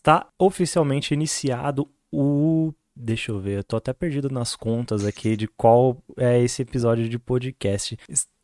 está oficialmente iniciado o. Deixa eu ver, eu tô até perdido nas contas aqui de qual é esse episódio de podcast.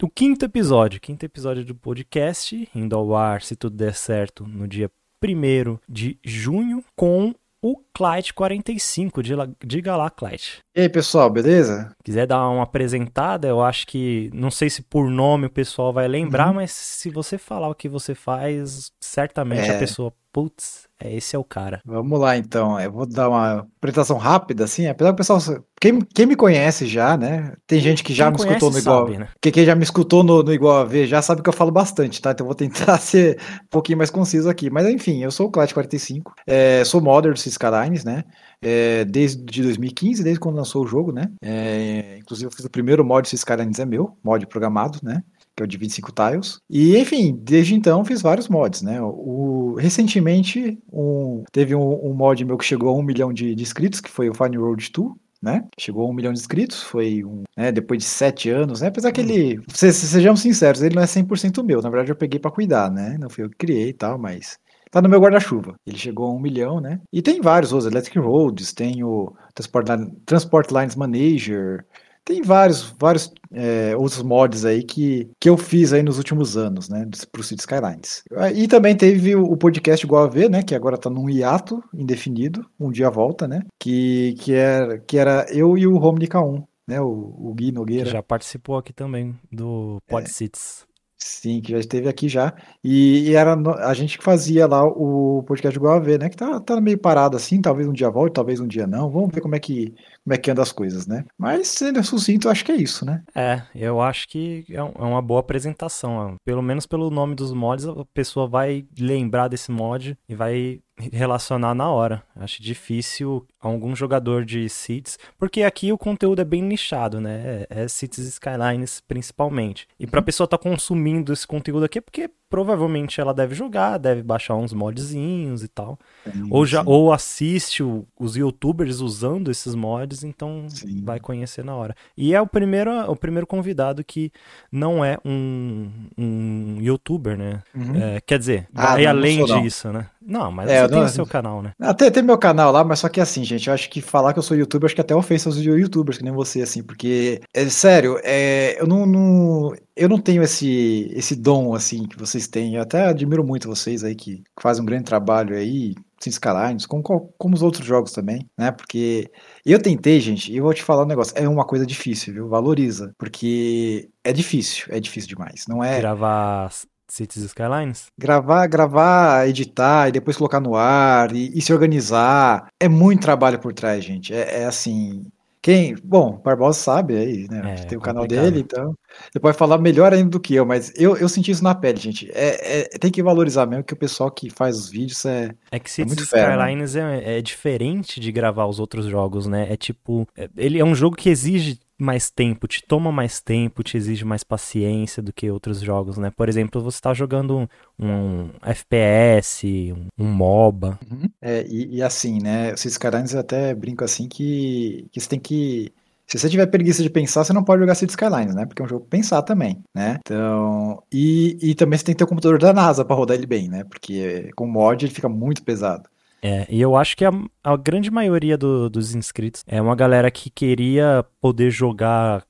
O quinto episódio, quinto episódio do podcast, indo ao ar, se tudo der certo, no dia 1 de junho, com o Clyde 45. Diga lá, Clyde. E aí, pessoal, beleza? Quiser dar uma apresentada, eu acho que, não sei se por nome o pessoal vai lembrar, uhum. mas se você falar o que você faz, certamente é. a pessoa, putz, é, esse é o cara. Vamos lá, então. Eu vou dar uma apresentação rápida, assim. Apesar do pessoal. Quem, quem me conhece já, né? Tem gente que já quem me escutou no Igual. Sabe, né? que, quem já me escutou no, no Igual a ver já sabe que eu falo bastante, tá? Então eu vou tentar ser um pouquinho mais conciso aqui. Mas enfim, eu sou o Clat45. É, sou modder do Skylines, né? É, desde 2015, desde quando lançou o jogo, né? É, inclusive, eu fiz o primeiro mod do Skylines é meu, mod programado, né? Que é o de 25 tiles. E, enfim, desde então fiz vários mods, né? O, recentemente um, teve um, um, mod meu que chegou a um milhão de, de inscritos, que foi o Fine Road 2, né? Chegou a um milhão de inscritos, foi um, né, depois de sete anos, né? Apesar que ele, sejamos sinceros, ele não é 100% meu, na verdade eu peguei para cuidar, né? Não fui eu que criei e tal, mas tá no meu guarda-chuva. Ele chegou a um milhão, né? E tem vários outros, Electric Roads, tem o Transport, Transport Lines Manager, tem vários, vários é, outros mods aí que, que eu fiz aí nos últimos anos, né, pro City Skylines. E também teve o podcast igual a ver, né, que agora tá num hiato indefinido, um dia volta, né, que, que, era, que era eu e o Romney K1, né, o, o Gui Nogueira. Que já participou aqui também do Pod é. Cities. Sim, que já esteve aqui já. E, e, era a gente que fazia lá o podcast igual a ver, né? Que tá, tá meio parado assim, talvez um dia volte, talvez um dia não. Vamos ver como é que, como é que anda as coisas, né? Mas sendo sucinto, acho que é isso, né? É, eu acho que é, é uma boa apresentação. Pelo menos pelo nome dos mods, a pessoa vai lembrar desse mod e vai relacionar na hora. Acho difícil algum jogador de Cities, porque aqui o conteúdo é bem nichado, né? É, é Cities Skylines principalmente. E para a uhum. pessoa estar tá consumindo esse conteúdo aqui é porque provavelmente ela deve jogar, deve baixar uns modzinhos e tal. Sim, ou já ou assiste o, os youtubers usando esses mods, então sim. vai conhecer na hora. E é o primeiro o primeiro convidado que não é um, um youtuber, né? Uhum. É, quer dizer, ah, além disso, né? Não, mas é, você tem o seu canal, né? Até tem meu canal lá, mas só que assim, gente, eu acho que falar que eu sou youtuber, acho que até ofensa aos youtubers, que nem você, assim, porque, é sério, é, eu não, não, eu não tenho esse, esse dom, assim, que vocês têm. Eu até admiro muito vocês aí que fazem um grande trabalho aí, sem Skylines, como, como os outros jogos também, né? Porque eu tentei, gente, e eu vou te falar um negócio, é uma coisa difícil, viu? Valoriza, porque é difícil, é difícil demais. Não é. Gravar Cities Skylines? Gravar, gravar, editar e depois colocar no ar e, e se organizar. É muito trabalho por trás, gente. É, é assim. Quem. Bom, Barbosa sabe aí, né? É, tem o canal dele, então. Ele pode falar melhor ainda do que eu, mas eu, eu senti isso na pele, gente. É, é tem que valorizar mesmo que o pessoal que faz os vídeos é. É que Cities é Skylines né? é, é diferente de gravar os outros jogos, né? É tipo. É, ele é um jogo que exige mais tempo, te toma mais tempo, te exige mais paciência do que outros jogos, né? Por exemplo, você está jogando um, um, FPS, um, um MOBA. Uhum. É, e, e, assim, né? Esses caras até brinco assim que, que você tem que. Se você tiver preguiça de pensar, você não pode jogar Cities Skylines, né? Porque é um jogo pensar também, né? Então, e, e também você tem que ter o computador da NASA para rodar ele bem, né? Porque com mod ele fica muito pesado. É, e eu acho que a, a grande maioria do, dos inscritos é uma galera que queria poder jogar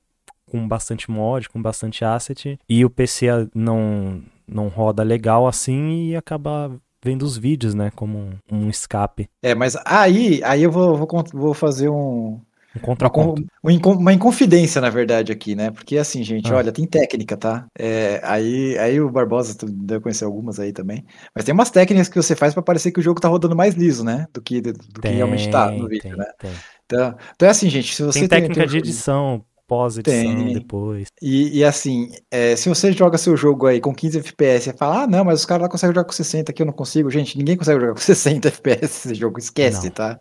com bastante mod, com bastante asset, e o PC não, não roda legal assim e acaba vendo os vídeos, né, como um, escape. É, mas aí, aí eu vou, vou, vou fazer um, um contraponto. Uma, inconfidência, na verdade, aqui, né? Porque assim, gente, ah. olha, tem técnica, tá? É, aí, aí o Barbosa deve conhecer algumas aí também. Mas tem umas técnicas que você faz para parecer que o jogo tá rodando mais liso, né? Do que, do, do tem, que realmente tá no vídeo, tem, né? Tem. Então, então é assim, gente, se você tem técnica tem, de edição, pós-edição depois. E, e assim, é, se você joga seu jogo aí com 15 FPS e fala, ah, não, mas os caras lá conseguem jogar com 60, aqui eu não consigo. Gente, ninguém consegue jogar com 60 FPS esse jogo, esquece, não, tá?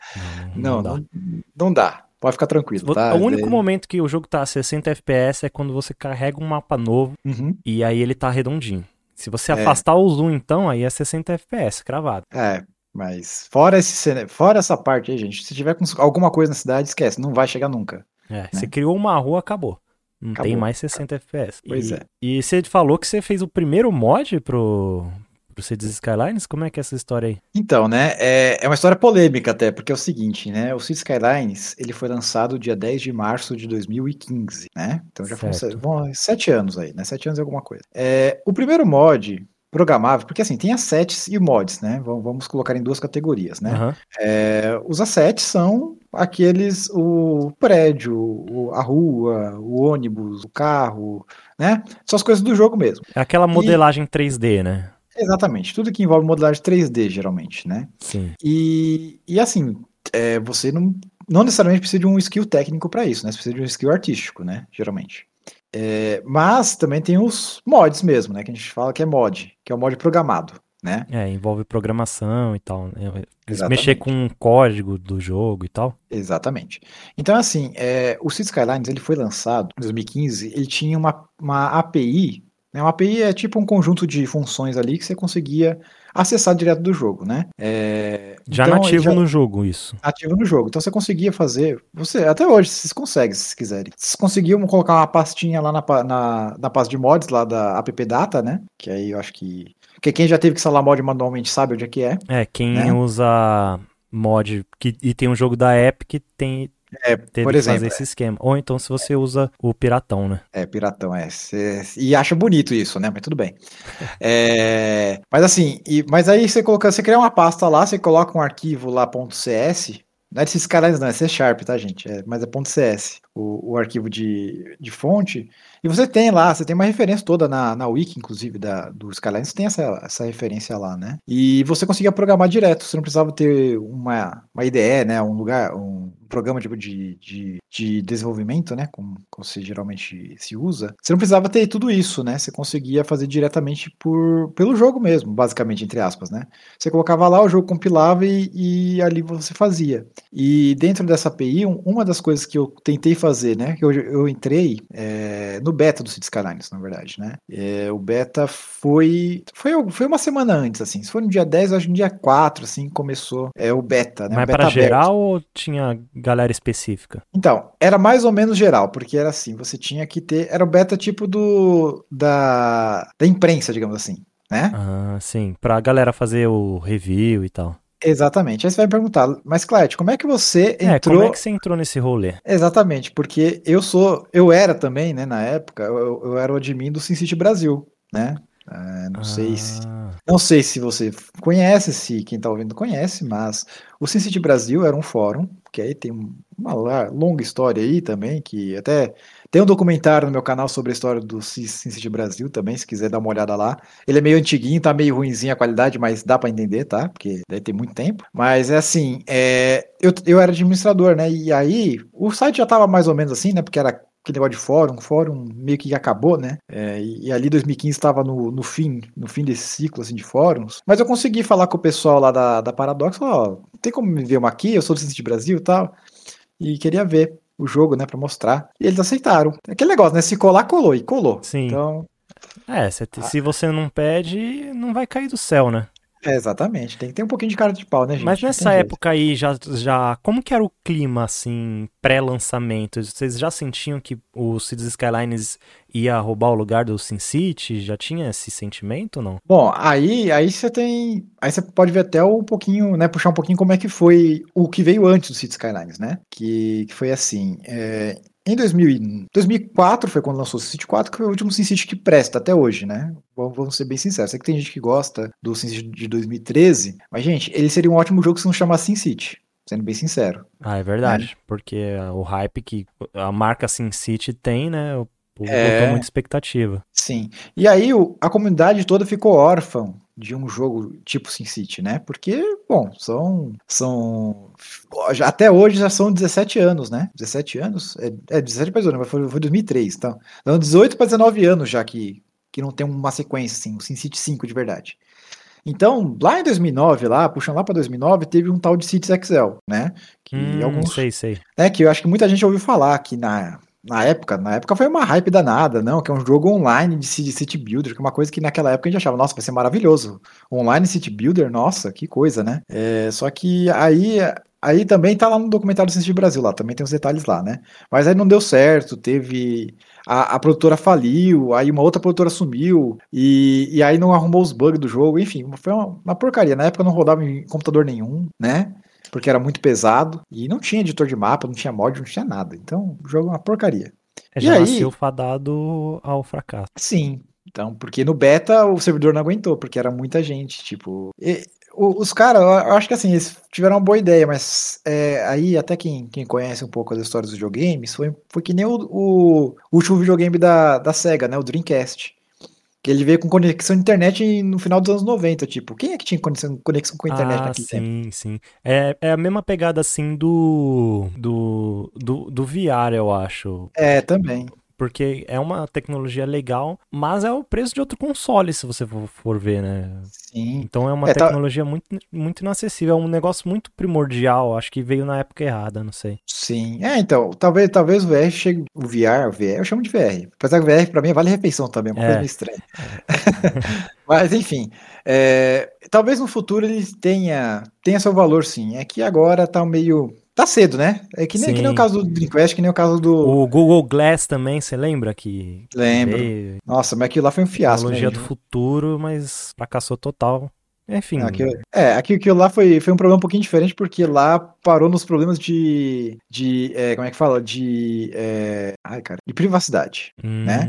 Não, não, não, não, não dá. Pode ficar tranquilo, tá? O único momento que o jogo tá a 60 FPS é quando você carrega um mapa novo uhum. e aí ele tá redondinho. Se você é. afastar o zoom, então, aí é 60 FPS, cravado. É, mas fora, esse, fora essa parte aí, gente, se tiver com alguma coisa na cidade, esquece, não vai chegar nunca. É, né? você criou uma rua, acabou. Não acabou. tem mais 60 FPS. Pois e, é. E você falou que você fez o primeiro mod pro, pro Cities Skylines? Como é que é essa história aí? Então, né, é, é uma história polêmica até, porque é o seguinte, né, o Cities Skylines, ele foi lançado dia 10 de março de 2015, né? Então já certo. foram sete anos aí, né? Sete anos e alguma coisa. É, o primeiro mod programável, porque assim, tem assets e mods, né? Vamos colocar em duas categorias, né? Uhum. É, os assets são aqueles, o prédio, a rua, o ônibus, o carro, né? São as coisas do jogo mesmo. É aquela modelagem e... 3D, né? Exatamente, tudo que envolve modelagem 3D, geralmente, né? Sim. E, e assim, é, você não, não necessariamente precisa de um skill técnico para isso, né? Você precisa de um skill artístico, né? Geralmente. É, mas também tem os mods mesmo, né? Que a gente fala que é mod, que é o mod programado, né? É, envolve programação e tal. Né? Mexer com o código do jogo e tal. Exatamente. Então, assim, é, o Cities Skylines ele foi lançado em 2015, ele tinha uma, uma API, né? Uma API é tipo um conjunto de funções ali que você conseguia acessar direto do jogo, né? É, já então, nativo já, no jogo, isso. Ativo no jogo. Então você conseguia fazer. Você, até hoje, vocês conseguem, se quiserem. Vocês conseguiam colocar uma pastinha lá na, na, na pasta de mods lá da app data, né? Que aí eu acho que. Porque quem já teve que instalar mod manualmente sabe onde é que é. É, quem né? usa mod que, e tem um jogo da Epic tem, é, Teve por exemplo, fazer esse esquema. Ou então se você usa o piratão, né? É, piratão, é. Cê, e acha bonito isso, né? Mas tudo bem. é, mas assim, e, mas aí você coloca, você cria uma pasta lá, você coloca um arquivo lá .cs, não é desses caras não, é C Sharp, tá, gente? É, mas é .cs, o, o arquivo de, de fonte. E você tem lá, você tem uma referência toda na, na wiki, inclusive, da, do Skylines, tem essa, essa referência lá, né? E você conseguia programar direto, você não precisava ter uma, uma IDE, né? Um lugar, um programa de, de, de desenvolvimento, né? Como, como se geralmente se usa. Você não precisava ter tudo isso, né? Você conseguia fazer diretamente por, pelo jogo mesmo, basicamente, entre aspas, né? Você colocava lá, o jogo compilava e, e ali você fazia. E dentro dessa API, uma das coisas que eu tentei fazer, né? Que eu, eu entrei é, no beta do Cities Skylines, na verdade, né? É, o beta foi, foi foi uma semana antes, assim. Se foi no dia 10, acho que no dia 4, assim, começou é, o beta, né? Mas para geral ou tinha galera específica? Então, era mais ou menos geral, porque era assim, você tinha que ter, era o beta tipo do da, da imprensa, digamos assim, né? Ah, sim, pra galera fazer o review e tal. Exatamente. Aí você vai me perguntar, mas Clyde, como é que você entrou? É, como é que você entrou nesse rolê? Exatamente, porque eu sou, eu era também, né, na época, eu, eu era o admin do SimCity Brasil, né? É, não ah. sei se, ah. não sei se você conhece, se quem está ouvindo conhece, mas o SimCity Brasil era um fórum que aí tem uma longa história aí também, que até tem um documentário no meu canal sobre a história do SimCity Brasil também, se quiser dar uma olhada lá. Ele é meio antiguinho, tá meio ruimzinho a qualidade, mas dá para entender, tá? Porque deve ter muito tempo. Mas é assim, é, eu, eu era administrador, né? E aí o site já tava mais ou menos assim, né? Porque era aquele negócio de fórum, fórum meio que acabou, né? É, e, e, ali 2015 estava no, no fim, no fim desse ciclo assim, de fóruns. Mas eu consegui falar com o pessoal lá da, da Paradox, ó, tem como me ver uma aqui? Eu sou do de Brasil e tal. E queria ver o jogo, né, para mostrar. E eles aceitaram. Aquele negócio, né? Se colar, colou e colou. Sim. Então. É, se, se você não pede, não vai cair do céu, né? É, exatamente, tem que ter um pouquinho de cara de pau, né, gente? Mas nessa época aí, já, já. Como que era o clima, assim, pré-lançamento? Vocês já sentiam que o Cities Skylines ia roubar o lugar do Sin City? Já tinha esse sentimento ou não? Bom, aí aí você tem. Aí você pode ver até um pouquinho, né? Puxar um pouquinho como é que foi o que veio antes do Cities Skylines, né? Que, que foi assim. É, em 2000, 2004 foi quando lançou o SimCity 4, que foi o último SimCity que presta até hoje, né? Vamos ser bem sinceros. Sei que tem gente que gosta do SimCity de 2013, mas, gente, ele seria um ótimo jogo se não chamasse SimCity. Sendo bem sincero. Ah, é verdade. Né? Porque o hype que a marca SimCity tem, né? Povo é... botou muita expectativa. Sim. E aí o, a comunidade toda ficou órfã de um jogo tipo SimCity, né? Porque, bom, são. são até hoje já são 17 anos, né? 17 anos? É, é 17 para mas foi, foi 2003, então. Então, 18 para 19 anos já que, que não tem uma sequência, assim, o SimCity 5 de verdade. Então, lá em 2009, lá, puxando lá para 2009, teve um tal de Cities Excel, né? Que hum, alguns, sei, sei. Né, que eu acho que muita gente ouviu falar que na na época, na época foi uma hype danada, não, que é um jogo online de City Builder, que é uma coisa que naquela época a gente achava, nossa, vai ser maravilhoso. Online City Builder, nossa, que coisa, né? É, só que aí Aí também tá lá no documentário do de Brasil, lá também tem os detalhes lá, né? Mas aí não deu certo, teve. A, a produtora faliu, aí uma outra produtora sumiu, e, e aí não arrumou os bugs do jogo, enfim, foi uma, uma porcaria. Na época não rodava em computador nenhum, né? Porque era muito pesado, e não tinha editor de mapa, não tinha mod, não tinha nada. Então, o jogo é uma porcaria. É, já e nasceu aí, fadado ao fracasso. Sim, então, porque no beta o servidor não aguentou, porque era muita gente, tipo. E, os caras, eu acho que assim, eles tiveram uma boa ideia, mas é, aí até quem, quem conhece um pouco as histórias dos videogames, foi, foi que nem o, o, último videogame da, da SEGA, né? O Dreamcast. Que ele veio com conexão de internet no final dos anos 90, tipo, quem é que tinha conexão, conexão com a internet ah, naquele sim, tempo? Sim, sim. É, é a mesma pegada assim do, do, do, do VR, eu acho. É, também porque é uma tecnologia legal, mas é o preço de outro console, se você for ver, né? Sim. Então é uma é, tá tecnologia tá... muito, muito inacessível, é um negócio muito primordial, acho que veio na época errada, não sei. Sim, é, então, talvez, talvez o VR chegue, o VR, o VR, eu chamo de VR, apesar que o VR pra mim vale refeição também, é uma é. coisa meio estranha. mas, enfim, é, talvez no futuro ele tenha, tenha seu valor sim, é que agora tá meio Tá cedo, né? É que nem, que nem o caso do Dreamcast, que nem o caso do. O Google Glass também, você lembra que. Lembro. Veio... Nossa, mas aquilo lá foi um fiasco. Tecnologia né, do futuro, mas fracassou total. Enfim. Aquilo, é, aquilo lá foi, foi um problema um pouquinho diferente, porque lá parou nos problemas de. de é, como é que fala? De. É, ai, cara. De privacidade, hum. né?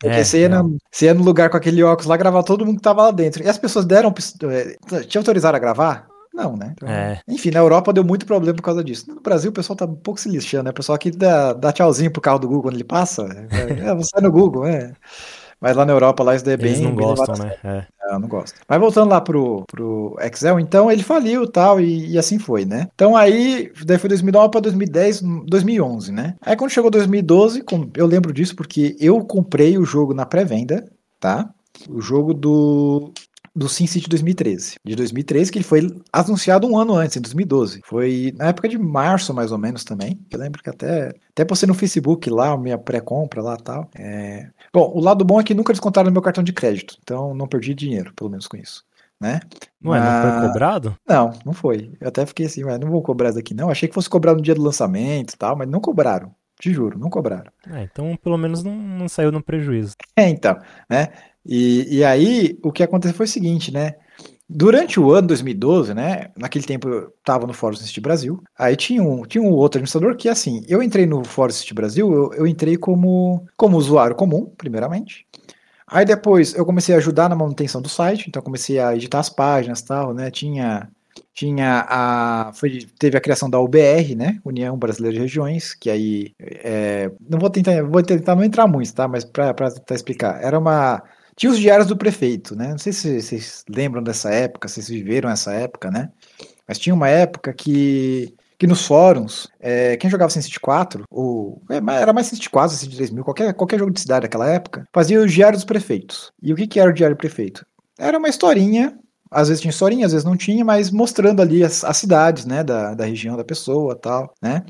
Porque é, você, ia no, você ia no lugar com aquele óculos lá gravar todo mundo que tava lá dentro. E as pessoas deram. É, te autorizaram a gravar? Não, né? Então, é. Enfim, na Europa deu muito problema por causa disso. No Brasil o pessoal tá um pouco se lixando, né? O pessoal aqui dá, dá tchauzinho pro carro do Google quando ele passa. É, é você no Google, é. Mas lá na Europa, lá isso é bem. Eles não gostam, né? É. é. não gosto. Mas voltando lá pro, pro Excel, então ele faliu tal, e, e assim foi, né? Então aí, daí foi 2009 para 2010, 2011, né? Aí quando chegou 2012, eu lembro disso porque eu comprei o jogo na pré-venda, tá? O jogo do do SimCity 2013. De 2013, que ele foi anunciado um ano antes, em 2012. Foi na época de março, mais ou menos, também. Eu lembro que até, até postei no Facebook lá, minha pré-compra lá e tal. É... Bom, o lado bom é que nunca descontaram no meu cartão de crédito. Então não perdi dinheiro, pelo menos com isso. Né? Ué, não foi cobrado? Não, não foi. Eu até fiquei assim, não vou cobrar isso daqui não. Achei que fosse cobrar no dia do lançamento e tal, mas não cobraram. Te juro, não cobraram. É, então pelo menos não, não saiu no prejuízo. É, então, né? E, e aí, o que aconteceu foi o seguinte, né? Durante o ano 2012, né? Naquele tempo eu estava no Fórum City Brasil. Aí tinha um, tinha um outro administrador que, assim, eu entrei no Fórum City Brasil, eu, eu entrei como, como usuário comum, primeiramente. Aí depois eu comecei a ajudar na manutenção do site, então comecei a editar as páginas tal, né? Tinha tinha a foi, teve a criação da UBR, né, União Brasileira de Regiões, que aí é, não vou tentar vou tentar não entrar muito, tá, mas para tentar explicar, era uma tinha os diários do prefeito, né? Não sei se vocês lembram dessa época, se vocês viveram essa época, né? Mas tinha uma época que, que nos fóruns, é, quem jogava SimCity 4, ou era mais SimCity 4, SimCity 3000, qualquer, qualquer jogo de cidade daquela época, fazia os diários dos prefeitos. E o que, que era o diário do prefeito? Era uma historinha, às vezes tinha historinha, às vezes não tinha, mas mostrando ali as, as cidades, né, da, da região da pessoa tal, né?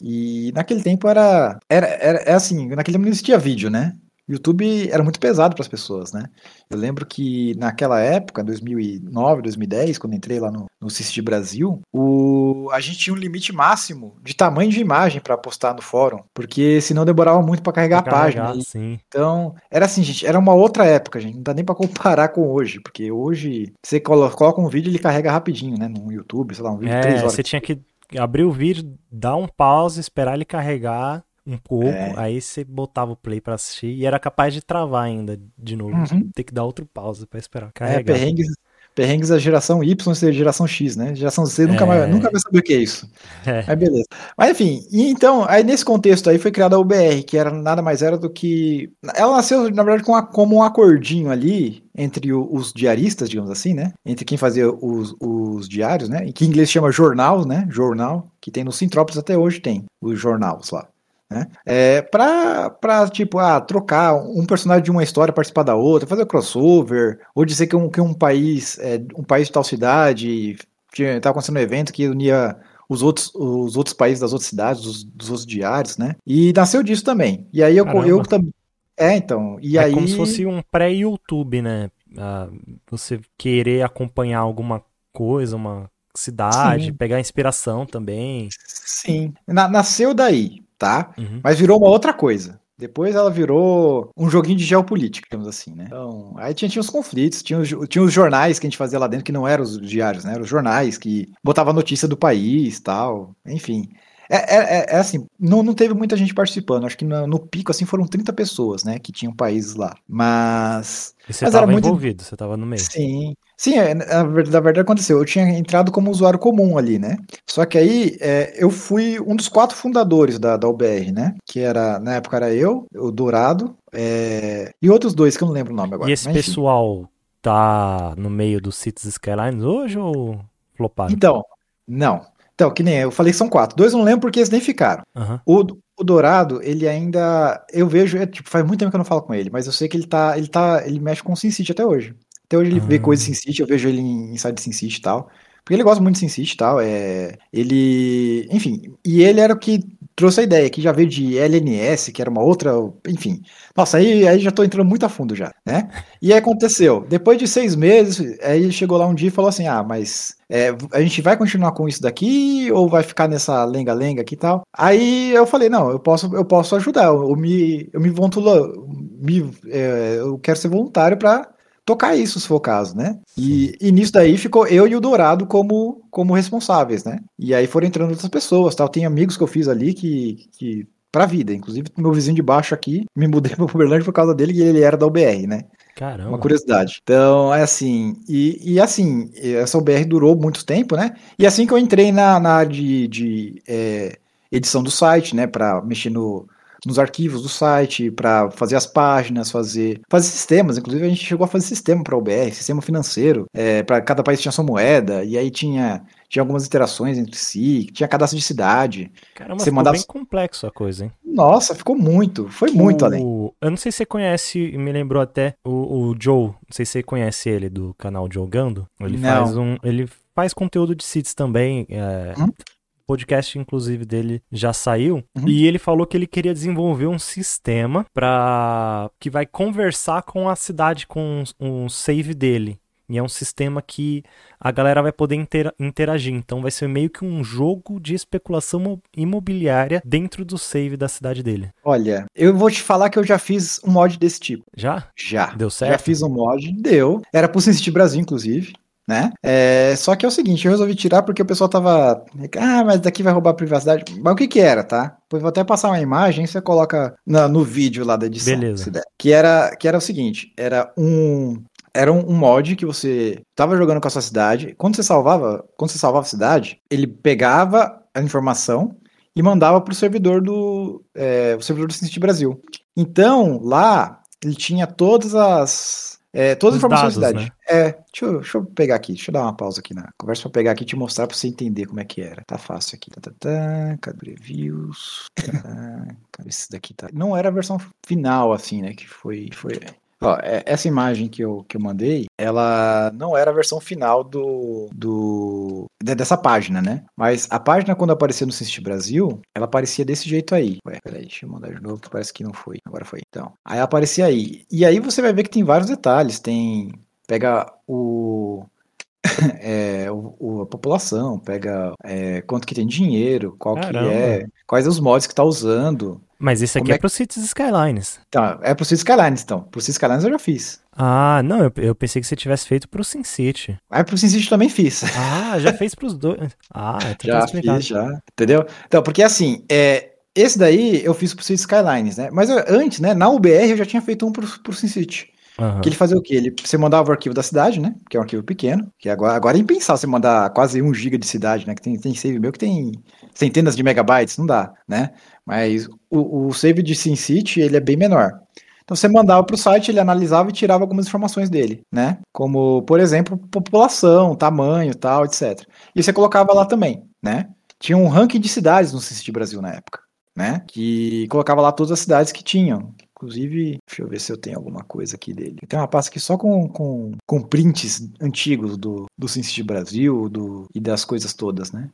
E naquele tempo era, era, era, é assim, naquele tempo não existia vídeo, né? YouTube era muito pesado para as pessoas, né? Eu lembro que naquela época, 2009, 2010, quando entrei lá no, no CICD Brasil, o, a gente tinha um limite máximo de tamanho de imagem para postar no fórum, porque senão demorava muito para carregar pra a página. Sim. Então, era assim, gente, era uma outra época, gente, não dá nem para comparar com hoje, porque hoje você coloca um vídeo e ele carrega rapidinho, né? No YouTube, sei lá, um vídeo é, de 3 horas. Você tinha que abrir o vídeo, dar um pause, esperar ele carregar um pouco, é. aí você botava o play para assistir e era capaz de travar ainda de novo. Uhum. Ter que dar outro pause para esperar é, carregar. É, perrengues, perrengues da geração Y ser geração X, né? Geração Z nunca, é. mais, nunca vai saber o que é isso. É. Mas beleza. Mas enfim, e então, aí nesse contexto aí foi criada a UBR, que era nada mais era do que. Ela nasceu, na verdade, com como um acordinho ali entre os diaristas, digamos assim, né? Entre quem fazia os, os diários, né? Que em inglês chama jornal, né? Jornal, que tem no Sintrópolis até hoje tem os jornais lá. Né? É, pra, pra, tipo, ah, trocar um personagem de uma história participar da outra, fazer crossover, ou dizer que um, que um país, é, um país de tal cidade, tinha, tava acontecendo um evento que unia os outros, os outros países das outras cidades, dos, dos outros diários, né? E nasceu disso também. E aí eu, eu também. É, então. E é aí... como se fosse um pré-YouTube, né? Ah, você querer acompanhar alguma coisa, uma cidade, Sim. pegar inspiração também. Sim. Na, nasceu daí, tá? Uhum. Mas virou uma outra coisa. Depois ela virou um joguinho de geopolítica, digamos assim, né? Então, aí tinha, tinha os conflitos, tinha os, tinha os jornais que a gente fazia lá dentro, que não eram os diários, né? Eram os jornais que botava notícia do país tal, enfim. É, é, é, é, assim, não, não teve muita gente participando. Acho que no, no, pico, assim, foram 30 pessoas, né? Que tinham países lá. Mas. E você estava muito... envolvido, você estava no meio. Sim. Sim, é, na, verdade aconteceu. Eu tinha entrado como usuário comum ali, né? Só que aí é, eu fui um dos quatro fundadores da, da UBR, né? Que era, na época era eu, o Dourado, é, e outros dois que eu não lembro o nome agora. E esse pessoal tá no meio do Cities Skylines hoje ou floparam? Então, não. Então, que nem eu falei que são quatro. Dois eu não lembro porque eles nem ficaram. Uhum. O, o Dourado, ele ainda. Eu vejo, é, tipo, faz muito tempo que eu não falo com ele, mas eu sei que ele tá. Ele tá. Ele mexe com o SimCity até hoje. Até hoje ele uhum. vê coisas em SimCity, eu vejo ele em Inside SimCity e tal. Porque ele gosta muito de SimCity e tal. É, ele. Enfim. E ele era o que trouxe a ideia, que já veio de LNS, que era uma outra. Enfim. Nossa, aí, aí já tô entrando muito a fundo já, né? E aí aconteceu. Depois de seis meses, aí ele chegou lá um dia e falou assim: ah, mas é, a gente vai continuar com isso daqui ou vai ficar nessa lenga-lenga aqui e tal? Aí eu falei, não, eu posso, eu posso ajudar, eu, eu me, eu me voluntário, me, é, eu quero ser voluntário para tocar isso, se for o caso, né? E, e, nisso daí ficou eu e o Dourado como, como responsáveis, né? E aí foram entrando outras pessoas, tal. Tem amigos que eu fiz ali que, que pra vida. Inclusive, meu vizinho de baixo aqui, me mudei pro Uberlândia por causa dele e ele era da UBR, né? Caramba. Uma curiosidade. Então, é assim, e, e assim, essa UBR durou muito tempo, né? E assim que eu entrei na, na área de, de é, edição do site, né, para mexer no, nos arquivos do site, para fazer as páginas, fazer, fazer sistemas. Inclusive, a gente chegou a fazer sistema para o UBR, sistema financeiro. É, para cada país tinha sua moeda, e aí tinha, tinha algumas interações entre si, tinha cadastro de cidade. Caramba, você ficou mandava... bem complexo a coisa, hein? Nossa, ficou muito. Foi muito o... além. Eu não sei se você conhece, me lembrou até o, o Joe. Não sei se você conhece ele do canal Jogando. Ele não. faz um. Ele faz conteúdo de seeds também. É, hum? Podcast, inclusive, dele já saiu. Uhum. E ele falou que ele queria desenvolver um sistema para que vai conversar com a cidade, com um save dele. E é um sistema que a galera vai poder interagir. Então vai ser meio que um jogo de especulação imobiliária dentro do save da cidade dele. Olha, eu vou te falar que eu já fiz um mod desse tipo. Já? Já. Deu certo? Já fiz um mod, deu. Era pro SimCity Brasil, inclusive né? É, só que é o seguinte, eu resolvi tirar porque o pessoal tava, ah, mas daqui vai roubar a privacidade. Mas o que que era, tá? Vou até passar uma imagem, você coloca na, no vídeo lá da edição. Beleza. Que era, que era o seguinte, era um era um, mod que você tava jogando com a sua cidade. Quando você salvava, quando você salvava a cidade, ele pegava a informação e mandava para o servidor do é, o servidor do SimCity Brasil. Então lá ele tinha todas as é, todas as informações dados, da cidade. Né? É, deixa eu, deixa eu, pegar aqui, deixa eu dar uma pausa aqui na conversa pra pegar aqui e te mostrar pra você entender como é que era. Tá fácil aqui. Tá, tá, tá, cadê reviews? Tá, cadê esse daqui? Tá. Não era a versão final, assim, né? Que foi. foi Ó, é, essa imagem que eu, que eu mandei, ela não era a versão final do, do dessa página, né? Mas a página, quando apareceu no Cist Brasil, ela aparecia desse jeito aí. Ué, peraí, deixa eu mandar de novo, que parece que não foi. Agora foi. Então, aí aparecia aí. E aí você vai ver que tem vários detalhes. Tem. Pega o. É, o, o, a população, pega é, quanto que tem dinheiro, qual Caramba. que é, quais os mods que tá usando. Mas isso aqui é, é pro Cities Skylines. Tá, é pro Cities Skylines, então. Pro Cities Skylines eu já fiz. Ah, não, eu, eu pensei que você tivesse feito pro SimCity. Ah, pro SimCity também fiz. Ah, já fez pros dois. Ah, então já tá fiz, já. Entendeu? Então, porque assim, é, esse daí eu fiz pro Cities Skylines, né? Mas eu, antes, né, na UBR eu já tinha feito um pro, pro SimCity. Uhum. Que ele fazia o quê? Ele, você mandava o arquivo da cidade, né? Que é um arquivo pequeno. Que agora, agora é impensável você mandar quase um giga de cidade, né? Que tem, tem save meu que tem centenas de megabytes, não dá, né? Mas o, o save de SimCity, ele é bem menor. Então você mandava para o site, ele analisava e tirava algumas informações dele, né? Como, por exemplo, população, tamanho, tal, etc. E você colocava lá também, né? Tinha um ranking de cidades no SimCity Brasil na época, né? Que colocava lá todas as cidades que tinham. Inclusive, deixa eu ver se eu tenho alguma coisa aqui dele. Tem uma pasta aqui só com, com, com prints antigos do, do SimCity Brasil do, e das coisas todas, né?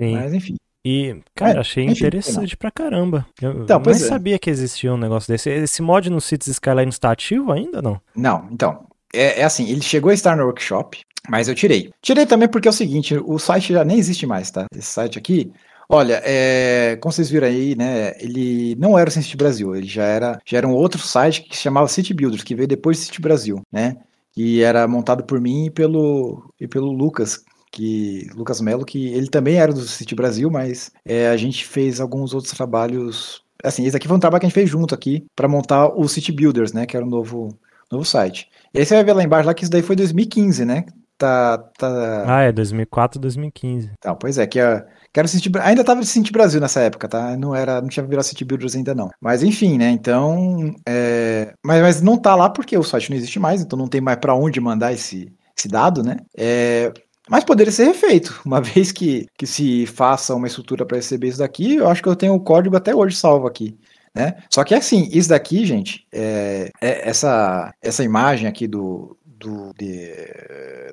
Sim. Mas enfim. E, cara, é, achei interessante pra caramba. Eu então, nem é. sabia que existia um negócio desse. Esse mod no Cities Skyline está ativo ainda não? Não, então. É, é, assim, ele chegou a estar no workshop. Mas eu tirei. Tirei também porque é o seguinte, o site já nem existe mais, tá? Esse site aqui, Olha, é, como vocês viram aí, né, ele não era o City Brasil, ele já era, já era um outro site que se chamava City Builders, que veio depois do City Brasil, né, que era montado por mim e pelo, e pelo Lucas, que Lucas Melo, que ele também era do City Brasil, mas é, a gente fez alguns outros trabalhos, assim, esse aqui foi um trabalho que a gente fez junto aqui, para montar o City Builders, né, que era o novo, novo site. E aí você vai ver lá embaixo lá que isso daí foi 2015, né, tá, tá... Ah, é 2004, 2015. Então, pois é, que a Quero City, ainda tava de City Brasil nessa época, tá? Não era, não tinha virado City Builders ainda não. Mas enfim, né? Então, é... mas, mas não tá lá porque o site não existe mais, então não tem mais para onde mandar esse, esse dado, né? É... Mas poderia ser refeito. Uma vez que, que se faça uma estrutura para receber isso daqui, eu acho que eu tenho o código até hoje salvo aqui. Né? Só que assim, isso daqui, gente, é, é essa, essa imagem aqui do, do de,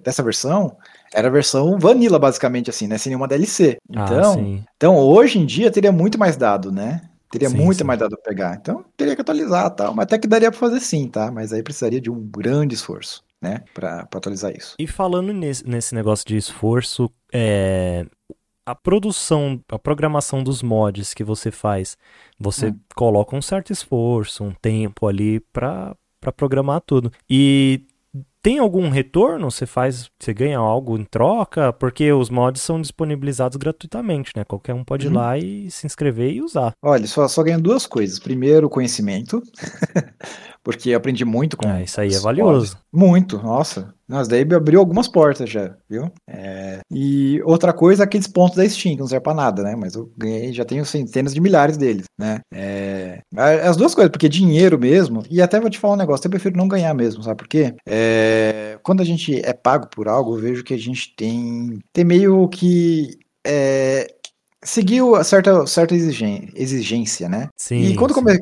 dessa versão era a versão vanilla, basicamente, assim, né? Sem nenhuma DLC. Ah, então, ah, então hoje em dia teria muito mais dado, né? Teria sim, muito sim. mais dado pra pegar. Então, teria que atualizar tal. Mas até que daria pra fazer sim, tá? Mas aí precisaria de um grande esforço, né? Pra, pra atualizar isso. E falando nesse, nesse negócio de esforço, é, a produção, a programação dos mods que você faz, você hum. coloca um certo esforço, um tempo ali pra programar tudo. E tem algum retorno? Você faz, você ganha algo em troca? Porque os mods são disponibilizados gratuitamente, né? Qualquer um pode ir uhum. lá e se inscrever e usar. Olha, só, só ganha duas coisas. Primeiro, conhecimento. porque aprendi muito com. Ah, isso aí é valioso. Muito, nossa. Mas daí abriu algumas portas já, viu? É... E outra coisa, aqueles pontos da Steam, que não serve pra nada, né? Mas eu ganhei, já tenho centenas de milhares deles, né? É... As duas coisas, porque dinheiro mesmo, e até vou te falar um negócio, eu prefiro não ganhar mesmo, sabe por quê? É... Quando a gente é pago por algo, eu vejo que a gente tem, tem meio que. É... Seguiu certa, certa exigência, né? Sim. E quando, come,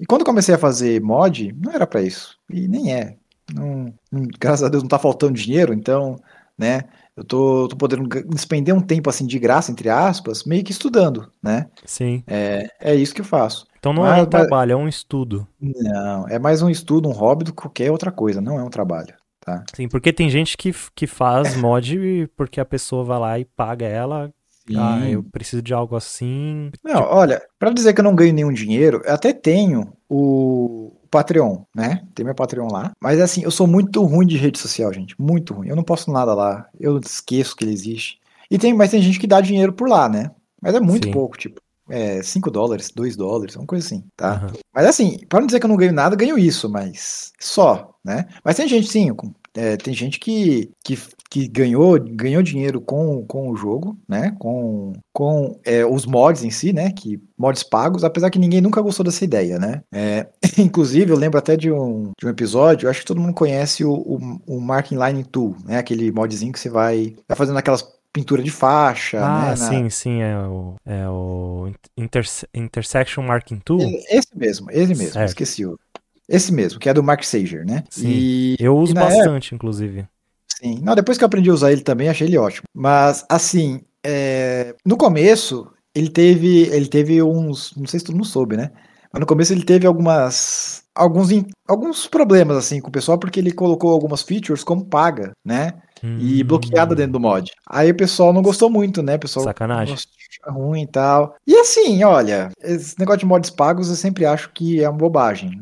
e quando comecei a fazer mod, não era para isso. E nem é. Não, não, graças a Deus não tá faltando dinheiro, então, né? Eu tô, tô podendo despender um tempo assim de graça, entre aspas, meio que estudando, né? Sim. É, é isso que eu faço. Então não mas, é um trabalho, é um estudo. Não, é mais um estudo, um hobby do que qualquer outra coisa, não é um trabalho. Tá? Sim, porque tem gente que, que faz mod porque a pessoa vai lá e paga ela ah, eu preciso de algo assim. Não, tipo... olha, para dizer que eu não ganho nenhum dinheiro, eu até tenho o Patreon, né? Tem meu Patreon lá. Mas assim, eu sou muito ruim de rede social, gente. Muito ruim. Eu não posto nada lá. Eu esqueço que ele existe. E tem, mas tem gente que dá dinheiro por lá, né? Mas é muito Sim. pouco, tipo. É, 5 dólares, 2 dólares, uma coisa assim, tá? Uhum. Mas assim, para não dizer que eu não ganho nada, ganho isso, mas só, né? Mas tem gente, sim, é, tem gente que, que, que, ganhou, ganhou dinheiro com, com o jogo, né? Com, com é, os mods em si, né? Que mods pagos, apesar que ninguém nunca gostou dessa ideia, né? É, inclusive, eu lembro até de um, de um episódio, acho que todo mundo conhece o, o, o Marking Line Tool, né? Aquele modzinho que você vai, vai fazendo aquelas pintura de faixa, ah, né? sim, na... sim, é o, é o interse Intersection Marking Tool. Esse mesmo, esse mesmo, certo. esqueci o, esse mesmo, que é do Mark Sager, né? Sim. E, eu uso bastante, época, inclusive. Sim. Não, depois que eu aprendi a usar ele também, achei ele ótimo. Mas, assim, é... no começo, ele teve, ele teve uns. Não sei se todo mundo soube, né? Mas no começo ele teve algumas. Alguns, alguns problemas, assim, com o pessoal, porque ele colocou algumas features como paga, né? Hum. E bloqueada dentro do mod. Aí o pessoal não gostou muito, né? O pessoal Sacanagem. ruim e tal. E assim, olha, esse negócio de mods pagos eu sempre acho que é uma bobagem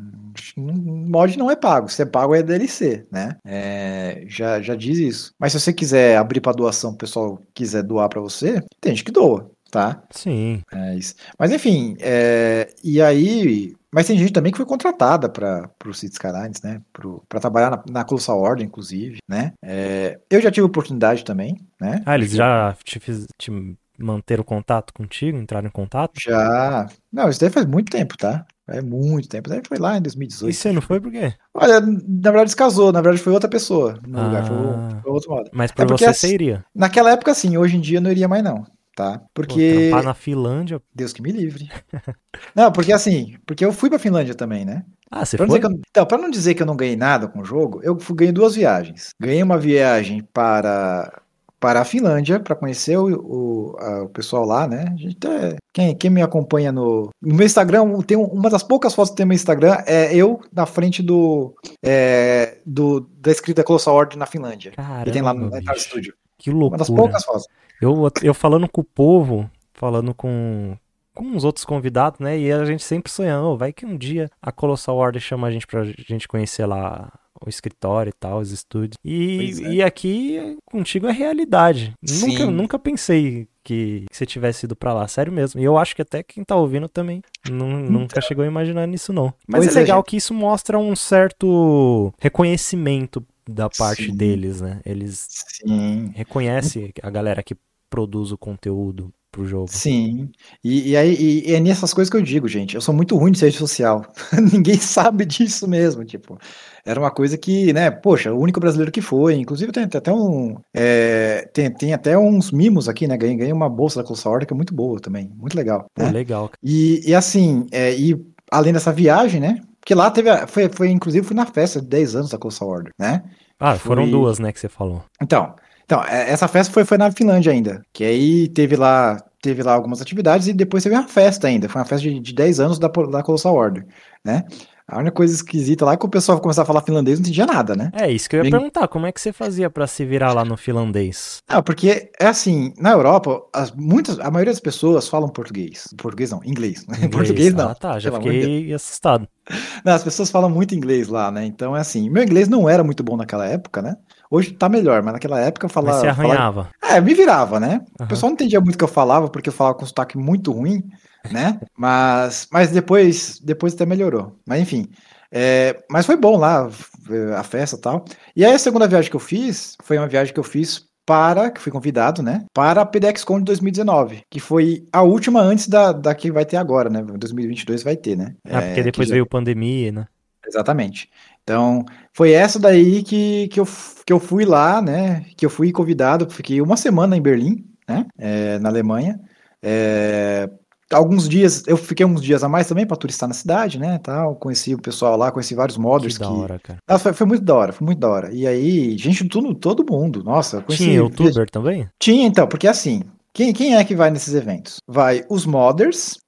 mod não é pago, se é pago é DLC, né? É, já, já diz isso. Mas se você quiser abrir para doação, o pessoal quiser doar para você, tem gente que doa, tá? Sim. É isso. Mas enfim, é, e aí. Mas tem gente também que foi contratada para o Cities Skylines, né? Para trabalhar na, na Colossal Order, inclusive, né? É, eu já tive oportunidade também, né? Ah, eles já te, fiz, te manteram contato contigo, entraram em contato? Já. Não, isso daí faz muito tempo, tá? É muito tempo. Daí foi lá em 2018. E você não foi por quê? Olha, na verdade se casou, na verdade foi outra pessoa no ah, lugar, foi, ah. foi outro modo. Mas por é você você iria? Naquela época sim, hoje em dia não iria mais não, tá? Porque... Pô, na Finlândia... Deus que me livre. não, porque assim, porque eu fui pra Finlândia também, né? Ah, você pra foi? Eu, então, pra não dizer que eu não ganhei nada com o jogo, eu ganhei duas viagens. Ganhei uma viagem para para a Finlândia para conhecer o, o, a, o, pessoal lá, né? A gente até, quem, quem me acompanha no, no meu Instagram, tem uma das poucas fotos que tem no meu Instagram é eu na frente do, é, do da escrita Colossal Order na Finlândia. Caramba, que tem lá no Metal Studio. Que loucura. Uma das poucas fotos. Eu, eu falando com o povo, falando com, com os outros convidados, né? E a gente sempre sonhando, oh, vai que um dia a Colossal Order chama a gente pra gente conhecer lá o escritório e tal, os estúdios. E, é. e aqui contigo é realidade. Nunca, nunca pensei que, que, você tivesse ido para lá, sério mesmo. E eu acho que até quem tá ouvindo também não, então. nunca chegou a imaginar nisso, não. Mas pois é, é legal é, que isso mostra um certo reconhecimento da parte Sim. deles, né? Eles Sim. reconhecem a galera que produz o conteúdo pro jogo. Sim. E, e aí e, e é nessas coisas que eu digo, gente. Eu sou muito ruim de rede social. Ninguém sabe disso mesmo, tipo. Era uma coisa que, né, poxa, o único brasileiro que foi. Inclusive tem, tem até um. É, tem, tem até uns mimos aqui, né? Ganhei, ganhei uma bolsa da Colossal Order que é muito boa também. Muito legal. Né? legal. E, e assim, é, e além dessa viagem, né? Porque lá teve. A, foi, foi, inclusive, fui na festa de 10 anos da Colossal Order, né? Ah, foram duas, né, que você falou. Então, então, é, essa festa foi, foi na Finlândia ainda. Que aí teve lá, teve lá algumas atividades e depois teve uma festa ainda. Foi uma festa de, de 10 anos da, da Colossal Order, né? A única coisa esquisita lá é que o pessoal começava a falar finlandês não entendia nada, né? É, isso que eu ia Bem... perguntar. Como é que você fazia para se virar lá no finlandês? Ah, porque é assim, na Europa, as, muitas, a maioria das pessoas falam português. Português não, inglês. inglês. português não. Ah, tá, já fiquei assustado. Não, as pessoas falam muito inglês lá, né? Então é assim, meu inglês não era muito bom naquela época, né? Hoje tá melhor, mas naquela época eu falava. Mas você arranhava. Falava... É, me virava, né? Uhum. O pessoal não entendia muito o que eu falava, porque eu falava com sotaque muito ruim, né? mas, mas depois, depois até melhorou. Mas enfim. É, mas foi bom lá, a festa e tal. E aí a segunda viagem que eu fiz foi uma viagem que eu fiz para, que fui convidado, né, para a PDXCon de 2019, que foi a última antes da, da que vai ter agora, né, 2022 vai ter, né. Ah, porque é, depois veio já... pandemia, né. Exatamente. Então, foi essa daí que, que, eu, que eu fui lá, né, que eu fui convidado, fiquei uma semana em Berlim, né, é, na Alemanha, é, alguns dias, eu fiquei uns dias a mais também para turistar na cidade, né, tal, conheci o pessoal lá, conheci vários modders que... da hora, cara. Nossa, foi, foi, muito da hora, foi muito da hora. E aí, gente de tudo, todo mundo, nossa, conheci... Tinha youtuber também? Tinha, então, porque assim, quem, quem é que vai nesses eventos? Vai os modders,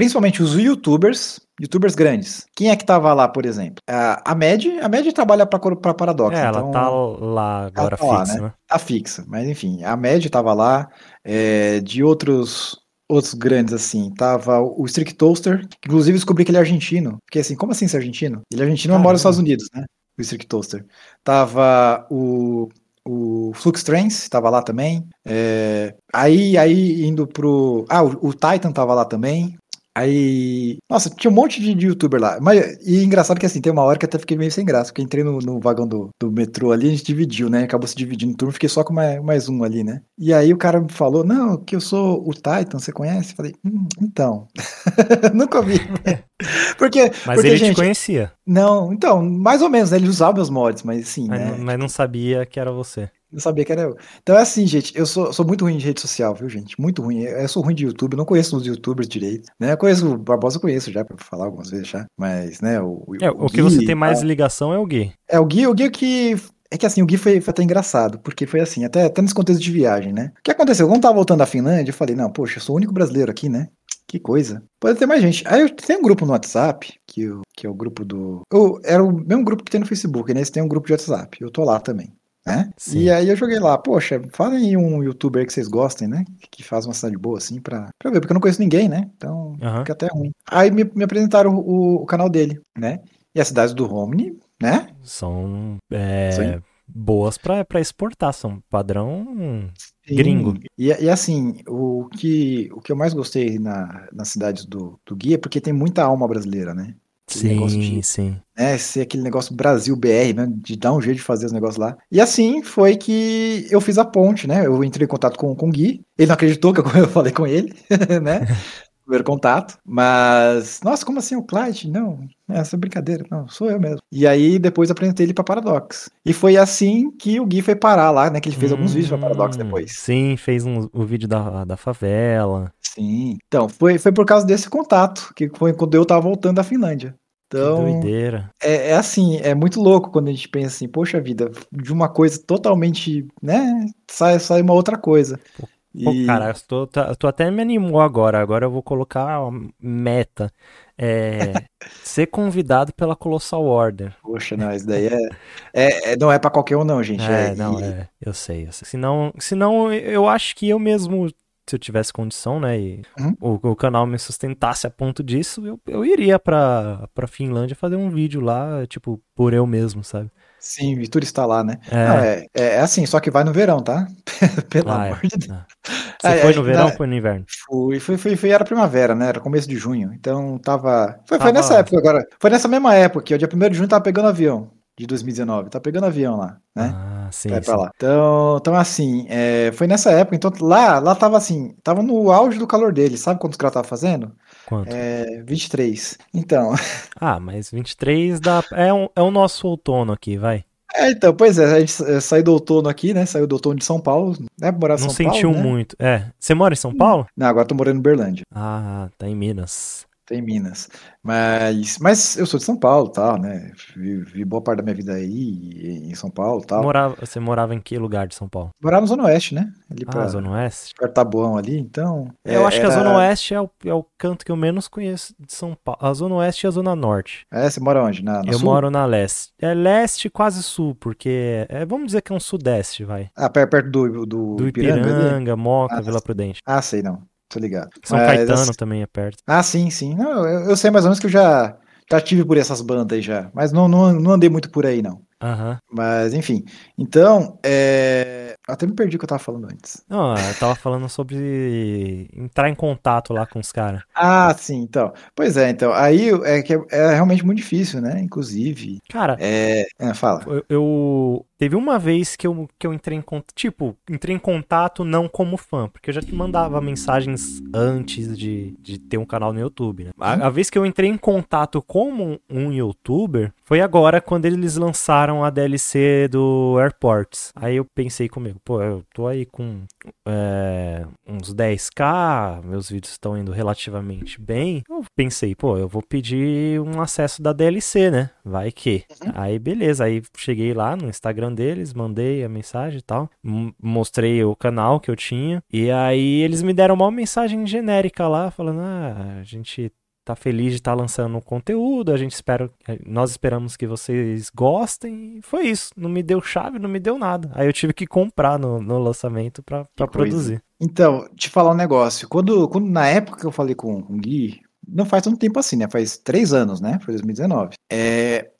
principalmente os youtubers, youtubers grandes. Quem é que tava lá, por exemplo? A, Mad, a Mad trabalha para Paradox. É, então, ela tá lá agora tá fixa, lá, né? né? Tá fixa, mas enfim, a Mad tava lá, é, de outros outros grandes, assim. Tava o Strict Toaster, que inclusive descobri que ele é argentino. Fiquei assim, como assim ser argentino? Ele é argentino, mas mora nos Estados Unidos, né? O Strict Toaster. Tava o, o Flux Trance, tava lá também. É, aí, aí indo pro... Ah, o, o Titan tava lá também. Aí. Nossa, tinha um monte de, de, youtuber lá. Mas, e engraçado que assim, tem uma hora que até fiquei meio sem graça, porque entrei no, no vagão do, do metrô ali, a gente dividiu, né? Acabou se dividindo o turno, fiquei só com mais, mais um ali, né? E aí o cara me falou: Não, que eu sou o Titan, você conhece? Falei, hum, então. Nunca ouvi. porque, mas porque, ele gente, te conhecia. Não, então, mais ou menos, né? Ele usava meus mods, mas sim. Mas, né? mas não sabia que era você. Não sabia que era eu. Então é assim, gente, eu sou, sou muito ruim de rede social, viu, gente? Muito ruim. Eu sou ruim de YouTube, não conheço os youtubers direito. Né? Eu conheço o Barbosa, eu conheço já, pra falar algumas vezes já. Mas, né, o. É, o, o que você tem mais ligação é o Gui. É, o Gui, o Gui que. É que assim, o Gui foi, foi até engraçado, porque foi assim, até, até nesse contexto de viagem, né? O que aconteceu? Quando eu tava voltando da Finlândia, eu falei, não, poxa, eu sou o único brasileiro aqui, né? Que coisa. Pode ter mais gente. Aí eu tenho um grupo no WhatsApp, que, eu, que é o grupo do. Eu, era o mesmo grupo que tem no Facebook, né? Esse tem um grupo de WhatsApp. Eu tô lá também né? Sim. E aí eu joguei lá, poxa, fala aí um youtuber que vocês gostem, né? Que faz uma cidade boa, assim, pra, pra ver, porque eu não conheço ninguém, né? Então uhum. fica até ruim. Aí me, me apresentaram o, o, canal dele, né? E as cidades do Romney, né? São é, boas pra, pra exportar, são padrão Sim. gringo. E, e, assim, o que, o que eu mais gostei na, nas cidades do, do Guia é porque tem muita alma brasileira, né? Sim, de, sim. Né, ser aquele negócio Brasil BR, né? De dar um jeito de fazer os negócios lá. E assim foi que eu fiz a ponte, né? Eu entrei em contato com, com o Gui. Ele não acreditou que eu falei com ele, né? Primeiro contato. Mas, nossa, como assim o Clyde? Não, essa é brincadeira. Não, sou eu mesmo. E aí depois apresentei ele pra Paradox. E foi assim que o Gui foi parar lá, né? Que ele fez hum, alguns vídeos pra Paradox hum, depois. Sim, fez um, o vídeo da, da favela. Sim. Então, foi, foi por causa desse contato, que foi quando eu tava voltando da Finlândia. Então, que doideira. É, é assim, é muito louco quando a gente pensa assim, poxa vida, de uma coisa totalmente, né, sai, sai uma outra coisa. Pô, e... cara, eu tô, tá, tô até me animou agora, agora eu vou colocar meta. É, ser convidado pela Colossal Order. Poxa, não, isso daí é, é, é não é para qualquer um não, gente. É, é não, e... é, eu sei, eu sei. Senão, senão eu acho que eu mesmo se eu tivesse condição, né, e uhum. o, o, canal me sustentasse a ponto disso, eu, eu iria pra, pra Finlândia fazer um vídeo lá, tipo, por eu mesmo, sabe? Sim, e turistar lá, né? É. Não, é, é, é, assim, só que vai no verão, tá? Pelo ah, é. amor de Deus. Ah. Você é, foi no verão ou foi no inverno? Fui, fui, fui, fui, era primavera, né? Era começo de junho. Então tava. Foi, tava... foi nessa época agora. Foi nessa mesma época que o dia 1 de junho tava pegando avião de 2019. Tá pegando avião lá, né? Ah, sim. Vai pra sim. lá. Então, então assim, é, foi nessa época. Então lá, lá tava assim, tava no auge do calor dele. Sabe quantos graus tava fazendo? Quanto? É, 23. Então. Ah, mas 23 dá, é, um, é o nosso outono aqui, vai. É, então, pois é, a gente é, saiu do outono aqui, né? Saiu do outono de São Paulo, né? Morar em Não São sentiu Paulo, né? muito. É. Você mora em São Paulo? Não, agora tô morando em Berlândia. Ah, tá em Minas. Tem em Minas. Mas, mas eu sou de São Paulo, tal, né? Vivi boa parte da minha vida aí em São Paulo, tal. Morava, você morava em que lugar de São Paulo? Morava na Zona Oeste, né? Ali ah, pra, Zona Oeste? Perto Tabuão ali, então... Eu é, acho que a Zona Oeste é o, é o canto que eu menos conheço de São Paulo. A Zona Oeste e a Zona Norte. É, você mora onde? Na, na eu sul? moro na leste. É leste quase sul, porque é, vamos dizer que é um sudeste, vai. Ah, perto do, do, do Ipiranga, Ipiranga Moca, ah, Vila Prudente. Ah, sei não. Tô ligado. São Mas, Caetano assim... também é perto. Ah, sim, sim. Não, eu, eu, sei mais ou menos que eu já, já tive por essas bandas aí já. Mas não, não, não andei muito por aí, não. Uhum. Mas, enfim. Então, é... até me perdi o que eu tava falando antes. Não, eu tava falando sobre entrar em contato lá com os caras. Ah, sim, então. Pois é, então. Aí é que é, é realmente muito difícil, né? Inclusive. Cara, é... é fala. Eu, eu, Teve uma vez que eu, que eu entrei em contato, tipo, entrei em contato não como fã, porque eu já te mandava mensagens antes de, de ter um canal no YouTube, né? A, a vez que eu entrei em contato como um youtuber foi agora quando eles lançaram a DLC do Airports. Aí eu pensei comigo, pô, eu tô aí com é, uns 10k, meus vídeos estão indo relativamente bem. Eu pensei, pô, eu vou pedir um acesso da DLC, né? Vai que. Uhum. Aí beleza, aí cheguei lá no Instagram deles, mandei a mensagem e tal, mostrei o canal que eu tinha, e aí eles me deram uma mensagem genérica lá, falando: ah, a gente tá feliz de estar tá lançando conteúdo, a gente espera, nós esperamos que vocês gostem, e foi isso, não me deu chave, não me deu nada, aí eu tive que comprar no, no lançamento para produzir. Então, te falar um negócio, quando, quando na época que eu falei com, com o Gui, não faz tanto tempo assim, né? Faz três anos, né? Foi 2019. É,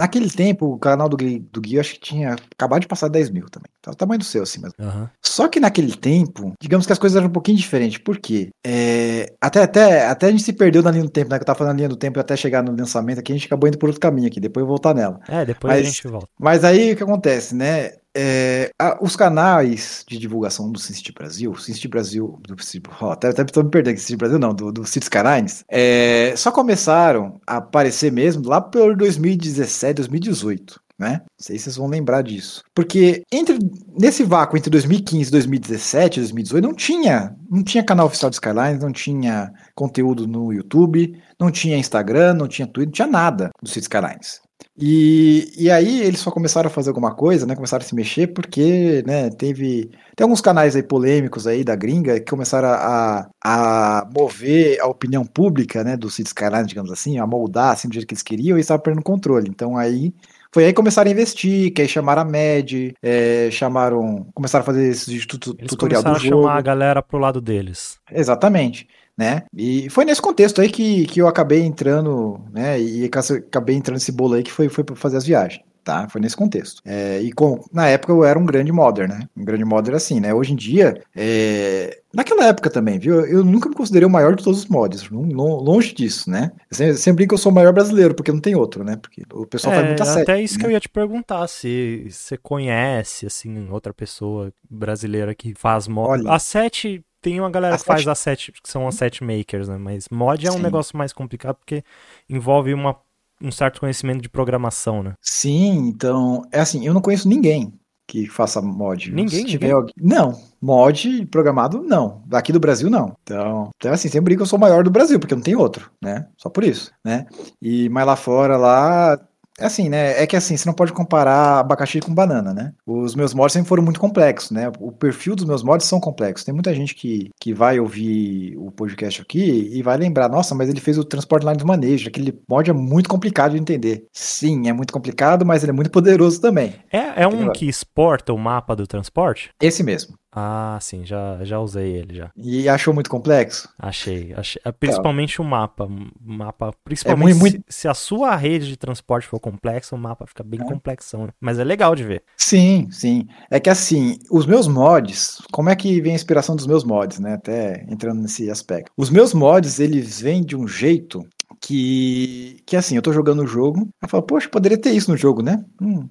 Naquele tempo, o canal do Gui, do Gui acho que tinha acabado de passar 10 mil também. Tá o tamanho do seu, assim mesmo. Uhum. Só que naquele tempo, digamos que as coisas eram um pouquinho diferentes. Por quê? É, até, até, até a gente se perdeu na linha do tempo, né? Que eu tava falando na linha do tempo até chegar no lançamento aqui, a gente acabou indo por outro caminho aqui. Depois eu voltar nela. É, depois mas, a gente volta. Mas aí o que acontece, né? É, a, os canais de divulgação do City Brasil, City Brasil, do, oh, até, até tô me perdendo City Brasil não, do, do City Skylines, é, só começaram a aparecer mesmo lá por 2017, 2018. Né? Não sei se vocês vão lembrar disso. Porque entre nesse vácuo entre 2015, 2017 2018 não tinha, não tinha canal oficial de Skylines, não tinha conteúdo no YouTube, não tinha Instagram, não tinha Twitter, não tinha nada do City Skylines. E, e aí eles só começaram a fazer alguma coisa, né? Começaram a se mexer porque, né, teve. Tem alguns canais aí polêmicos aí da gringa que começaram a, a mover a opinião pública, né, do Cities Skyline, digamos assim, a moldar assim do jeito que eles queriam e estavam perdendo controle. Então aí foi aí que começaram a investir, que aí chamaram a MED, é, chamaram. Começaram a fazer esses Eles tutorial do jogo. a chamar a galera pro lado deles. Exatamente né? E foi nesse contexto aí que, que eu acabei entrando, né? E acabei entrando nesse bolo aí que foi, foi para fazer as viagens. Tá, foi nesse contexto. É, e com, na época eu era um grande modder, né? Um grande modder assim, né? Hoje em dia, é, naquela época também, viu? Eu nunca me considerei o maior de todos os mods, longe disso, né? Eu sempre, sempre que eu sou o maior brasileiro, porque não tem outro, né? Porque o pessoal é, faz muita série. Até isso né? que eu ia te perguntar, se você conhece, assim, outra pessoa brasileira que faz mod. A sete tem uma galera que faz as sete, que são as set makers, né? Mas mod é um Sim. negócio mais complicado porque envolve uma, um certo conhecimento de programação, né? Sim, então, é assim, eu não conheço ninguém que faça mod. Ninguém, ninguém. Alguém... Não, mod programado, não. Aqui do Brasil, não. Então, então assim, sempre que eu sou o maior do Brasil, porque não tem outro, né? Só por isso, né? E, mas lá fora, lá, assim, né? É que assim, você não pode comparar abacaxi com banana, né? Os meus mods sempre foram muito complexos, né? O perfil dos meus mods são complexos. Tem muita gente que, que vai ouvir o podcast aqui e vai lembrar, nossa, mas ele fez o Transport Lines Manejo. Aquele mod é muito complicado de entender. Sim, é muito complicado, mas ele é muito poderoso também. É, é um que exporta o mapa do transporte? Esse mesmo. Ah, sim, já, já usei ele já. E achou muito complexo? Achei, achei é, principalmente tá. o mapa, mapa, principalmente é muito, muito... Se, se, a sua rede de transporte for complexa, o mapa fica bem é. complexão, né? mas é legal de ver. Sim, sim. É que assim, os meus mods, como é que vem a inspiração dos meus mods, né? Até entrando nesse aspecto. Os meus mods, eles vêm de um jeito que que assim, eu tô jogando o jogo, eu falo, poxa, poderia ter isso no jogo, né? Hum,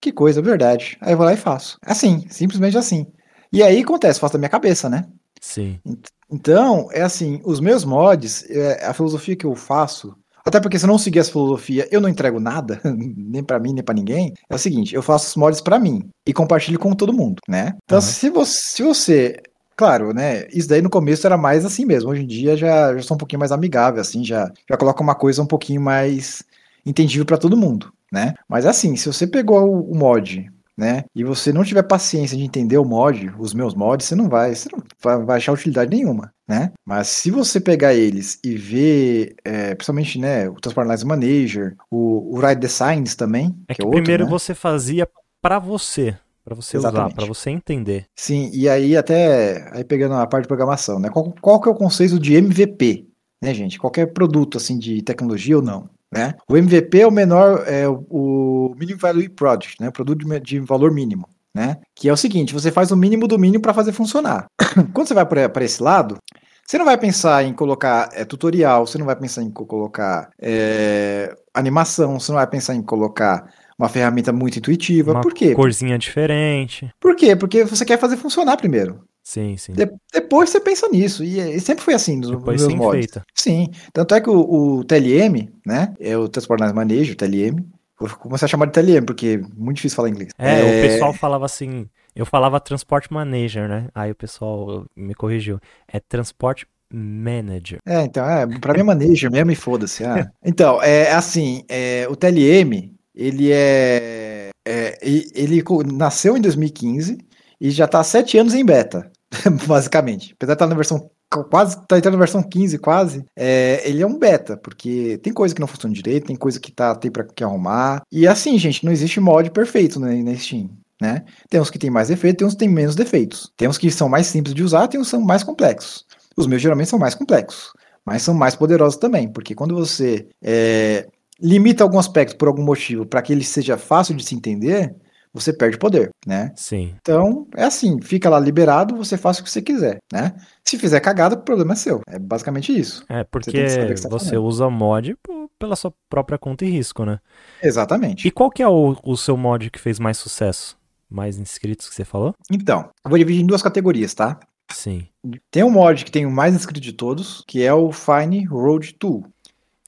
que coisa, verdade. Aí eu vou lá e faço. Assim, simplesmente assim. E aí acontece, faço da minha cabeça, né? Sim. Então, é assim, os meus mods, é, a filosofia que eu faço, até porque se eu não seguir essa filosofia, eu não entrego nada, nem para mim, nem para ninguém. É o seguinte, eu faço os mods para mim e compartilho com todo mundo, né? Então, uhum. se, você, se você Claro, né? Isso daí no começo era mais assim mesmo. Hoje em dia já, já sou um pouquinho mais amigável, assim, já, já coloca uma coisa um pouquinho mais entendível para todo mundo, né? Mas assim, se você pegou o, o mod né? E você não tiver paciência de entender o mod, os meus mods, você não vai, você não vai, achar utilidade nenhuma, né? Mas se você pegar eles e ver, é, principalmente, né, o Transport Lines Manager, o, o Ride Designs também, é que, que é outro, primeiro né? você fazia para você, para você Exatamente. usar, para você entender. Sim, e aí até aí pegando a parte de programação, né? Qual, qual que é o conceito de MVP, né, gente? Qualquer produto assim de tecnologia ou não, né? O MVP é o menor, é o Minimum Value Project, né? produto de, valor mínimo. Né? Que é o seguinte: você faz o mínimo do mínimo para fazer funcionar. Quando você vai para esse lado, você não vai pensar em colocar é, tutorial, você não vai pensar em colocar é, animação, você não vai pensar em colocar uma ferramenta muito intuitiva. Uma Por quê? Corzinha diferente. Por quê? Porque você quer fazer funcionar primeiro. Sim, sim. De depois você pensa nisso. E, e sempre foi assim nos depois meus mods. Feita. Sim. Tanto é que o, o, TLM, né? É o Transport Manejo, o TLM. Vou começar a chamar de TLM, porque é muito difícil falar inglês. É, é, o pessoal falava assim. Eu falava Transport Manager, né? Aí o pessoal me corrigiu. É Transport Manager. É, então, é, pra mim é Manager mesmo e foda-se. Ah. então, é assim, é, o TLM, ele é, é. Ele nasceu em 2015 e já tá há sete anos em beta. basicamente. Apesar de estar na versão quase tá entrando na versão 15 quase, é, ele é um beta, porque tem coisa que não funciona direito, tem coisa que tá tem para que arrumar. E assim, gente, não existe mod perfeito né, na Steam. Né? Tem uns que tem mais defeitos, tem uns que tem menos defeitos. Tem uns que são mais simples de usar, tem uns que são mais complexos. Os meus geralmente são mais complexos, mas são mais poderosos também, porque quando você é, limita algum aspecto por algum motivo para que ele seja fácil de se entender, você perde poder, né? Sim. Então, é assim, fica lá liberado, você faz o que você quiser, né? Se fizer cagada, o problema é seu. É basicamente isso. É, porque você, tá você usa mod pela sua própria conta e risco, né? Exatamente. E qual que é o, o seu mod que fez mais sucesso? Mais inscritos que você falou? Então, eu vou dividir em duas categorias, tá? Sim. Tem um mod que tem o mais inscrito de todos, que é o Fine Road Tool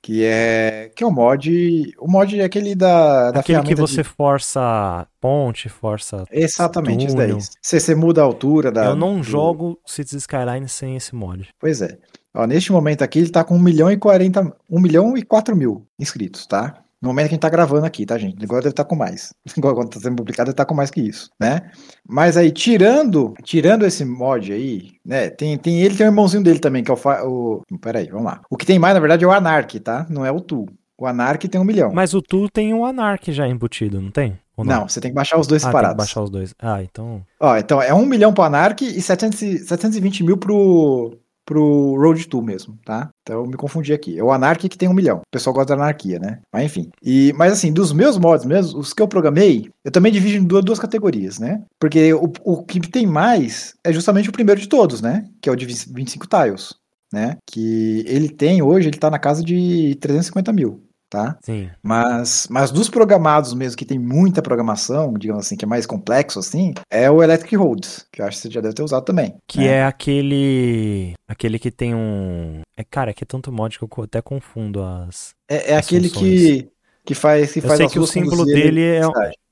que é que é o mod, o mod é aquele da, da aquele que você de... força ponte, força Exatamente, túnel. isso daí. Você, você muda a altura da Eu não do... jogo Cities Skyline sem esse mod. Pois é. Ó, neste momento aqui ele tá com 1 milhão e 40, 1 milhão e 4 mil inscritos, tá? No momento que a gente tá gravando aqui, tá, gente? Agora deve estar tá com mais. Agora quando tá sendo publicado, deve estar tá com mais que isso, né? Mas aí, tirando tirando esse mod aí, né? Tem, tem ele, tem o irmãozinho dele também, que é o, o. Peraí, vamos lá. O que tem mais, na verdade, é o Anark, tá? Não é o Tu. O Anark tem um milhão. Mas o Tu tem um Anark já embutido, não tem? Não? não? você tem que baixar os dois ah, separados. Tem que baixar os dois. Ah, então. Ó, então é um milhão pro Anark e 700, 720 mil pro, pro Road 2 mesmo, tá? Então me confundi aqui. É o Anarchy que tem um milhão. O pessoal gosta da anarquia, né? Mas enfim. E, mas assim, dos meus mods mesmo, os que eu programei, eu também divido em duas, duas categorias, né? Porque o, o que tem mais é justamente o primeiro de todos, né? Que é o de 25 tiles, né? Que ele tem hoje, ele tá na casa de 350 mil tá? Sim. Mas, mas dos programados mesmo, que tem muita programação, digamos assim, que é mais complexo assim, é o Electric Roads, que eu acho que você já deve ter usado também. Que né? é aquele aquele que tem um... É, cara, é que é tanto mod que eu até confundo as É, é as aquele funções. que... que faz que Eu faz sei que o símbolo dele é,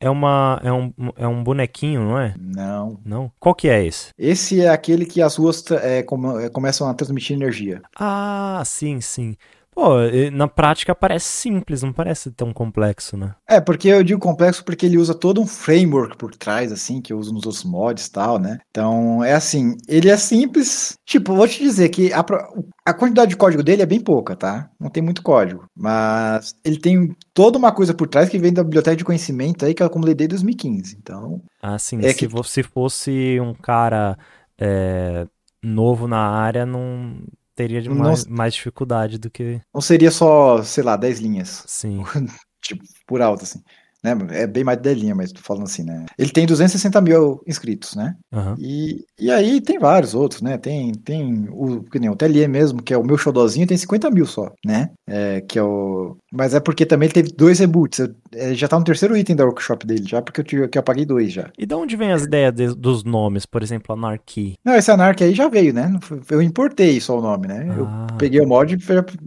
é, uma, é, um, é um bonequinho, não é? Não. Não? Qual que é esse? Esse é aquele que as ruas é, come- é, começam a transmitir energia. Ah, sim, sim. Pô, na prática parece simples, não parece tão complexo, né? É, porque eu digo complexo porque ele usa todo um framework por trás, assim, que eu uso nos outros mods e tal, né? Então, é assim, ele é simples. Tipo, vou te dizer que a, a quantidade de código dele é bem pouca, tá? Não tem muito código. Mas ele tem toda uma coisa por trás que vem da biblioteca de conhecimento aí que eu acumulei desde 2015. Então, Ah, sim, É se, que- vo- se fosse um cara é, novo na área, não teria de Não- mais, mais dificuldade do que. não seria só, sei lá, 10 linhas. Sim. tipo, por alto, assim. Né? É bem mais de 10 linhas, mas tô falando assim, né? Ele tem 260 mil inscritos, né? Aham. E, e aí tem vários outros, né? Tem, tem o, que nem o TLE mesmo, que é o meu xodozinho, tem 50 mil só, né? É, que é o... Mas é porque também ele teve dois reboots. Eu- é, já tá no terceiro item da workshop dele, já, porque eu, tive, que eu apaguei dois já. E de onde vem as ideias de- dos nomes? Por exemplo, Anarchy. Não, esse Anark aí já veio, né? Eu importei só o nome, né? Eu Ah, peguei o mod e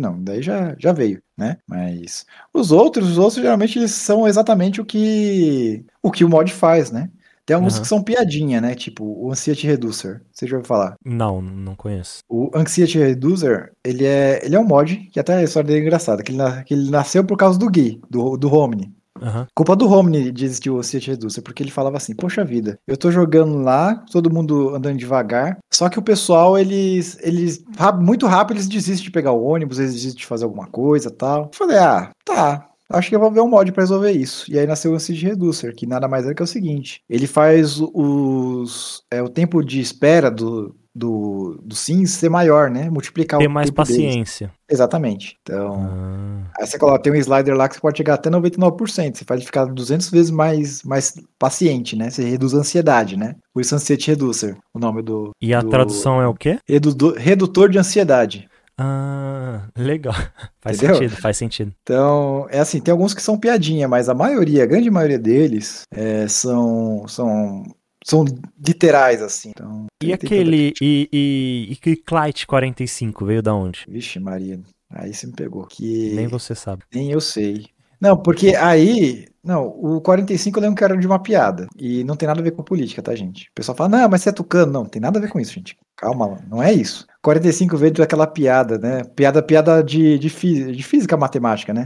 não, daí já, já veio, né? Mas os outros, os outros geralmente eles são exatamente o que o que o mod faz, né? Tem alguns Aham. que são piadinha, né? Tipo o Anxiety Reducer. Você já ouviu falar? não, não conheço. O Anxiety Reducer, ele é, ele é um mod que até a história dele é engraçada, que ele, na- que ele nasceu por causa do Gui, do, do Romney. Aham. Culpa do Romney de existir o Anxiety Reducer, porque ele falava assim, poxa vida, eu tô jogando lá, todo mundo andando devagar, só que o pessoal, eles, eles muito rápido, eles desistem de pegar o ônibus, eles desistem de fazer alguma coisa e tal. Eu falei, ah, tá, Acho que eu vou ver um mod pra resolver isso. E aí nasceu o Ansible Reducer, que nada mais é que é o seguinte: ele faz os, é, o tempo de espera do, do, do Sims ser maior, né? Multiplicar Ter o mais tempo deles. paciência. Exatamente. Então, Ah, aí você coloca, tem um slider lá que você pode chegar até 99%. Você faz ficar 200 vezes mais, mais paciente, né? Você reduz a ansiedade, né? Isso Anxiety Reducer, o nome do. E a do- tradução é o quê? redu- redutor de ansiedade. Ah, legal. Faz Entendeu? sentido, faz sentido. Então, é assim, tem alguns que são piadinha, mas a maioria, a grande maioria deles é, são, são, são literais, assim. Então, E aquele. E, e, e que Clyde 45 veio da onde? Vixe, Maria, aí você me pegou. Que Nem você sabe. nem eu sei. Não, porque aí. Não, o 45 eu lembro que era de uma piada. E não tem nada a ver com política, tá, gente? O pessoal fala, não, mas você é tucano. Não, tem nada a ver com isso, gente. Calma não é isso. 45 veio daquela piada, né? Piada, piada de, de, fí- de física matemática, né?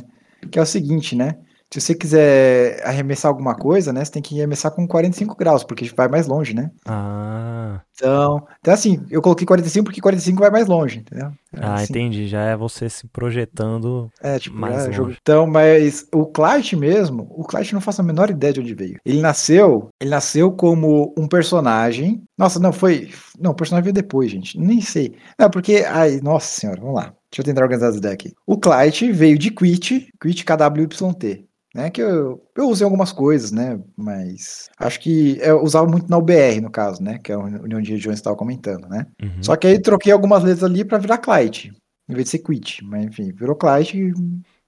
Que é o seguinte, né? Se você quiser arremessar alguma coisa, né? Você tem que arremessar com 45 graus, porque vai mais longe, né? Ah, Então, então assim, eu coloquei 45 porque 45 vai mais longe, entendeu? É ah assim. entendi. Já é você se projetando. É, tipo, Mais é, longe. Então, mas o Clyde mesmo, o Clyde não faço a menor ideia de onde veio. Ele nasceu, ele nasceu como um personagem. Nossa, não, foi. Não, o personagem veio depois, gente. Nem sei. Não, porque. Ai, nossa senhora, vamos lá. Deixa eu tentar organizar as ideias aqui. O Clyde veio de Quit, Quit KWYT. Né, que eu, eu usei algumas coisas, né? Mas acho que eu usava muito na UBR, no caso, né? Que é a União de Regiões estava comentando, né? Uhum. Só que aí troquei algumas letras ali pra virar Clyde, em vez de ser Quit. Mas enfim, virou Clyde.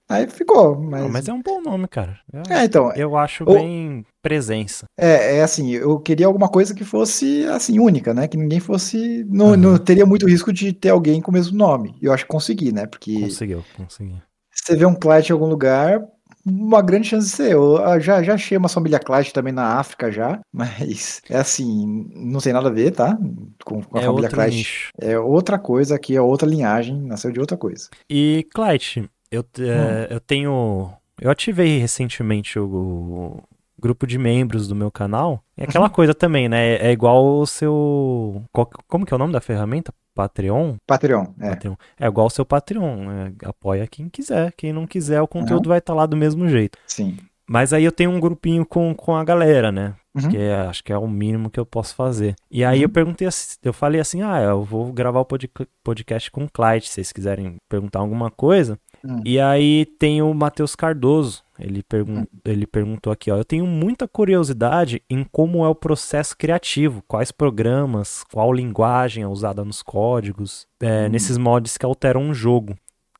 Aí ficou. Mas, Não, mas é um bom nome, cara. Eu, É, então, eu acho o- bem presença. é, é assim, eu queria alguma coisa que fosse assim, única, né? Que ninguém fosse. Não, Aham. não teria muito risco de ter alguém com o mesmo nome. E eu acho que consegui, né? Porque Conseguiu, conseguiu. você vê um Clyde em algum lugar, uma grande chance de ser. Eu ah, já, já achei uma família Clyde também na África já, mas é assim, não tem nada a ver, tá? Com, com a É família Clyde. nicho. É outra coisa aqui, é outra linhagem, nasceu de outra coisa. E, Clyde, eu, te- Hum. é, eu tenho. Eu ativei recentemente o grupo de membros do meu canal. É aquela Uhum. coisa também, né? É igual o seu. como que é o nome da ferramenta? Patreon? Patreon, é. Patreon. É igual o seu Patreon. é, apoia quem quiser. Quem não quiser, o conteúdo vai estar lá do mesmo jeito. Sim. Mas aí eu tenho um grupinho com, com a galera, né? Uhum. Que é- acho que é o mínimo que eu posso fazer. E aí Uhum. eu perguntei, assim- eu falei assim, ah, eu vou gravar o pod- podcast com o Clyde, se vocês quiserem perguntar alguma coisa. Hum. E aí tem o Matheus Cardoso, ele, pergun ele perguntou aqui, ó, eu tenho muita curiosidade em como é o processo criativo, quais programas, qual linguagem é usada nos códigos, é, nesses mods que alteram um jogo.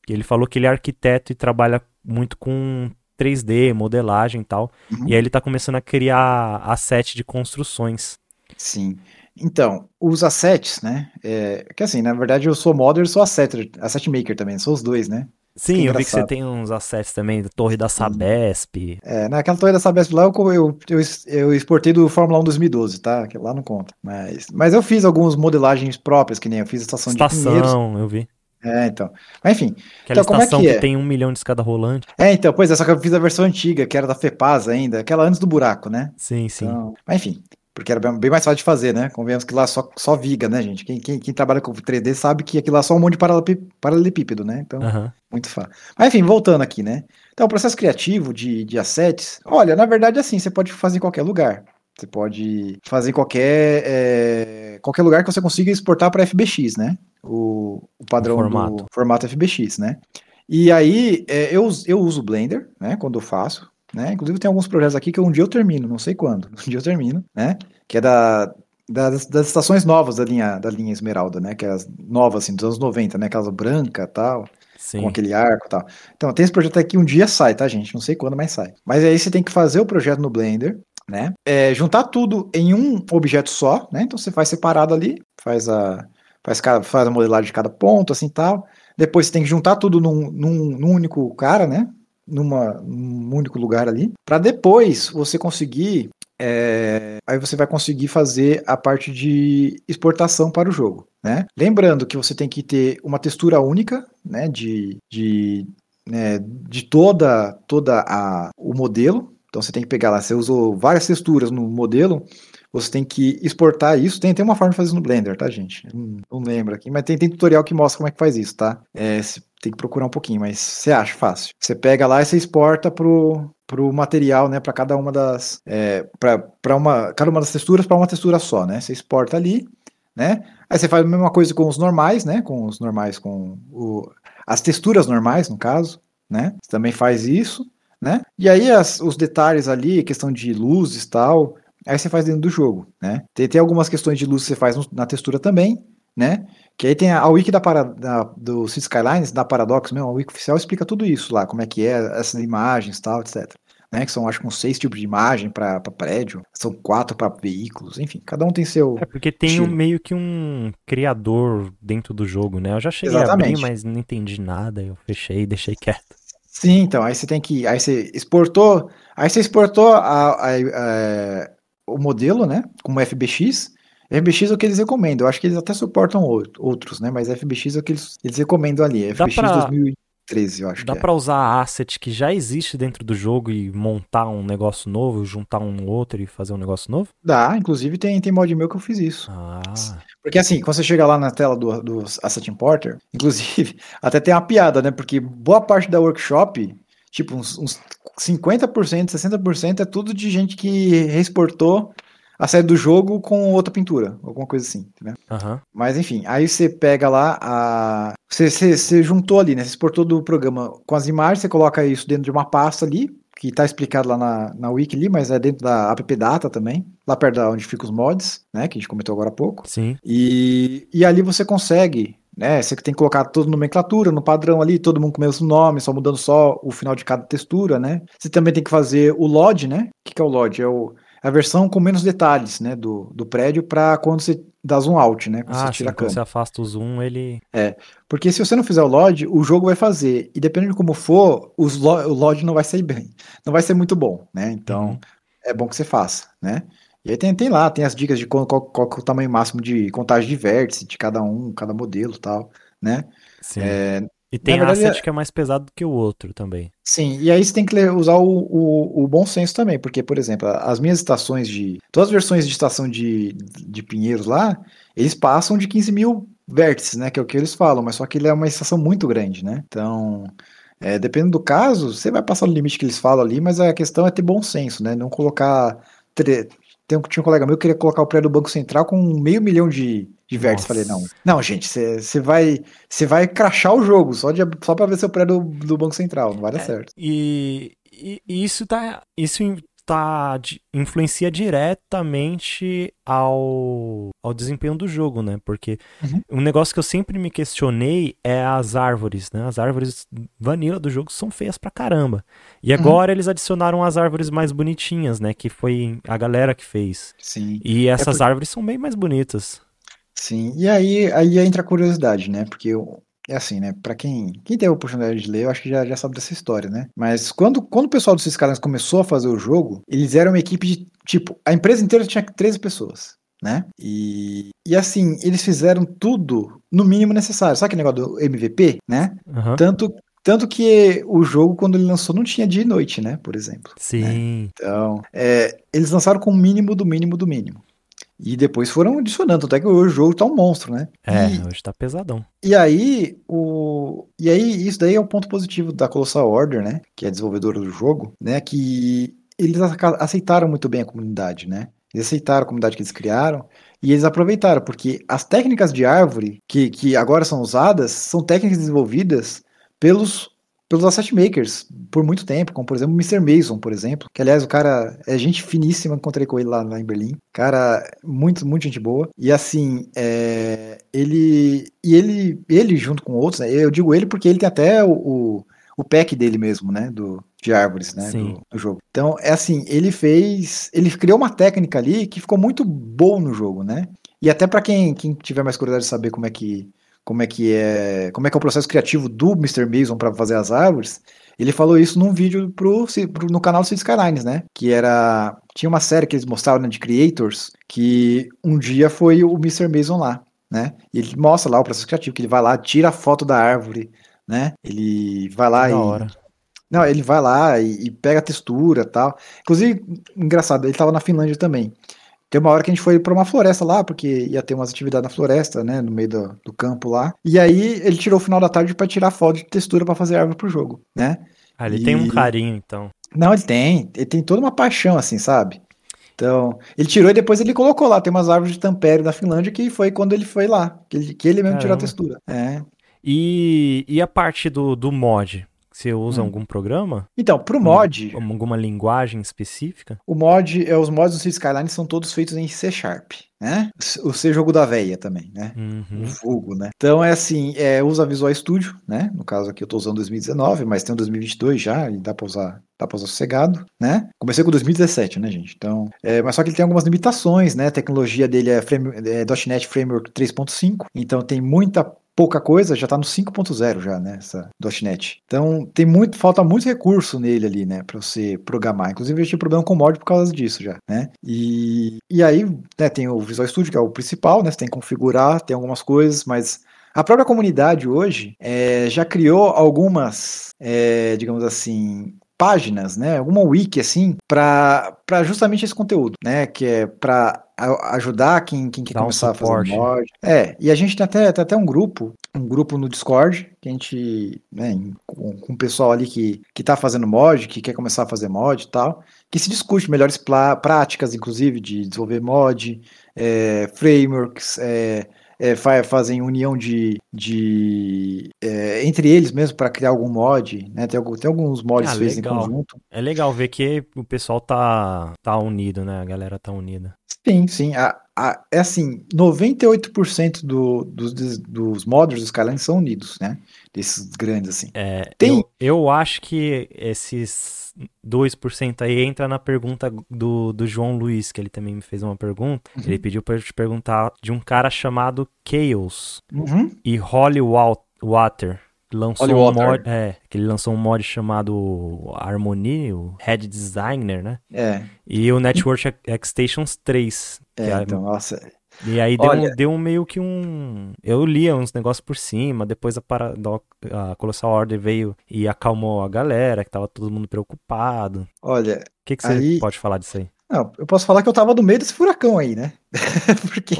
Ele falou que ele é arquiteto e trabalha muito com 3D, modelagem e tal. Uhum. E aí ele tá começando a criar asset de construções. Sim. Então, os assets, né? É, que assim, na verdade eu sou modder e sou asset, asset maker também, sou os dois, né? Sim, eu vi que você tem uns assets também, Torre da Sabesp. É, naquela Torre da Sabesp lá eu, eu, eu, eu exportei do Fórmula 1 2012, tá? Que lá não conta. Mas, mas eu fiz algumas modelagens próprias, que nem eu fiz a estação, estação de Pinheiros. eu vi. É, então. Mas enfim. Aquela então, como é que, é? que tem um milhão de escada rolante. É, então, pois é, só que eu fiz a versão antiga, que era da FEPAS ainda, aquela antes do buraco, né? Sim, sim. Então, mas enfim, porque era bem mais fácil de fazer, né? Convenhamos que lá só, só viga, né, gente? Quem, quem, quem trabalha com 3D sabe que aquilo lá é só um monte de paralelepípedo, né? Então, uhum. muito fácil. Mas enfim, voltando aqui, né? Então, o processo criativo de, de assets, olha, na verdade, assim, você pode fazer em qualquer lugar. Você pode fazer em qualquer, é, qualquer lugar que você consiga exportar para FBX, né? O, o padrão o formato. do formato FBX, né? E aí, é, eu, eu uso o Blender, né? Quando eu faço. Né? Inclusive tem alguns projetos aqui que um dia eu termino, não sei quando, um dia eu termino, né? Que é da, das, das estações novas da linha, da linha Esmeralda, né? Que é as novas, assim, dos anos 90, né? Casa branca tal, Sim. com aquele arco tal. Então, tem esse projeto aqui, um dia sai, tá, gente? Não sei quando, mas sai. Mas aí você tem que fazer o projeto no Blender, né? É, juntar tudo em um objeto só, né? Então você faz separado ali, faz a, faz, faz a modelagem de cada ponto, assim tal. Depois você tem que juntar tudo num, num, num único cara, né? numa, num único lugar ali, para depois você conseguir. É, aí você vai conseguir fazer a parte de exportação para o jogo. Né? Lembrando que você tem que ter uma textura única né, de, de, né, de toda, toda a, o modelo. Então você tem que pegar lá, você usou várias texturas no modelo, você tem que exportar isso. Tem, tem uma forma de fazer isso no Blender, tá, gente? Não, não lembro aqui, mas tem, tem tutorial que mostra como é que faz isso, tá? É, tem que procurar um pouquinho, mas você acha fácil. Você pega lá e você exporta pro, pro material, né, para cada uma das é, para uma cada uma das texturas para uma textura só, né? Você exporta ali, né? Aí você faz a mesma coisa com os normais, né? Com os normais com o, as texturas normais, no caso, né? Você também faz isso, né? E aí as, os detalhes ali, questão de luzes tal, aí você faz dentro do jogo, né? Tem, tem algumas questões de luz que você faz na textura também, né? Que aí tem a, a wiki da, para, da, do City Skylines, da Paradox mesmo, a wiki oficial explica tudo isso lá, como é que é, essas imagens tal, etc. Né, que são, acho que, uns seis tipos de imagem para prédio, são quatro para veículos, enfim, cada um tem seu. É porque tem um, meio que um criador dentro do jogo, né? Eu já cheguei Exatamente. a abrir, mas não entendi nada, eu fechei e deixei quieto. Sim, então, aí você tem que. Aí você exportou. Aí você exportou a, a, a, o modelo, né? Como FBX. FBX é o que eles recomendam. Eu acho que eles até suportam outros, né? Mas FBX é o que eles, eles recomendam ali. FBX pra... 2013, eu acho. Dá para é. usar asset que já existe dentro do jogo e montar um negócio novo, juntar um outro e fazer um negócio novo? Dá, inclusive tem, tem mod meu que eu fiz isso. Ah. Porque assim, quando você chega lá na tela do, do Asset Importer, inclusive, até tem uma piada, né? Porque boa parte da workshop tipo, uns, uns 50%, 60% é tudo de gente que reexportou a série do jogo com outra pintura, alguma coisa assim, entendeu? Uhum. Mas enfim, aí você pega lá a. Você, você, você, juntou ali, né? Você exportou do programa com as imagens, você coloca isso dentro de uma pasta ali, que tá explicado lá na, na wiki ali, mas é dentro da app data também, lá perto da onde ficam os mods, né? Que a gente comentou agora há pouco. Sim. E, e ali você consegue né? Você tem que colocar toda nomenclatura no padrão ali, todo mundo com o mesmo nome, só mudando só o final de cada textura, né? Você também tem que fazer o LOD, né? O que, que é o LOD? É o, a versão com menos detalhes, né, do, do prédio para quando você dá zoom out, né, quando ah, você tira sim, a quando você afasta o zoom, ele... É, porque se você não fizer o LOD, o jogo vai fazer, e dependendo de como for, os lo, o LOD não vai sair bem, não vai ser muito bom, né, então uhum. é bom que você faça, né. E aí tem, tem lá, tem as dicas de qual, qual, qual é o tamanho máximo de contagem de vértice de cada um, cada modelo tal, né. Sim. É, e tem verdade, asset é que é mais pesado do que o outro também. Sim, e aí você tem que usar o, o, o, bom senso também, porque, por exemplo, as minhas estações de. Todas as versões de estação de, de Pinheiros lá, eles passam de 15 mil vértices, né? Que é o que eles falam, mas só que ele é uma estação muito grande, né? Então. É, dependendo do caso, você vai passar no limite que eles falam ali, mas a questão é ter bom senso, né? Não colocar. Tem um, tinha um colega meu que queria colocar o prédio do Banco Central com meio milhão de, de vértices. Falei, não. Não, gente, você vai você vai crachar o jogo só, de, só pra ver seu prédio do, do Banco Central. Não vai dar é, certo. E, e, isso tá. Isso tá, influencia diretamente ao, ao desempenho do jogo, né? Porque uhum. um negócio que eu sempre me questionei é as árvores, né? As árvores vanilla do jogo são feias pra caramba. E uhum. agora uhum. eles adicionaram as árvores mais bonitinhas, né? Que foi a galera que fez. Sim. E é essas é árvores são bem mais bonitas. Sim, e aí, aí entra a curiosidade, né? Porque é assim, né? Para quem, quem teve a oportunidade de ler, eu acho que já, já sabe dessa história, né? Mas quando, quando o pessoal do Six começou a fazer o jogo, eles eram uma equipe de, tipo, a empresa inteira tinha 13 pessoas né? E, e assim, eles fizeram tudo no mínimo necessário. Sabe aquele negócio do MVP, né? Uhum. Tanto, tanto que o jogo, quando ele lançou, não tinha dia e noite, né? Por exemplo. Sim. Né? Então, é, eles lançaram com o mínimo do mínimo do mínimo. E depois foram adicionando, até que hoje o jogo tá um monstro, né? É, e, hoje tá pesadão. E aí, o. E aí, isso daí é o um ponto positivo da Colossal Order, né? Que é a desenvolvedora do jogo, né? Que eles aceitaram muito bem a comunidade, né? Eles aceitaram a comunidade que eles criaram e eles aproveitaram, porque as técnicas de árvore que, que agora são usadas são técnicas desenvolvidas pelos, pelos asset makers por muito tempo, como por exemplo o Mr. Mason, por exemplo, que aliás o cara é gente finíssima, encontrei com ele lá, lá em Berlim, cara, muito, muito gente boa, e assim, é, ele, e ele, ele junto com outros, né, eu digo ele porque ele tem até o, o o pack dele mesmo, né? Do, de árvores, né? Do, do, jogo. Então, é assim, ele fez. Ele criou uma técnica ali que ficou muito boa no jogo, né? E até para quem, quem tiver mais curiosidade de saber como é que. Como é que é. Como é que é o processo criativo do Mr. Mason para fazer as árvores, ele falou isso num vídeo pro, pro, no canal Cities Skylines, né? Que era. Tinha uma série que eles mostravam né, de Creators, que um dia foi o Mr. Mason lá, né? E ele mostra lá o processo criativo, que ele vai lá, tira a foto da árvore, né? Ele vai lá da e. Hora. Não, ele vai lá e, e pega a textura tal. Inclusive, engraçado, ele estava na Finlândia também. Tem uma hora que a gente foi para uma floresta lá, porque ia ter umas atividades na floresta, né, no meio do, do campo lá. E aí ele tirou o final da tarde para tirar foto de textura para fazer árvore pro jogo, né? Ah, ele e... tem um carinho, então. Não, ele tem. Ele tem toda uma paixão, assim, sabe? Então, ele tirou e depois ele colocou lá. Tem umas árvores de tampere na Finlândia que foi quando ele foi lá. Que ele, que ele mesmo Caramba. tirou a textura. É. E, e a parte do, do mod? Você usa hum. algum programa? Então, pro mod. Um, alguma linguagem específica? O mod, é, os mods do Skyline são todos feitos em C Sharp, né? O C jogo da veia também, né? Uhum. O vulgo, né? Então é assim, é, usa Visual Studio, né? No caso aqui eu tô usando 2019, mas tem o 2022 já, e dá pra usar dá pra usar sossegado, né? Comecei com 2017, né, gente? Então, é, mas só que ele tem algumas limitações, né? A tecnologia dele é, frame, é .NET Framework 3.5, então tem muita pouca coisa, já está no 5.0 já, né, essa .NET. Então, tem muito, falta muito recurso nele ali, né, para você programar. Inclusive, eu tive problema com mod por causa disso já, né? E, e aí, né, tem o Visual Studio, que é o principal, né, você tem que configurar, tem algumas coisas, mas a própria comunidade hoje é, já criou algumas, é, digamos assim, páginas, né, alguma wiki assim, para justamente esse conteúdo, né, que é para ajudar quem, quem quer Dá começar um a fazer mod. É, e a gente tem até, tem até um grupo, um grupo no Discord, que a gente, né, com, com o pessoal ali que, que tá fazendo mod, que quer começar a fazer mod e tal, que se discute melhores práticas, inclusive, de desenvolver mod, é, frameworks, é, é, fazem união de, de é, entre eles mesmo para criar algum mod, né? Tem, tem alguns mods ah, feitos em conjunto. É legal ver que o pessoal tá, tá unido, né? A galera tá unida. Sim, sim. A, a, é assim, 98% do, dos, dos modders dos Skyline são unidos, né? Desses grandes, assim. É, Tem... eu, eu acho que esses 2% aí entra na pergunta do, do João Luiz, que ele também me fez uma pergunta. Uhum. Ele pediu para eu te perguntar de um cara chamado Chaos uhum. e Holly Water. Lançou Holy um mod, é, que ele lançou um mod chamado Harmony, o Head Designer, né? É. E o Network Extensions 3. É, é, então, nossa, e aí deu, Olha... um, deu um meio que um. Eu lia uns negócios por cima, depois a, Paradox, a Colossal Order veio e acalmou a galera, que tava todo mundo preocupado. Olha. O que, que você aí... pode falar disso aí? Não, eu posso falar que eu tava no meio desse furacão aí, né? Porque.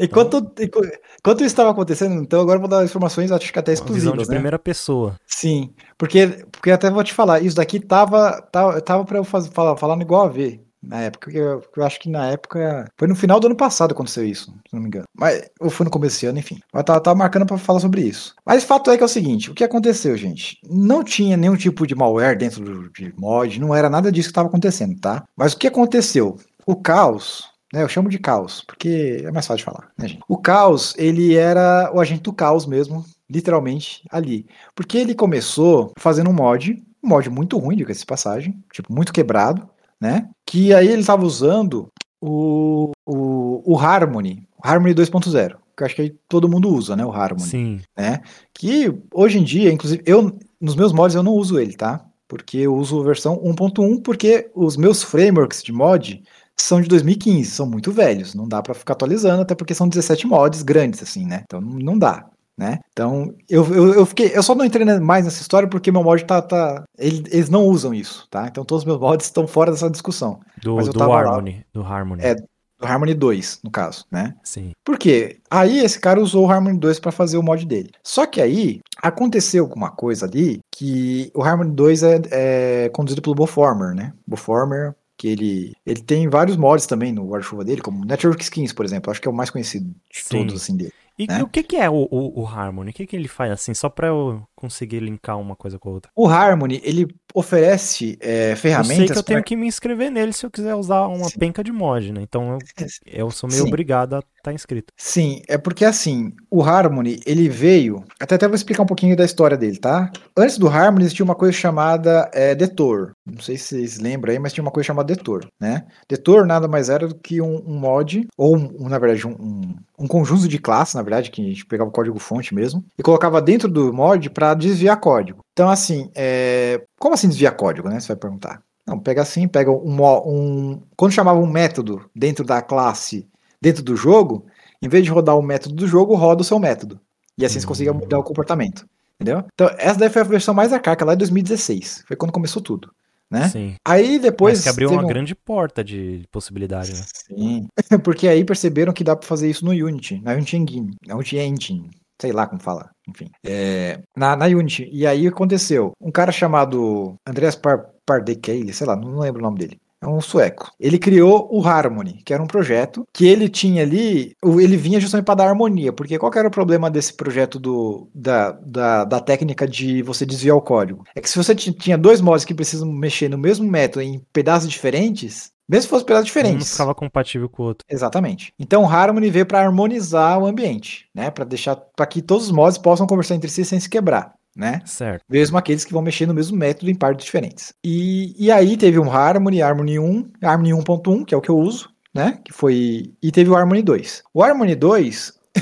Enquanto, então... enquanto isso estava acontecendo, então agora eu vou dar informações, acho que até exclusivas. Visão de né? primeira pessoa. Sim, porque, porque até vou te falar, isso daqui tava, tava, tava para eu fazer, falar, no igual a ver na época. Eu, eu, acho que na época. Foi no final do ano passado que aconteceu isso, se não me engano. Mas, ou foi no começo desse ano, enfim. Mas tava, tava marcando para falar sobre isso. Mas fato é que é o seguinte: o que aconteceu, gente? Não tinha nenhum tipo de malware dentro do, de mod, não era nada disso que estava acontecendo, tá? Mas o que aconteceu? O caos né, eu chamo de caos, porque é mais fácil de falar, né, gente? O caos, ele era o agente do caos mesmo, literalmente, ali. Porque ele começou fazendo um mod, um mod muito ruim, diga-se passagem, tipo, muito quebrado, né? Que aí ele estava usando o, o, o Harmony, o Harmony 2.0, que acho que todo mundo usa, né? O Harmony. Sim. Né? Que hoje em dia, inclusive, eu nos meus mods eu não uso ele, tá? Porque eu uso a versão 1.1 porque os meus frameworks de mod são de 2015, são muito velhos, não dá para ficar atualizando, até porque são 17 mods grandes assim, né? Então não dá né? Então, eu, eu, eu, fiquei. Eu só não entrei mais nessa história porque meu mod tá. tá eles, eles não usam isso, tá? Então todos os meus mods estão fora dessa discussão. Do, do Harmony. Lá, do Harmony. É, do Harmony 2, no caso, né? Sim. Por quê? Aí esse cara usou o Harmony 2 para fazer o mod dele. Só que aí aconteceu alguma coisa ali que o Harmony 2 é, é conduzido pelo Boformer, né? Boformer que ele, ele tem vários mods também no guarda-chuva dele, como Network Skins, por exemplo, acho que é o mais conhecido de Sim. todos assim dele. E, né? e, o que, que é o, o, o Harmony? O que, que ele faz assim, só para eu conseguir linkar uma coisa com a outra? O Harmony, ele oferece é, ferramentas. Eu sei que eu tenho que me inscrever nele se eu quiser usar uma Sim. penca de mod, né? Então eu, eu sou meio Sim. obrigado a estar tá inscrito. Sim, é porque assim, o Harmony, ele veio. Até até vou explicar um pouquinho da história dele, tá? Antes do Harmony existia uma coisa chamada é, Detor. Não sei se vocês lembram aí, mas tinha uma coisa chamada Detor, né? Detor nada mais era do que um, um mod, ou um, na verdade, um, um, conjunto de classes, na verdade, que a gente pegava o código fonte mesmo, e colocava dentro do mod para desviar código. Então, assim, é... como assim desviar código, né? Você vai perguntar. Não, pega assim, pega um, um. Quando chamava um método dentro da classe, dentro do jogo, em vez de rodar o método do jogo, roda o seu método. E assim você conseguia hum. mudar o comportamento. Entendeu? Então, essa daí foi a versão mais arcaica, lá em 2016. Foi quando começou tudo. Né? Sim. Aí depois. Mas que abriu uma um... grande porta de possibilidade, né? Sim. Porque aí perceberam que dá para fazer isso no Unity, na Unity Engine. Na Unity Engine sei lá como fala, enfim, é, na, na Unity. E aí aconteceu, um cara chamado Andreas Par Pardekele, sei lá, não lembro o nome dele. É um sueco. Ele criou o Harmony, que era um projeto que ele tinha ali. Ele vinha justamente para dar harmonia, porque qual era o problema desse projeto do, da, da, da, técnica de você desviar o código? É que se você tinha dois mods que precisam mexer no mesmo método em pedaços diferentes, mesmo se fosse pedaços diferentes. Um ficava compatível com o outro. Exatamente. Então o Harmony veio para harmonizar o ambiente, né? Para deixar para que todos os mods possam conversar entre si sem se quebrar. Né? Certo. Mesmo aqueles que vão mexer no mesmo método em partes diferentes. E, e aí teve um Harmony, Harmony 1, Harmony 1.1, que é o que eu uso, né? Que foi. E teve o Harmony 2. O Harmony 2.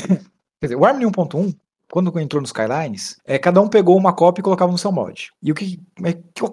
quer dizer, o Harmony 1.1 quando entrou nos Skylines, é, cada um pegou uma cópia e colocava no seu mod. E o que,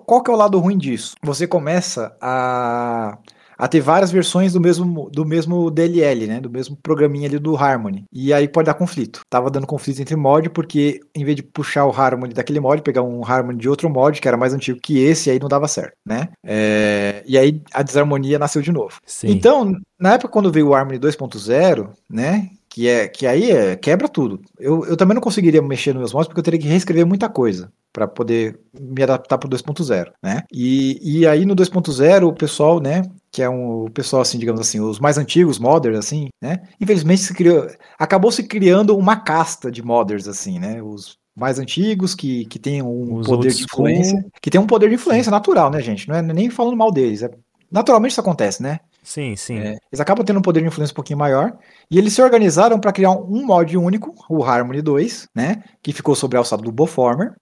qual que é o lado ruim disso? Você começa a a ter várias versões do mesmo, do mesmo DLL, né? Do mesmo programinha ali do Harmony. E aí pode dar conflito. Tava dando conflito entre mod, porque em vez de puxar o Harmony daquele mod, pegar um Harmony de outro mod, que era mais antigo que esse, aí não dava certo, né? É... E aí a desarmonia nasceu de novo. Sim. Então, na época quando veio o Harmony 2.0, né? Que é que aí é, quebra tudo. Eu, eu também não conseguiria mexer nos meus mods porque eu teria que reescrever muita coisa para poder me adaptar para o 2.0, né? E, e aí no 2.0 o pessoal, né, que é um o pessoal assim, digamos assim, os mais antigos modders assim, né? Infelizmente se criou, acabou se criando uma casta de modders assim, né? Os mais antigos que, que tem um os poder de influência, que tem um poder de influência natural, né, gente? Não é nem falando mal deles, é naturalmente isso acontece, né? Sim, sim. É, eles acabam tendo um poder de influência um pouquinho maior. E eles se organizaram para criar um mod único, o Harmony 2, né? Que ficou sobre a alçada do Boformer.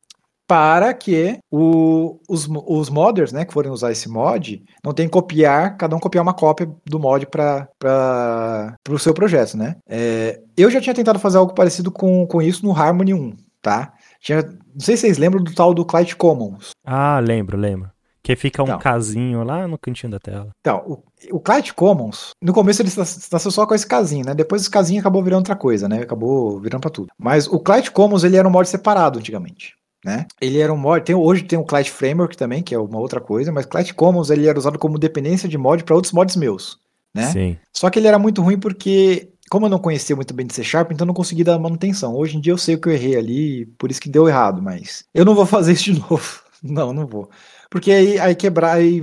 Para que o, os, os modders, né, que forem usar esse mod, não tenham que copiar, cada um copiar uma cópia do mod para o seu projeto, né? É, eu já tinha tentado fazer algo parecido com, com isso no Harmony 1, tá? Tinha, não sei se vocês lembram do tal do Clyde Commons. Ah, lembro, lembro. Que fica um então, casinho lá no cantinho da tela. Então, o, o Client Commons, no começo ele nasceu só com esse casinho, né? Depois esse casinho acabou virando outra coisa, né? Acabou virando pra tudo. Mas o Client Commons, ele era um mod separado antigamente. Né? Ele era um mod, tem, hoje tem o Client Framework também, que é uma outra coisa, mas Client Commons ele era usado como dependência de mod para outros mods meus, né? Sim. Só que ele era muito ruim porque como eu não conhecia muito bem de C Sharp, então não consegui dar manutenção. Hoje em dia eu sei o que eu errei ali, por isso que deu errado, mas eu não vou fazer isso de novo. Não, não vou. Porque aí, aí quebrar, aí,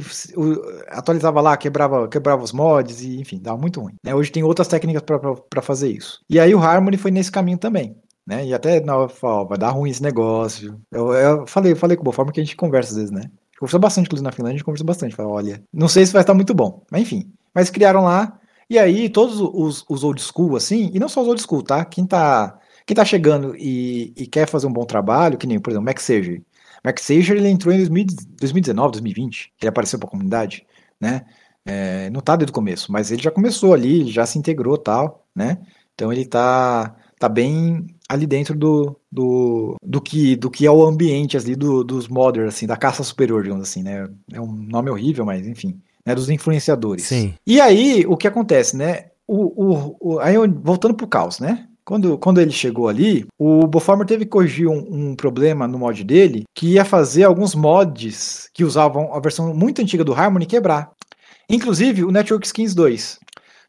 atualizava lá, quebrava, quebrava os mods, e enfim, dava muito ruim. Né? Hoje tem outras técnicas para fazer isso. E aí o Harmony foi nesse caminho também. Né? E até na hora vai dar ruim esse negócio. Eu, eu falei, falei com o Boforma que a gente conversa às vezes, né? Conversou bastante, inclusive na Finlândia, a gente conversou bastante. Fala, olha, não sei se vai estar muito bom. Mas enfim. Mas criaram lá. E aí, todos os, os old school, assim, e não só os old school, tá? Quem tá, quem tá chegando e, e quer fazer um bom trabalho, que nem, por exemplo, Max Surgery. Max Sager ele entrou em 2019, 2020, ele apareceu para a comunidade, né? É, não tá desde o começo, mas ele já começou ali, já se integrou tal, né? Então ele tá, tá bem ali dentro do, do, do, que, do que é o ambiente ali do, dos modders, assim, da caça superior, digamos assim, né? É um nome horrível, mas enfim, né? Dos influenciadores. Sim. E aí, o que acontece, né? O, o, o, aí, voltando pro caos, né? Quando, quando ele chegou ali, o Boformer teve que corrigir um, um, problema no mod dele que ia fazer alguns mods que usavam a versão muito antiga do Harmony quebrar. Inclusive o Network Skins 2.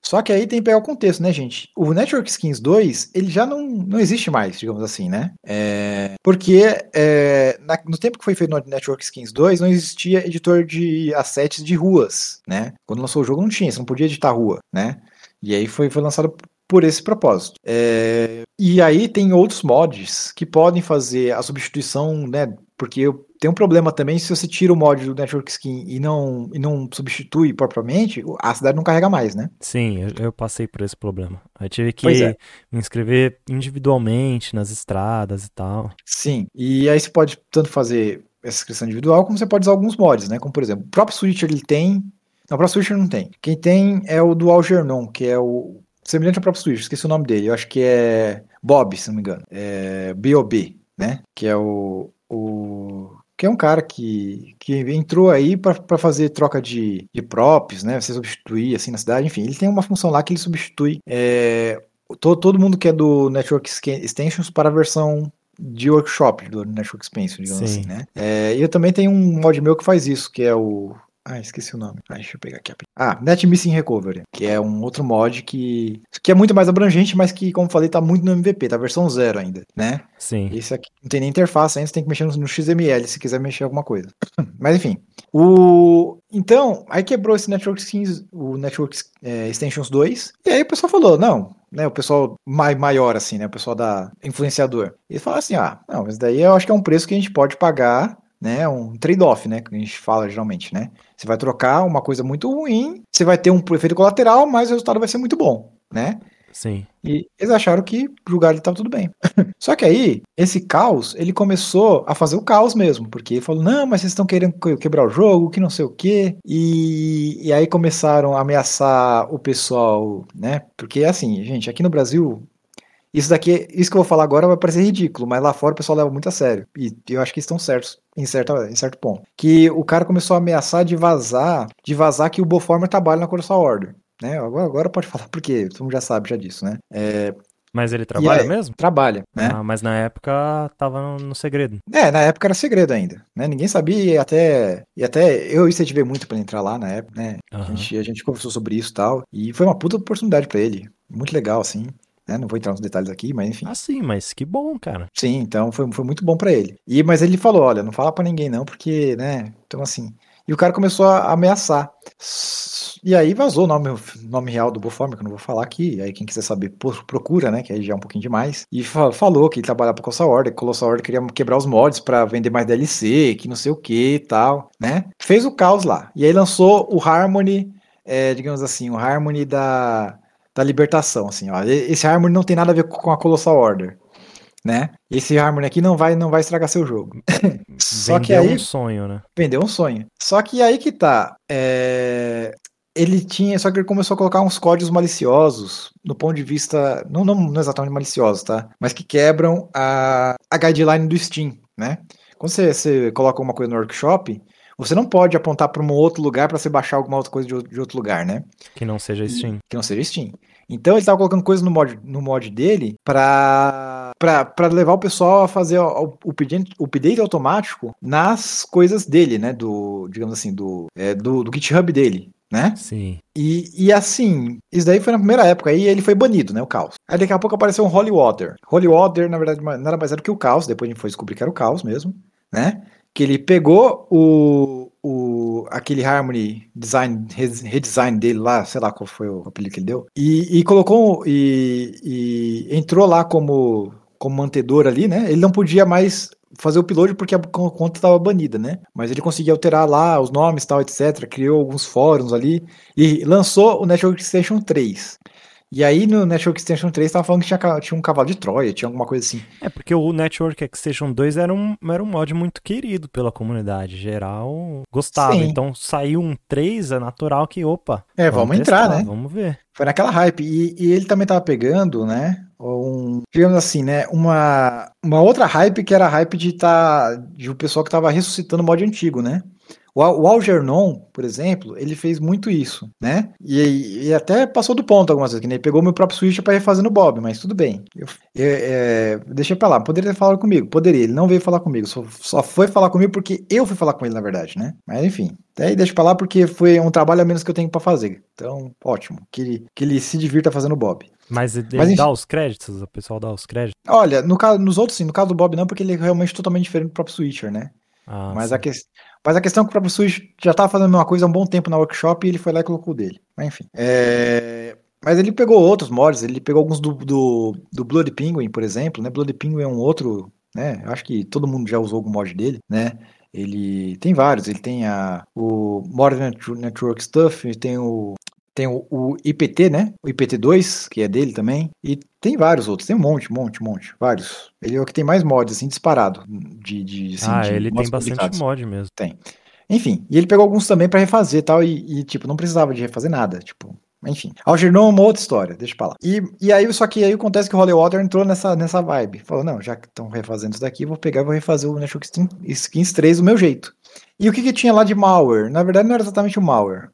Só que aí tem que pegar o contexto, né, gente? O Network Skins 2, ele já não, não existe mais, digamos assim, né? É, porque é, na, no tempo que foi feito no Network Skins 2, não existia editor de assets de ruas, né? Quando lançou o jogo não tinha, você não podia editar rua, né? E aí foi, foi lançado por esse propósito. É, e aí tem outros mods que podem fazer a substituição, né? Porque tem um problema também, se você tira o mod do Network Skin e não, e não substitui propriamente, a cidade não carrega mais, né? Sim, eu, eu passei por esse problema. Aí tive que é. me inscrever individualmente nas estradas e tal. Sim, e aí você pode tanto fazer essa inscrição individual, como você pode usar alguns mods, né? Como por exemplo, o próprio Switcher ele tem. Não, o próprio Switcher não tem. Quem tem é o do Algernon, que é o semelhante ao próprio Switch, esqueci o nome dele, eu acho que é Bob, se não me engano, é B.O.B., né, que é o, o que é um cara que, que entrou aí para fazer troca de, de props, né, você substituir assim na cidade, enfim, ele tem uma função lá que ele substitui é, todo, todo mundo que é do Network Extensions para a versão de workshop do Network Expansion, digamos Sim. assim, né? É, e eu também tenho um mod meu que faz isso, que é o ah, esqueci o nome. Ah, deixa eu pegar aqui. Ah, Net Missing Recovery, que é um outro mod que, que é muito mais abrangente, mas que, como falei, tá muito no MVP, tá versão zero ainda, né? Sim. Esse aqui não tem nem interface ainda, você tem que mexer no, XML se quiser mexer alguma coisa. mas enfim. O... Então, aí quebrou esse Network Skins, o Network é, Extensions 2, e aí o pessoal falou, não, né, o pessoal mai, maior, assim, né, o pessoal da influenciador. Eles falaram assim, ah, não, mas daí eu acho que é um preço que a gente pode pagar né? Um trade-off, né? Que a gente fala geralmente, né? Você vai trocar uma coisa muito ruim, você vai ter um efeito colateral, mas o resultado vai ser muito bom, né? Sim. E eles acharam que julgar ele estava tudo bem. Só que aí, esse caos, ele começou a fazer o caos mesmo, porque ele falou: não, mas vocês estão querendo quebrar o jogo, que não sei o quê. E, e aí começaram a ameaçar o pessoal, né? Porque assim, gente, aqui no Brasil, isso daqui, isso que eu vou falar agora vai parecer ridículo, mas lá fora o pessoal leva muito a sério. E eu acho que estão certos em, certa, em certo ponto. Que o cara começou a ameaçar de vazar, de vazar que o Boformer trabalha na Colossal Order. Né? Agora, agora pode falar porque todo mundo já sabe já disso, né? É, mas ele trabalha é, mesmo? Trabalha, né? Ah, mas na época tava no segredo. É, na época era segredo ainda, né? Ninguém sabia e até, e até eu e tive muito para entrar lá na época, né? Uhum. A, gente, a gente conversou sobre isso e tal, e foi uma puta oportunidade para ele. Muito legal, assim. Né? Não vou entrar nos detalhes aqui, mas enfim. Ah, sim, mas que bom, cara. Sim, então foi, foi muito bom para ele. E mas ele falou, olha, não fala para ninguém não, porque, né? Então assim. E o cara começou a ameaçar. E aí vazou o nome, nome real do Boforma, que eu não vou falar aqui. Aí quem quiser saber, procura, né? Que aí já é um pouquinho demais. E falou que ele trabalhava pra Colossal Order, que Colossal Order queria quebrar os mods para vender mais DLC, que não sei o que e tal, né? Fez o caos lá. E aí lançou o Harmony, é, digamos assim, o Harmony da da libertação, assim, ó. Esse Harmony não tem nada a ver com a Colossal Order, né? Esse Harmony aqui não vai não vai estragar seu jogo. Só que aí um sonho, né? Vendeu um sonho. Só que aí que tá, é... ele tinha, só que ele começou a colocar uns códigos maliciosos no ponto de vista, não, não, não exatamente maliciosos, tá? Mas que quebram a, a guideline do Steam, né? Quando você, você coloca uma coisa no workshop, você não pode apontar para um outro lugar para você baixar alguma outra coisa de, outro lugar, né? Que não seja Steam. Que não seja Steam. Então ele estava colocando coisas no mod, no mod dele para para levar o pessoal a fazer o, o, update, o update automático nas coisas dele, né? Do, digamos assim, do, é, do, do GitHub dele. Né? Sim. E, e assim, isso daí foi na primeira época, aí ele foi banido, né? O caos. Aí daqui a pouco apareceu um Holy Water. Holy Water, na verdade, não era mais do que o caos, depois a gente foi descobrir que era o caos mesmo, né? Que ele pegou o, o aquele Harmony design redesign dele lá, sei lá qual foi o apelido que ele deu, e, e colocou e, e, entrou lá como como mantedor ali, né? Ele não podia mais fazer o upload porque a conta estava banida, né? Mas ele conseguia alterar lá os nomes, tal, etc. Criou alguns fóruns ali e lançou o Network Station 3. E aí no Network Extension 3 tava falando que tinha, tinha um cavalo de Troia, tinha alguma coisa assim. É, porque o Network Extension 2 era um, era um mod muito querido pela comunidade geral, gostava. Sim. Então saiu um 3, é natural que, opa. É, vamos, vamos entrar, testar, né? Vamos ver. Foi naquela hype. E, e ele também tava pegando, né? Um, digamos assim, né? Uma, uma outra hype que era a hype de tá, de o um pessoal que tava ressuscitando o mod antigo, né? O, o Algernon, por exemplo, ele fez muito isso, né? E, e até passou do ponto algumas vezes, que ele pegou meu próprio Switch para refazer no Bob, mas tudo bem. Eu, eu, é, deixa pra lá, poderia ter falado comigo, poderia, ele não veio falar comigo, só, só foi falar comigo porque eu fui falar com ele, na verdade, né? Mas enfim, aí deixa pra lá porque foi um trabalho a menos que eu tenho para fazer. Então, ótimo, que ele, que ele se divirta fazendo Bob. Mas ele Mas, dá os créditos? O pessoal dá os créditos? Olha, no caso, nos outros sim, no caso do Bob não, porque ele é realmente totalmente diferente do próprio Switcher, né? Ah, Mas a questão mas a questão é que o próprio Switch já estava fazendo a mesma coisa há um bom tempo na workshop e ele foi lá e colocou o dele. Mas enfim. É... Mas ele pegou outros mods, ele pegou alguns do, do, do Blood Penguin, por exemplo, né? Blood Penguin é um outro, né? Eu acho que todo mundo já usou algum mod dele, né? Ele tem vários, ele tem a, o Modern Network Stuff, tem o tem o, o, IPT, né? O IPT2, que é dele também. E tem vários outros. Tem um monte, monte, monte. Vários. Ele é o que tem mais mods, assim, disparado. De, de, assim, ah, de ele tem bastante mod mesmo. Tem. Enfim, e ele pegou alguns também para refazer tal, e, e, tipo, não precisava de refazer nada. Tipo, enfim. Algernon é uma outra história, deixa pra lá. E, e aí, só que aí acontece que o Holy Water entrou nessa, nessa vibe. Falou, não, já que estão refazendo isso daqui, vou pegar e vou refazer o Network Skins 3 do meu jeito. E o que, que tinha lá de malware? Na verdade, não era exatamente o malware.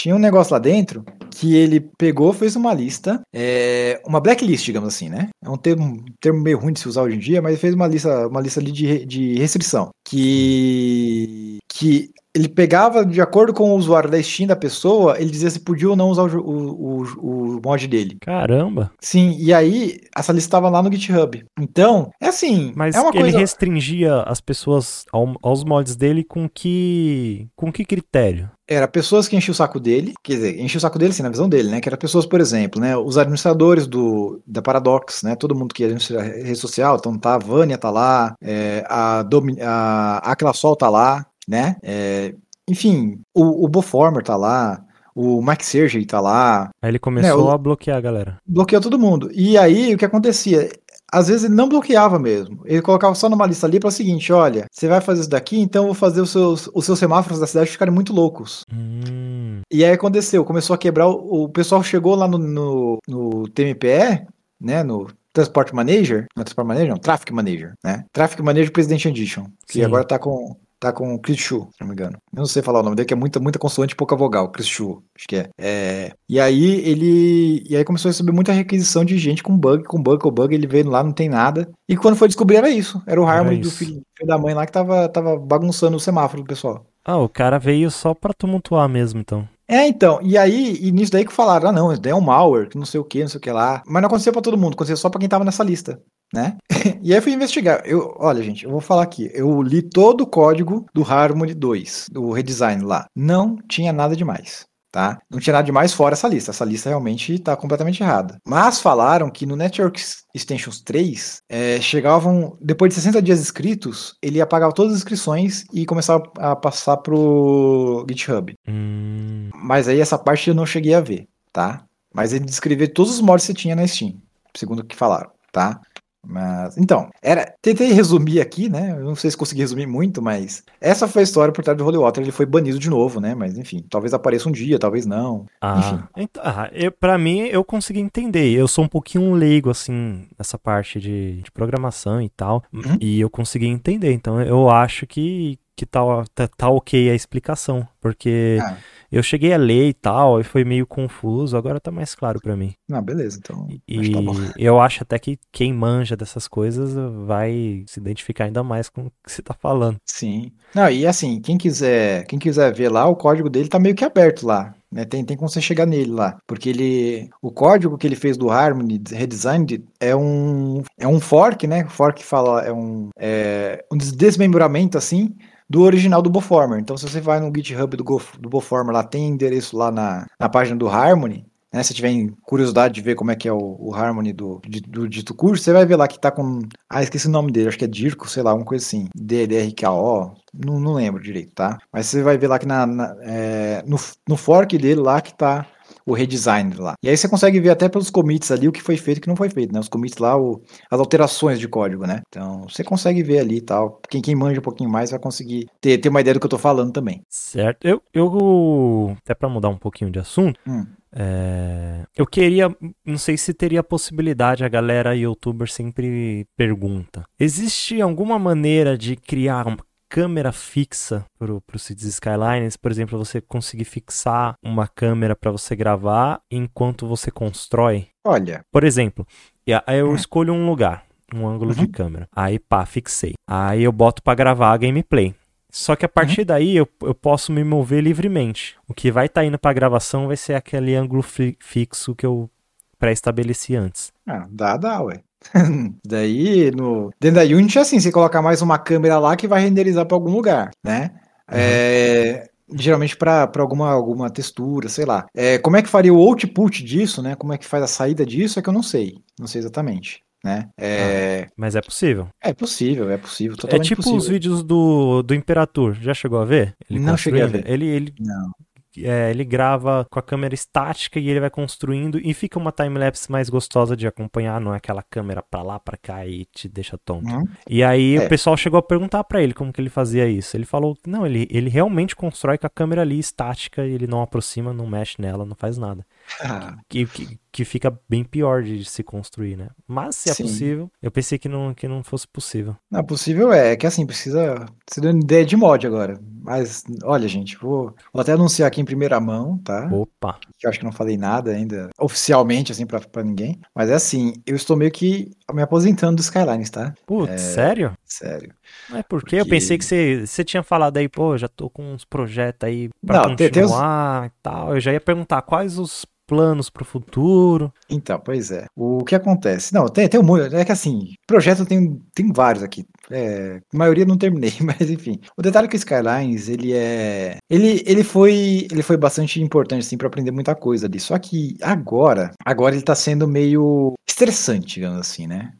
Tinha um negócio lá dentro que ele pegou, fez uma lista, é, uma blacklist, digamos assim, né? É um termo, termo meio ruim de se usar hoje em dia, mas fez uma lista, uma lista ali de, de restrição. Que, que ele pegava, de acordo com o usuário da Steam da pessoa, ele dizia se podia ou não usar o, o, o, o mod dele. Caramba! Sim, e aí essa lista estava lá no GitHub. Então, é assim. Mas é uma ele coisa... restringia as pessoas ao, aos mods dele com que. com que critério? Era pessoas que enchiam o saco dele, quer dizer, enchiam o saco dele, sim, na visão dele, né? Que era pessoas, por exemplo, né? Os administradores do, da Paradox, né? Todo mundo que administra rede social, então tá, a Vânia tá lá, é, a, Domi, a Aquila Sol tá lá, né? É, enfim, o, o Boformer tá lá, o Mike Sergey tá lá. Aí ele começou né, o, a bloquear a galera. Bloqueou todo mundo. E aí o que acontecia? Às vezes ele não bloqueava mesmo. Ele colocava só numa lista ali para o seguinte: olha, você vai fazer isso daqui, então eu vou fazer os seus, os seus semáforos da cidade ficarem muito loucos. Hum. E aí aconteceu, começou a quebrar. O, o pessoal chegou lá no, no, no TMPE, né? No Transport Manager, não é Transport Manager, não, Traffic Manager, né? Traffic Manager President Edition, que Sim. agora tá com tá com o Chris Chu, se não me engano. Eu não sei falar o nome dele, que é muita, muita consoante e pouca vogal, Chris Chu, acho que é. é. E aí ele. E aí começou a receber muita requisição de gente com bug, com bug, com bug, ele veio lá, não tem nada. E quando foi descobrir era isso. Era o Harmony do filho, filho, da mãe lá que tava, tava bagunçando o semáforo do pessoal. Ah, o cara veio só pra tumultuar mesmo, então. É, então, e aí, e nisso daí que falaram, ah não, isso daí é um malware, que não sei o que, não sei o que lá. Mas não aconteceu pra todo mundo, aconteceu só pra quem tava nessa lista né? e aí eu fui investigar. Eu, olha, gente, eu vou falar aqui. Eu li todo o código do Harmony 2, do redesign lá. Não tinha nada demais. Tá? Não tinha nada demais fora essa lista. Essa lista realmente está completamente errada. Mas falaram que no Network Extensions 3 é, chegavam, depois de 60 dias inscritos, ele apagava todas as inscrições e começava a passar pro GitHub. Hum. Mas aí essa parte eu não cheguei a ver, tá? Mas ele descreveu todos os mods que você tinha na Steam, segundo o que falaram, tá? Mas, então, era. Tentei resumir aqui, né? Eu não sei se consegui resumir muito, mas essa foi a história por trás do Holy Water. Ele foi banido de novo, né? Mas, enfim, talvez apareça um dia, talvez não. Ah, enfim. Então, ah, eu, pra mim, eu consegui entender. Eu sou um pouquinho leigo, assim, nessa parte de, de programação e tal. Uhum. E eu consegui entender. Então, eu acho que, que tá, tá, tá ok a explicação. Porque. Ah eu cheguei a ler e tal, e foi meio confuso, agora tá mais claro para mim. Ah, beleza, então. E tá eu acho até que quem manja dessas coisas vai se identificar ainda mais com o que você tá falando. Sim. Não, e assim, quem quiser, quem quiser ver lá, o código dele tá meio que aberto lá. Né, tem, tem como você chegar nele lá, porque ele, o código que ele fez do Harmony Redesigned é um, é um fork, né? Fork fala é um, é um desmembramento assim do original do Boformer. Então, se você vai no GitHub do, Go, do Boformer, lá tem endereço lá na, na página do Harmony, né, se tiver curiosidade de ver como é que é o, o Harmony do, do, dito curso, você vai ver lá que tá com. Ah, esqueci o nome dele, acho que é Dirko, sei lá, uma coisa assim. DDRKO, não, não lembro direito, tá? Mas você vai ver lá que na, na é, no, no fork dele lá que tá o redesign lá. E aí você consegue ver até pelos commits ali o que foi feito e o que não foi feito, né? Os commits lá, o, as alterações de código, né? Então você consegue ver ali e tal. Quem, quem manja um pouquinho mais vai conseguir ter, ter uma ideia do que eu tô falando também. Certo. Eu, eu até para mudar um pouquinho de assunto, hum. É... Eu queria, não sei se teria possibilidade, a galera youtuber sempre pergunta. Existe alguma maneira de criar câmera fixa para o Cities Skylines, por exemplo, você conseguir fixar uma câmera para você gravar enquanto você constrói? Olha. Por exemplo, eu hum. escolho um lugar, um ângulo uhum. de câmera. Aí, pá, fixei. Aí eu boto para gravar a gameplay. Só que a partir uhum. daí eu, eu posso me mover livremente. O que vai estar tá indo para gravação vai ser aquele ângulo fi fixo que eu pré-estabeleci antes. Ah, dá, dá, ué. daí, no... dentro da Unity, assim, você colocar mais uma câmera lá que vai renderizar para algum lugar, né? Uhum. É... Geralmente para alguma, alguma textura, sei lá. É, como é que faria o output disso, né? Como é que faz a saída disso é que eu não sei. Não sei exatamente né? É... Ah, mas é possível. É possível, é possível. é tipo possível. os vídeos do, do Imperator. Já chegou a ver? Ele não cheguei a ver. Ele, ele, não é, ele grava com a câmera estática e ele vai construindo e fica uma timelapse mais gostosa de acompanhar, não é aquela câmera pra lá, pra cá e te deixa tonto. Uhum. E aí é. o pessoal chegou a perguntar para ele como que ele fazia isso. Ele falou que não, ele, ele realmente constrói com a câmera ali estática e ele não aproxima, não mexe nela, não faz nada. Que, que, que, fica bem pior de se construir, né? Mas se é Sim. possível, eu pensei que não, que não fosse possível. Não, possível é, é que assim, precisa, precisa de uma ideia de mod agora. Mas, olha, gente, vou, vou até anunciar aqui em primeira mão, tá? Opa! Que eu acho que não falei nada ainda, oficialmente, assim, pra, pra ninguém. Mas é assim, eu estou meio que me aposentando do Skylines, tá? Putz, é, sério? Sério. É porque, porque eu pensei que você, você tinha falado aí, pô, já tô com uns projetos aí pra não, continuar tem, tem os... e tal. Eu já ia perguntar quais os planos para o futuro. Então, pois é. O que acontece? Não, tem, tem um É que assim, projeto tem, tem vários aqui. É, a maioria não terminei, mas enfim. O detalhe é que o Skylines, ele é. Ele, ele foi. Ele foi bastante importante, assim, para aprender muita coisa ali. Só que agora, agora ele tá sendo meio estressante, digamos assim, né?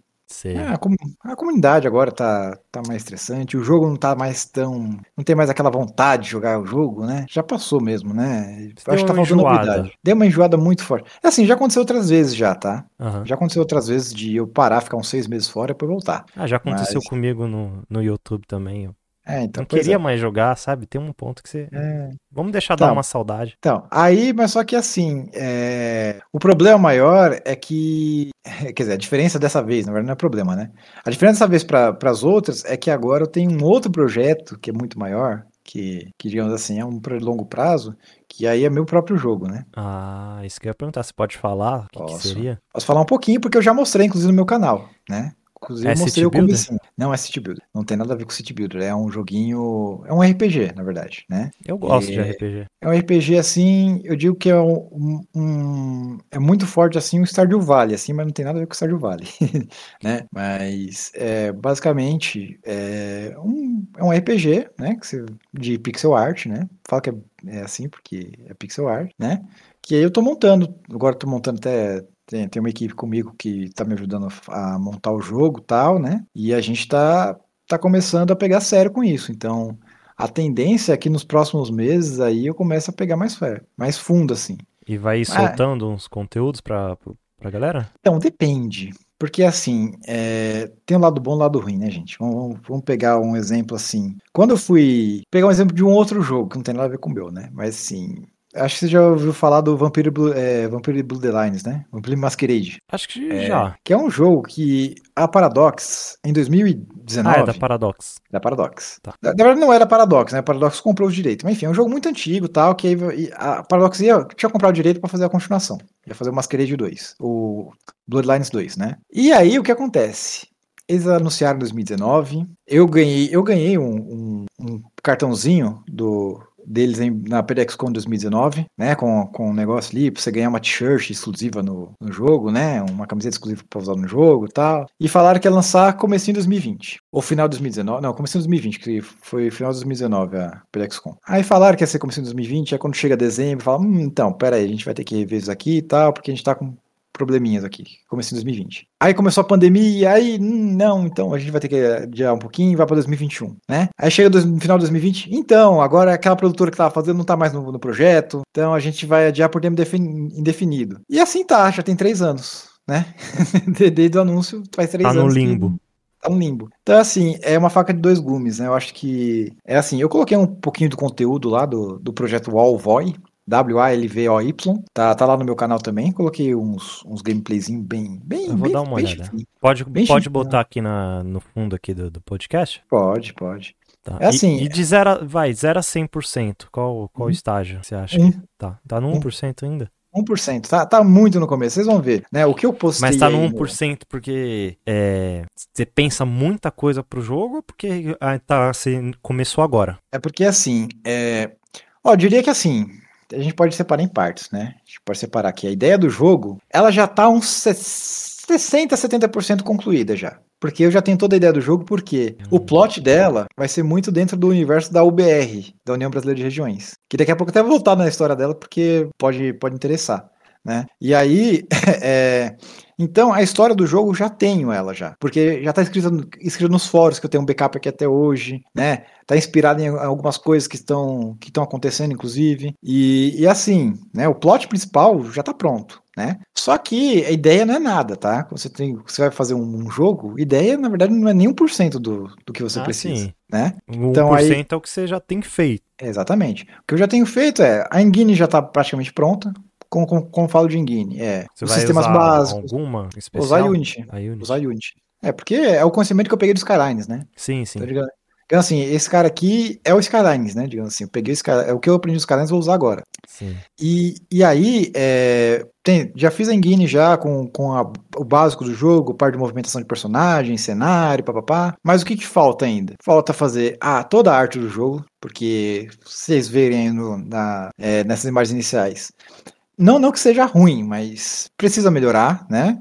É, a, com, a, comunidade agora tá, tá mais estressante, o jogo não tá mais tão. Não tem mais aquela vontade de jogar o jogo, né? Já passou mesmo, né? Você Acho que tá faltando novidade. Deu uma enjoada muito forte. É assim, já aconteceu outras vezes já, tá? Uhum. Já aconteceu outras vezes de eu parar, ficar uns seis meses fora e depois voltar. Ah, já aconteceu Mas... comigo no, no YouTube também. Eu é, então, não queria é. mais jogar, sabe? Tem um ponto que você. É. Vamos deixar então, dar uma saudade. Então, aí, mas só que assim, é... o problema maior é que. Quer dizer, a diferença dessa vez, na verdade, não é problema, né? A diferença dessa vez para as outras é que agora eu tenho um outro projeto que é muito maior, que, que digamos assim, é um longo prazo, que aí é meu próprio jogo, né? Ah, isso que eu ia perguntar, você pode falar? O que, que seria? Posso falar um pouquinho, porque eu já mostrei, inclusive, no meu canal, né? Inclusive, é eu mostrei o comecinho. Não é City Builder. Não tem nada a ver com City Builder. É um joguinho. É um RPG, na verdade, né? Eu gosto e... de RPG. É um RPG assim. Eu digo que é um, um, É muito forte assim o Stardew Valley, assim, mas não tem nada a ver com o Stardew Valley. né? Mas é, basicamente é um, é um RPG, né? De pixel art, né? Fala que é, é assim porque é pixel art, né? Que aí eu tô montando. Agora tô montando até tem, tem uma equipe comigo que está me ajudando a montar o jogo tal, né? E a gente está tá começando a pegar sério com isso. Então, a tendência é que nos próximos meses aí eu comece a pegar mais fé, mais fundo, assim. E vai soltando uns conteúdos para a galera? Então, depende. Porque assim, é... tem um lado bom e um lado ruim, né, gente? Vamos, vamos, pegar um exemplo assim. Quando eu fui. Pegar um exemplo de um outro jogo, que não tem nada a ver com o meu, né? Mas assim, Acho que você já ouviu falar do Vampire Blue, é, Vampire Blue The Lines, né? Vampire Masquerade. Acho que é, já. Que é um jogo que a Paradox, em 2019... Ah, é da Paradox. Da Paradox. Tá. Na, verdade não era Paradox, né? A Paradox comprou os direitos. Mas enfim, é um jogo muito antigo tal, que a Paradox ia, tinha comprado o direito para fazer a continuação. Ia fazer o Masquerade 2, o Bloodlines 2, né? E aí o que acontece? Eles anunciaram em 2019. Eu ganhei, eu ganhei um, um, um cartãozinho do deles na PDXCon 2019, né? Com, com um negócio ali pra você ganhar uma t-shirt exclusiva no, no jogo, né? Uma camiseta exclusiva pra usar no jogo e tal. E falaram que ia lançar comecinho em 2020. Ou final de 2019. Não, comecinho em 2020, que foi final de 2019 a PDXCon. Aí falaram que ia ser comecinho em 2020, aí quando chega dezembro, fala, hum, então, pera aí, a gente vai ter que rever isso aqui e tal, porque a gente tá com probleminhas aqui. Comecei em 2020. Aí começou a pandemia, aí, hum, não, então a gente vai ter que adiar um pouquinho e vai para 2021, né? Aí chega no final de 2020, então, agora aquela produtora que tava fazendo não tá mais no, no projeto, então a gente vai adiar por tempo indefinido. E assim tá, já tem três anos, né? Desde o anúncio, faz três tá anos. Tá no limbo. Que tá um limbo. Então, assim, é uma faca de dois gumes, né? Eu acho que é assim, eu coloquei um pouquinho do conteúdo lá do, do projeto Wallvoy, W-A-L-V-O-Y, tá, tá lá no meu canal também, coloquei uns, uns gameplayzinhos bem, bem, eu vou bem, dar uma olhada. Pode, bem pode botar aqui na, no fundo aqui do, do podcast? Pode, pode. Tá. É assim, e, e de 0 vai, 0 a 100%, qual, qual hum. estágio você acha? Um. Tá, tá no 1% um. ainda? 1%, tá, tá muito no começo, vocês vão ver, né? O que eu postei. Mas tá no 1% no... porque é, você pensa muita coisa pro jogo ou porque ah, tá, você começou agora? É porque assim, é... Ó, eu diria que assim, a gente pode separar em partes, né? A gente pode separar aqui. A ideia do jogo, ela já tá uns 60, 70% concluída já. Porque eu já tenho toda a ideia do jogo, porque o plot dela vai ser muito dentro do universo da UBR, da União Brasileira de Regiões. Que daqui a pouco até vou voltar na história dela, porque pode, pode interessar. Né? E aí, é, então a história do jogo já tenho ela já, porque já está escrito, escrito nos fóruns que eu tenho um backup aqui até hoje, né? Tá inspirado em algumas coisas que estão que estão acontecendo, inclusive. E, e assim, né? O plot principal já está pronto né? Só que a ideia não é nada, tá? Você tem, você vai fazer um, um jogo, ideia na verdade não é nem 1% do, do que você ah, precisa, sim. né? 1% então aí é o que você já tem feito. Exatamente. O que eu já tenho feito é a engine já está praticamente pronta. Como, como, como falo de engine, é você os sistemas básicos. Alguma especial? Usar Unity. Unity. Usar Unity. É porque é o conhecimento que eu peguei dos Skylines, né? Sim, sim. Tá então, assim, esse cara aqui é o Skylines, né? Digamos assim, eu peguei esse cara, é o que eu aprendi dos Skylines, vou usar agora. Sim. E, e aí, é, tem, já fiz a engine já com, com a, o básico do jogo, parte de movimentação de personagem, cenário, papapá. Mas o que, que falta ainda? Falta fazer ah, toda a arte do jogo, porque vocês verem aí no, na, é, nessas imagens iniciais. Não, não que seja ruim, mas precisa melhorar, né?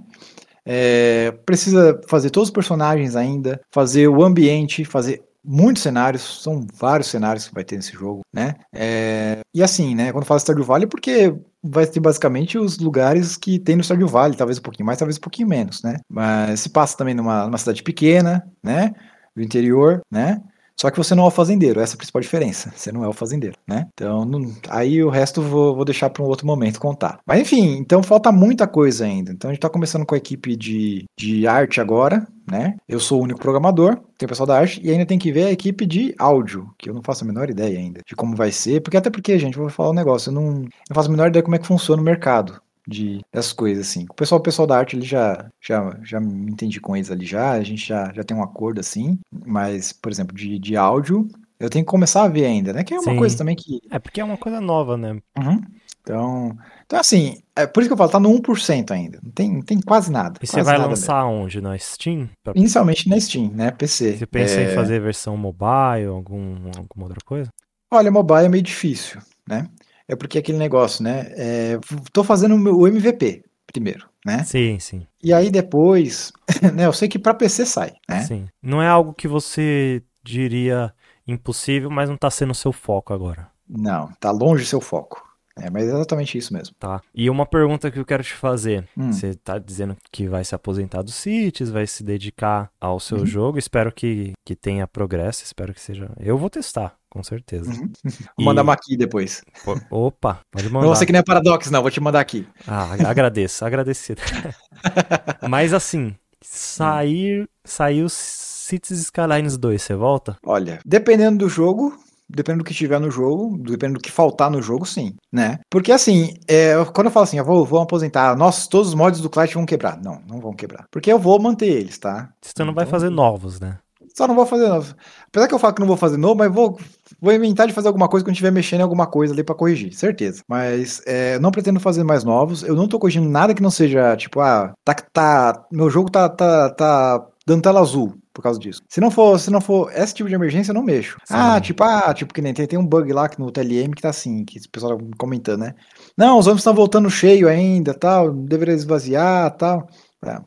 É, precisa fazer todos os personagens ainda, fazer o ambiente, fazer muitos cenários, são vários cenários que vai ter nesse jogo, né? É, e assim, né? Quando fala Stardew Valley, é porque vai ter basicamente os lugares que tem no Stardew Valley, talvez um pouquinho mais, talvez um pouquinho menos, né? Mas se passa também numa, numa cidade pequena, né? Do interior, né? Só que você não é o fazendeiro, essa é a principal diferença. Você não é o fazendeiro, né? Então, não, aí o resto vou, vou deixar para um outro momento contar. Mas enfim, então falta muita coisa ainda. Então a gente está começando com a equipe de, de arte agora, né? Eu sou o único programador, tem o pessoal da arte, e ainda tem que ver a equipe de áudio, que eu não faço a menor ideia ainda de como vai ser, porque até porque, gente, vou falar um negócio, eu não, não faço a menor ideia como é que funciona o mercado de dessas coisas assim. O pessoal, o pessoal da arte ele já já já me entendi com eles ali já, a gente já, já tem um acordo assim, mas por exemplo, de, de áudio, eu tenho que começar a ver ainda, né? Que é uma Sim. coisa também que É porque é uma coisa nova, né? Uhum. Então, então assim, é por isso que eu falo, tá no 1% ainda. Não tem, não tem quase nada. E você vai lançar mesmo. onde? Na Steam? Pra... Inicialmente na Steam, né? PC. Você pensa é... em fazer versão mobile, algum, alguma outra coisa? Olha, mobile é meio difícil, né? É porque aquele negócio, né? É, tô fazendo o MVP primeiro, né? Sim, sim. E aí depois, né? Eu sei que para PC sai, né? Sim. Não é algo que você diria impossível, mas não tá sendo o seu foco agora. Não, tá longe do seu foco. É, mas é exatamente isso mesmo. Tá. E uma pergunta que eu quero te fazer. Hum. Você tá dizendo que vai se aposentar dos CITES, vai se dedicar ao seu uhum. jogo. Espero que, que tenha progresso, espero que seja. Eu vou testar com certeza. Uhum. Vou mandar uma aqui depois. Opa, pode mandar. Não você que nem é Paradox, não, vou te mandar aqui. Ah, agradeço, agradecido. Mas assim, sair, saiu Cities Skylines 2, você volta? Olha, dependendo do jogo, dependendo do que tiver no jogo, dependendo do que faltar no jogo, sim, né? Porque assim, é, quando eu falo assim, eu vou, vou aposentar, nós, todos os mods do Clash vão quebrar. Não, não vão quebrar. Porque eu vou manter eles, tá? Você não então, vai fazer novos, né? Só não vou fazer novo. Apesar que eu falo que não vou fazer novo, mas vou, vou inventar de fazer alguma coisa quando estiver mexendo em alguma coisa ali para corrigir, certeza. Mas é, não pretendo fazer mais novos. Eu não tô corrigindo nada que não seja, tipo, ah, tá, tá, meu jogo tá, tá, tá dando tela azul por causa disso. Se não for, se não for esse tipo de emergência, eu não mexo. Sim. Ah, tipo, ah, tipo que nem tem, tem um bug lá no TLM que tá assim, que o pessoal tá comentando, né? Não, os homens estão voltando cheio ainda, tal, deveria esvaziar, tal. É,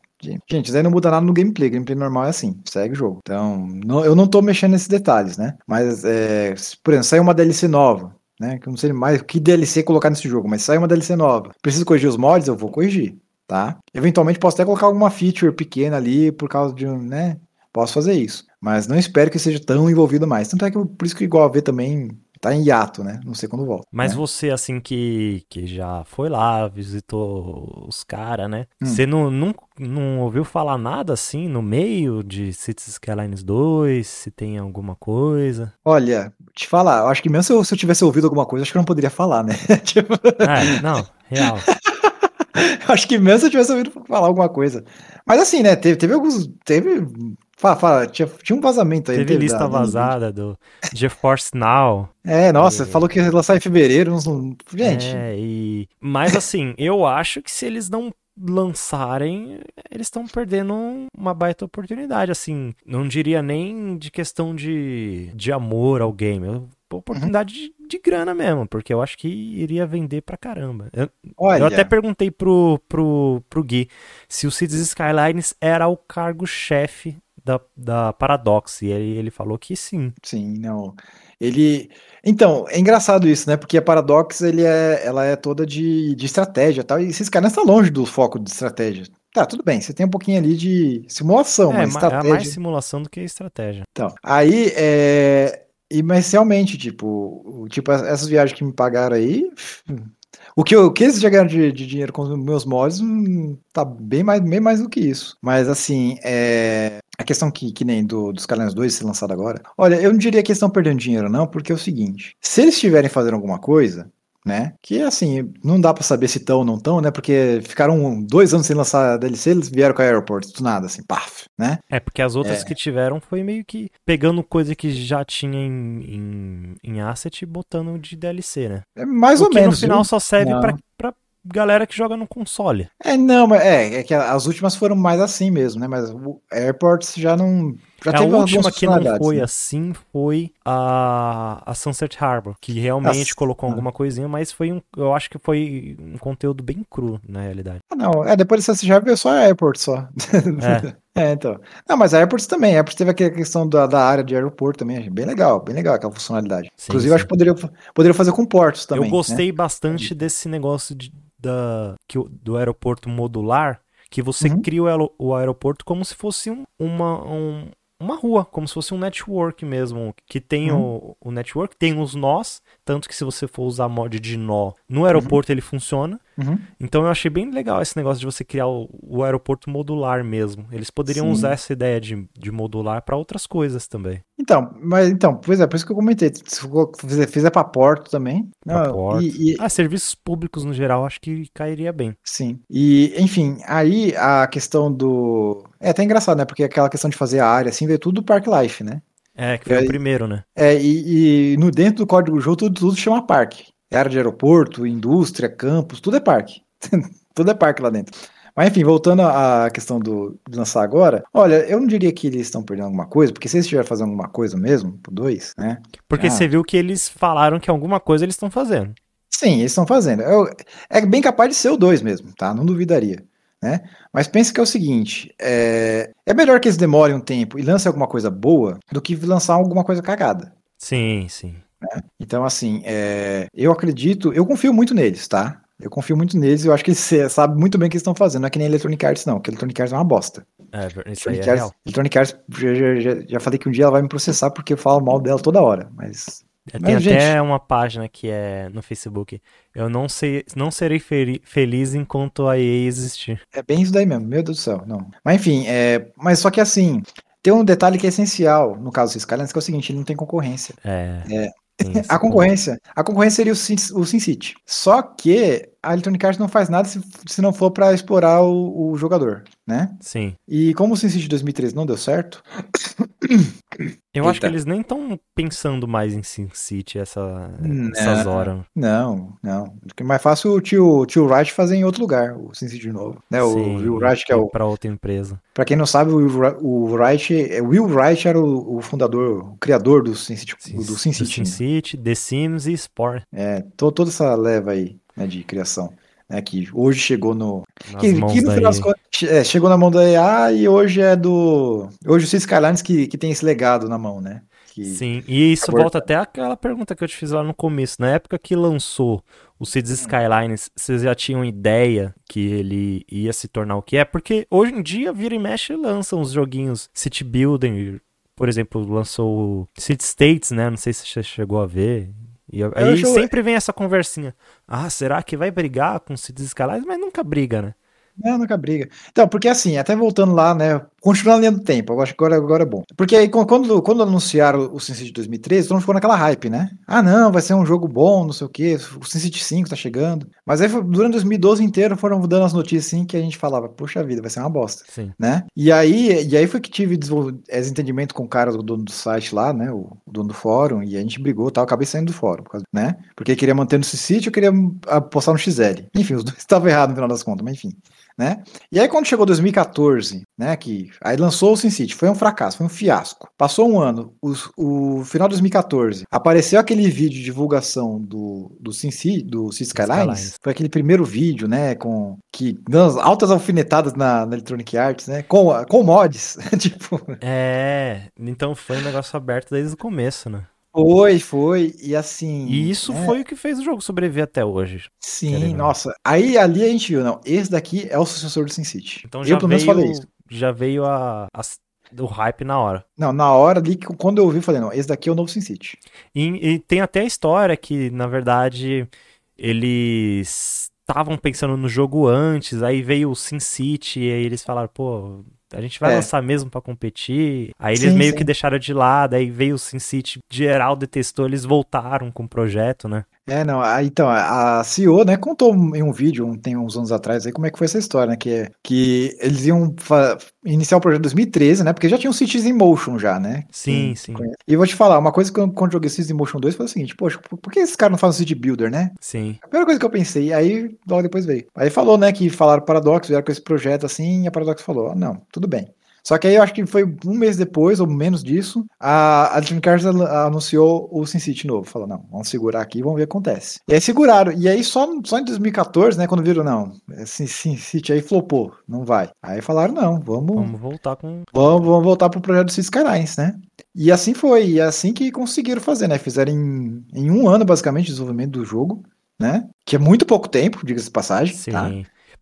Gente, isso aí não muda nada no gameplay. Gameplay normal é assim, segue o jogo. Então, não, eu não tô mexendo nesses detalhes, né? Mas, é, por exemplo, sai uma DLC nova, né? Que eu não sei mais que DLC colocar nesse jogo, mas sai uma DLC nova. Preciso corrigir os mods? Eu vou corrigir. tá? Eventualmente posso até colocar alguma feature pequena ali por causa de um, né? Posso fazer isso. Mas não espero que seja tão envolvido mais. Tanto é que por isso que igual a ver também tá em hiato, né? Não sei quando volta. Mas né? você, assim, que, que já foi lá, visitou os caras, né? Hum. Você não, não, não ouviu falar nada, assim, no meio de Cities Skylines 2? Se tem alguma coisa? Olha, te falar, eu acho que mesmo se eu, se eu tivesse ouvido alguma coisa, acho que eu não poderia falar, né? tipo... É, não, real. acho que mesmo se eu tivesse ouvido falar alguma coisa. Mas assim, né? Teve, teve alguns. Teve Fala, fala, tinha, tinha um vazamento aí. Teve lista da, vazada do GeForce Now. É, nossa, e... falou que ia lançar em fevereiro. Gente. É, e... Mas assim, eu acho que se eles não lançarem, eles estão perdendo uma baita oportunidade. Assim, não diria nem de questão de, de amor ao game. Eu oportunidade uhum. de, de, grana mesmo, porque eu acho que iria vender pra caramba. Eu, eu até perguntei pro, pro, pro Gui se o Cities Skylines era o cargo-chefe da, da Paradox. E ele, ele falou que sim. Sim, não. Ele. Então, é engraçado isso, né? Porque a Paradox ele é, ela é toda de, de estratégia e tal. E esses caras estão longe do foco de estratégia. Tá, tudo bem, você tem um pouquinho ali de simulação, é, mas estratégia... É mais simulação do que estratégia. Então, aí, é... E, mas realmente, tipo, tipo, essas viagens que me pagaram aí, o que, eu, o que eles já ganharam de, de dinheiro com os meus mods hum, tá bem mais, bem mais do que isso. Mas assim, é, a questão que, que nem do, dos Calendars 2 ser lançado agora. Olha, eu não diria que eles estão perdendo dinheiro, não, porque é o seguinte: se eles estiverem fazendo alguma coisa, né? Que assim, não dá para saber se estão ou não estão, né? Porque ficaram dois anos sem lançar a DLC, eles vieram com a Airport, do nada, assim, paf, né? É, porque as outras é. que tiveram foi meio que pegando coisa que já tinha em, em, em asset e botando de DLC, né? É mais ou menos. no final viu? só serve pra, pra galera que joga no console. É, não, mas é, é que as últimas foram mais assim mesmo, né? Mas o Airports já não. Já a última que não foi né? assim foi a, a Sunset Harbor, que realmente Nossa. colocou alguma coisinha, mas foi um. Eu acho que foi um conteúdo bem cru, na realidade. Ah, não. É, depois você já viu só a Airport só. É. É, então. Não, mas a Airports também. A Airports teve aquela questão da, da área de aeroporto também. Bem legal, bem legal aquela funcionalidade. Sim, Inclusive, sim. acho que poderia, poderia fazer com portos também. Eu gostei né? bastante desse negócio de, da, que, do aeroporto modular, que você uhum. cria o, o, aeroporto como se fosse um, uma, um, uma rua, como se fosse um network mesmo, que tem uhum. o, o network, tem os nós, tanto que se você for usar mod de nó no aeroporto uhum. ele funciona. Uhum. Então eu achei bem legal esse negócio de você criar o, o aeroporto modular mesmo. Eles poderiam Sim. usar essa ideia de, de modular para outras coisas também. Então, mas então, pois é, por isso que eu comentei. Fizer, fizer para porto também. Pra não, porto. E, e... Ah, serviços públicos no geral, acho que cairia bem. Sim. E, enfim, aí a questão do. É até engraçado, né? Porque aquela questão de fazer a área assim veio tudo do Park Life, né? É, que foi é, o primeiro, né? É, e, e, no dentro do código jogo tudo, tudo chama parque. Área de aeroporto, indústria, campus, tudo é parque. tudo é parque lá dentro. Mas enfim, voltando à questão do, de lançar agora, olha, eu não diria que eles estão perdendo alguma coisa, porque se eles estiverem fazendo alguma coisa mesmo, pro dois, né? Porque ah, você viu que eles falaram que alguma coisa eles estão fazendo. Sim, eles estão fazendo. Eu, é bem capaz de ser o dois mesmo, tá? Não duvidaria. Né? Mas pense que é o seguinte: é, é melhor que eles demorem um tempo e lancem alguma coisa boa do que lançar alguma coisa cagada. Sim, sim. Né? Então, assim, é, eu acredito, eu confio muito neles, tá? Eu confio muito neles e eu acho que eles sabem muito bem o que eles estão fazendo. Não é que nem Electronic Arts, não, porque Electronic Arts é uma bosta. É, isso Electronic, é Arts, Electronic Arts, já, já, já, falei que um dia ela vai me processar porque eu falo mal dela toda hora, mas é, tem Mas, até gente... uma página que é no Facebook. Eu não sei, não serei feliz enquanto a EA existir. É bem isso daí mesmo, meu Deus do céu. Não. Mas enfim, é... mas só que assim, tem um detalhe que é essencial no caso do Skylands, que é o seguinte, ele não tem concorrência. É. é a concorrência. A concorrência seria o Sin, o Sin City. Só que a Electronic Arts não faz nada se, se não for para explorar o, o, jogador, né? Sim. E como o SimCity 2013 não deu certo. Eu Eita. acho que eles nem estão pensando mais em SimCity essa, essas horas. Não, não. É mais fácil o tio, tio Wright fazer em outro lugar, o SimCity de novo. Né? Sim, o Will Wright, que é o. Para outra empresa. Para quem não sabe, o, o Wright. É, Will Wright era o, o fundador, o criador do SimCity. Sim, do SimCity, né? The Sims e Sport. É, to, toda essa leva aí né, de criação. Né, que hoje chegou no. que, que no final das contas, é, chegou na mão da EA e hoje é do. Hoje o Cities Skylines que, que tem esse legado na mão, né? Sim, e isso volta até àquela pergunta que eu te fiz lá no começo. Na época que lançou o Cities hum. Skylines, vocês já tinham ideia que ele ia se tornar o que é? Porque hoje em dia, vira e mexe, lançam os joguinhos City Building, por exemplo, lançou o City States, né? Não sei se você chegou a ver. E aí sempre vem essa conversinha. Ah, será que vai brigar com Cities Skylines? Mas nunca briga, né? Não, nunca briga. Então, porque assim, até voltando lá, né? Continuando lendo do tempo, eu acho que agora, agora é bom. Porque aí, quando, quando anunciaram o SimCity 2013, todo mundo ficou naquela hype, né? Ah, não, vai ser um jogo bom, não sei o quê, o SimCity 5 tá chegando. Mas aí, durante 2012 inteiro, foram dando as notícias assim que a gente falava, puxa vida, vai ser uma bosta. Sim. Né? E aí, e aí foi que tive esse entendimento com o cara, do dono do site lá, né? O, dono do fórum, e a gente brigou tal, acabei saindo do fórum, né? Porque queria manter no SimCity, eu queria apostar no XL. Enfim, os dois estavam errados no final das contas, mas enfim né? E aí quando chegou 2014, né, que aí lançou o SimCity, foi um fracasso, foi um fiasco. Passou um ano, o, o final de 2014, apareceu aquele vídeo de divulgação do do SimCity, do City Skylines, Skylines, foi aquele primeiro vídeo, né, com que dando altas alfinetadas na, na Electronic Arts, né, com com mods, tipo. É, então foi um negócio aberto desde o começo, né? Foi, foi, e assim. E isso é... foi o que fez o jogo sobreviver até hoje. Sim, nossa. Aí ali a gente viu, não, esse daqui é o sucessor do SimCity. Então já eu, pelo veio, menos, falei isso. Já veio a, a, o hype na hora. Não, na hora ali, quando eu ouvi, falei, não, esse daqui é o novo SimCity. E, e tem até a história que, na verdade, eles estavam pensando no jogo antes, aí veio o SimCity, e aí eles falaram, pô, a gente vai é. lançar mesmo para competir. Aí eles sim, meio sim. que deixaram de lado, aí veio o SimCity, geral detestou, eles voltaram com o projeto, né? É, não, a, então, a CEO, né, contou em um vídeo, um, tem uns anos atrás aí, como é que foi essa história, né, que, que eles iam iniciar o projeto em 2013, né, porque já tinha um Cities in Motion já, né? Sim, sim. E vou te falar, uma coisa que eu, quando joguei Cities in Motion 2 foi o seguinte, poxa, por que esses caras não fazem City Builder, né? Sim. A primeira coisa que eu pensei, aí logo depois veio. Aí falou, né, que falaram Paradox, vieram com esse projeto assim, e a Paradox falou, ah, não, tudo bem. Só que aí eu acho que foi um mês depois, ou menos disso, a, a Dreamcast anunciou o SimCity novo. Falou, não, vamos segurar aqui e vamos ver o que acontece. E aí seguraram. E aí só, só em 2014, né, quando viram, não, SimCity aí flopou, não vai. Aí falaram, não, vamos... Vamos voltar com... Vamos, vamos voltar pro projeto do Cities Skylines, né? E assim foi, e é assim que conseguiram fazer, né? Fizeram em, em um ano, basicamente, de desenvolvimento do jogo, né? Que é muito pouco tempo, diga-se de passagem. Sim. Tá?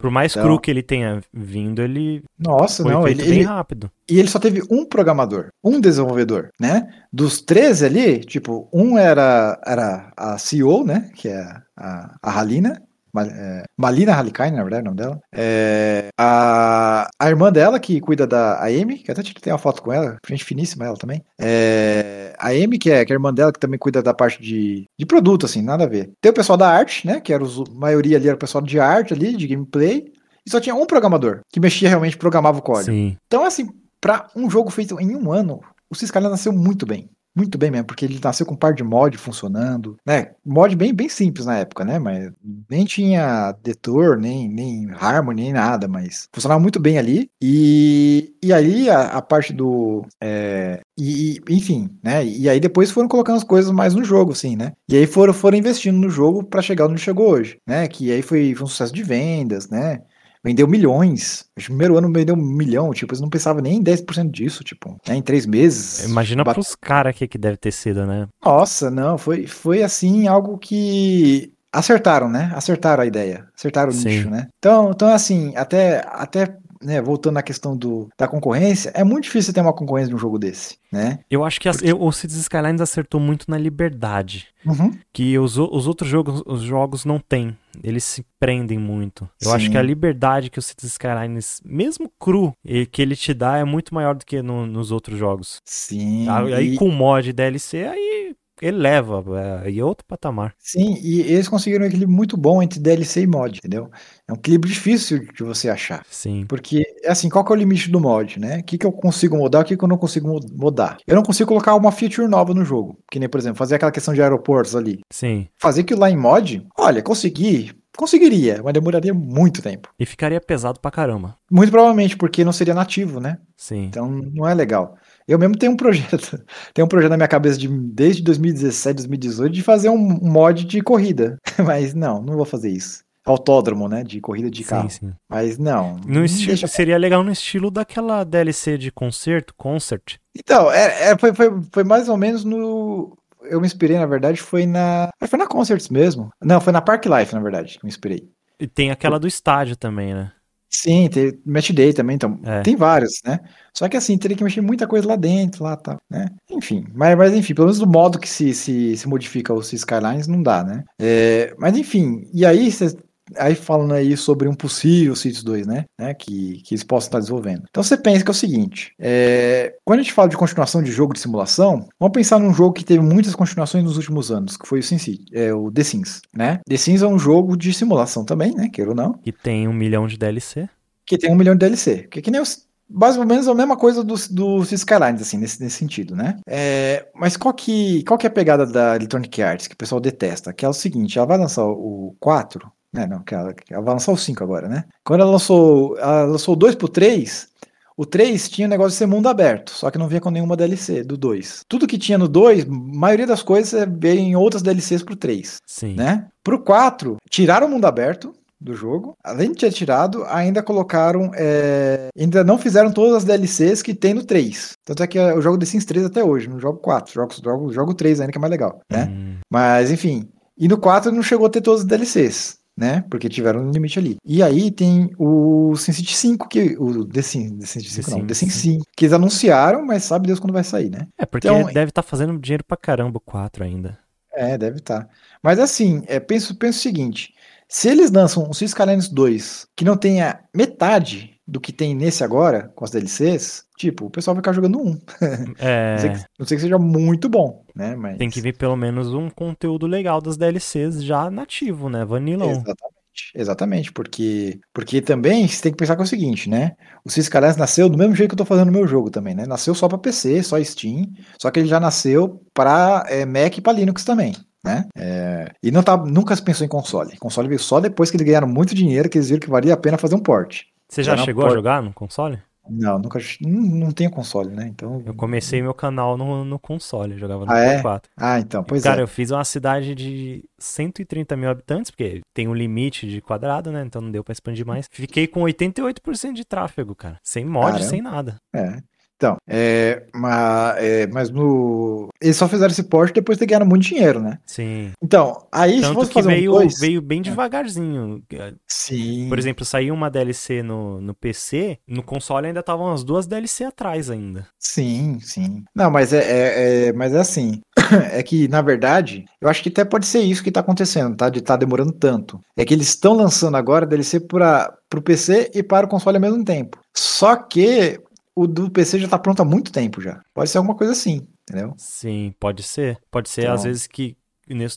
Por mais então, cru que ele tenha vindo, ele Nossa, foi não, ele, bem ele, rápido. E ele só teve um programador, um desenvolvedor, né? Dos 13 ali, tipo, um era, era a CEO, né? Que é a, a Halina, é, Malina Halikainen, na verdade, é o nome dela. É, a, a irmã dela, que cuida da Amy, que até tem uma foto com ela, gente finíssima ela também. É, a Amy, que é, que é a irmã dela, que também cuida da parte de, de produto, assim, nada a ver. Tem o pessoal da arte, né? Que era os, a maioria ali era o pessoal de arte ali, de gameplay. E só tinha um programador que mexia realmente, programava o código. Sim. Então, assim, para um jogo feito em um ano, o Ciscalha nasceu muito bem. Muito bem mesmo, porque ele nasceu com um par de mod funcionando, né? Mod bem, bem simples na época, né? Mas nem tinha Detour, nem, nem Harmony, nem nada, mas funcionava muito bem ali. E, e aí a, a parte do. É, e, enfim, né? E aí depois foram colocando as coisas mais no jogo, assim, né? E aí foram, foram investindo no jogo para chegar onde chegou hoje, né? Que aí foi, foi um sucesso de vendas, né? Vendeu milhões. No primeiro ano vendeu um milhão, tipo, eles não pensavam nem em 10% disso, tipo, né, em três meses. Imagina bat... pros caras que, que deve ter sido, né? Nossa, não, foi, foi assim, algo que acertaram, né? Acertaram a ideia, acertaram o Sim. nicho, né? Então, então assim, até, até né, voltando à questão do, da concorrência, é muito difícil ter uma concorrência de um jogo desse, né? Eu acho que Porque... eu, o Cities Skylines acertou muito na liberdade, uhum. que os, os outros jogos, os jogos não têm. Eles se prendem muito. Eu Sim. acho que a liberdade que o Cities Skylines, mesmo cru, que ele te dá é muito maior do que no, nos outros jogos. Sim. Aí e... com mod DLC, aí ele leva, é, é outro patamar. Sim, e eles conseguiram um equilíbrio muito bom entre DLC e mod, entendeu? É um equilíbrio difícil de você achar. Sim. Porque, assim, qual que é o limite do mod, né? O que, que eu consigo mudar, o que, que eu não consigo mudar? Eu não consigo colocar uma feature nova no jogo. Que nem, por exemplo, fazer aquela questão de aeroportos ali. Sim. Fazer aquilo lá em mod, olha, consegui, Conseguiria, mas demoraria muito tempo. E ficaria pesado pra caramba. Muito provavelmente, porque não seria nativo, né? Sim. Então não é legal. Eu mesmo tenho um projeto, tenho um projeto na minha cabeça de, desde 2017, 2018 de fazer um mod de corrida, mas não, não vou fazer isso. autódromo, né? De corrida de carro. Sim, sim. Mas não. No estilo, deixa... Seria legal no estilo daquela DLC de concerto, concert. Então, é, é, foi, foi, foi mais ou menos no. Eu me inspirei, na verdade, foi na. Foi na Concerts mesmo. Não, foi na Park Life, na verdade, que me inspirei. E tem aquela do estádio também, né? Sim, tem Match Day também, então é. tem vários, né? Só que assim, teria que mexer muita coisa lá dentro, lá tal, né? Enfim, mas, mas enfim, pelo menos do modo que se, se, se modifica os Skylines não dá, né? É, mas enfim, e aí você aí falando aí sobre um possível Cities 2, né? né que, que eles possam estar desenvolvendo. Então você pensa que é o seguinte: é, quando a gente fala de continuação de jogo de simulação, vamos pensar num jogo que teve muitas continuações nos últimos anos, que foi o SimCity, é o The Sims, né? The Sims é um jogo de simulação também, né? Queira ou não. Que tem um milhão de DLC. Que tem um milhão de DLC. Que, é que nem os, basicamente a mesma coisa do, do Skylines, assim, nesse, nesse sentido, né? É, mas qual que, qual que é a pegada da Electronic Arts, que o pessoal detesta? Que é o seguinte, ela vai lançar o 4, né, não, que ela, que ela vai lançar o 5 agora, né? Quando ela lançou, ela lançou o 2 pro 3, o 3 tinha o negócio de ser mundo aberto, só que não vinha com nenhuma DLC do 2. Tudo que tinha no 2, maioria das coisas veio em outras DLCs pro 3. Sim. Né? Pro 4, tiraram o mundo aberto, do jogo. Além de ter tirado, ainda colocaram. É... Ainda não fizeram todas as DLCs que tem no 3. Tanto é que eu jogo The Sims 3 até hoje, não jogo 4. Jogo, jogo, jogo 3 ainda, que é mais legal, né? Hum. Mas, enfim. E no 4 não chegou a ter todas as DLCs né? Porque tiveram um limite ali. E aí tem o SimCity 5, que o The Sims, The Sims 5 não, The Sims 5, que eles anunciaram, mas sabe Deus quando vai sair, né? É, porque então, deve estar tá fazendo dinheiro pra caramba o 4 ainda. É, deve estar. Tá. Mas assim, é, penso, penso o seguinte, se eles lançam um Skylines 2 que não tenha metade do que tem nesse agora, com as DLCs, tipo, o pessoal vai ficar jogando um. É... não, sei que, não sei que seja muito bom, né? Mas... Tem que vir pelo menos um conteúdo legal das DLCs já nativo, né? Vanilão. Exatamente. Exatamente, porque porque também você tem que pensar que é o seguinte, né? O Skylines nasceu do mesmo jeito que eu tô fazendo no meu jogo também, né? Nasceu só para PC, só Steam, só que ele já nasceu para é, Mac e para Linux também né? É, e não tá, nunca se pensou em console. Console veio só depois que eles ganharam muito dinheiro, que eles viram que valia a pena fazer um port. Você já chegou port... a jogar no console? Não, nunca. Não, não tenho console, né? Então. Eu comecei meu canal no, no console, jogava no ah, é? 4. Ah, então, pois cara, é. Cara, eu fiz uma cidade de 130 mil habitantes, porque tem um limite de quadrado, né? Então não deu pra expandir mais. Fiquei com 88% de tráfego, cara. Sem mod, Caramba. sem nada. É. Então, é, mas, é, mas no. Eles só fizeram esse porte depois de ter ganhado muito dinheiro, né? Sim. Então, aí Tanto se fosse fazer veio, um dois, veio bem é. devagarzinho. Sim. Por exemplo, saiu uma DLC no, no PC, no console ainda estavam as duas DLC atrás ainda. Sim, sim. Não, mas é, é, é mas é assim. é que, na verdade, eu acho que até pode ser isso que tá acontecendo, tá? De estar tá demorando tanto. É que eles estão lançando agora DLC para o PC e para o console ao mesmo tempo. Só que o do PC já tá pronto há muito tempo já. Pode ser alguma coisa assim, entendeu? Sim, pode ser. Pode ser, então... às vezes, que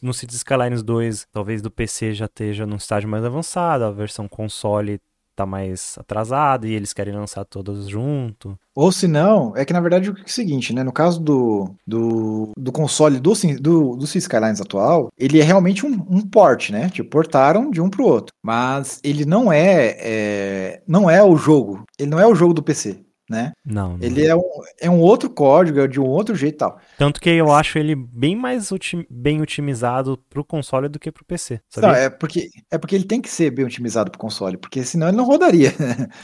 no Cities Skylines 2, talvez do PC já esteja num estágio mais avançado, a versão console tá mais atrasada e eles querem lançar todos junto. Ou se não, é que na verdade é o seguinte, né? No caso do, do, do console do, do, do Skylines atual, ele é realmente um, um port, né? Tipo, portaram de um pro outro. Mas ele não é, é não é o jogo. Ele não é o jogo do PC né? Não. não. Ele é um, é um outro código, é de um outro jeito e tal. Tanto que eu acho ele bem mais utim, bem otimizado pro console do que pro PC. Sabia? Não, é porque, é porque ele tem que ser bem otimizado pro console, porque senão ele não rodaria.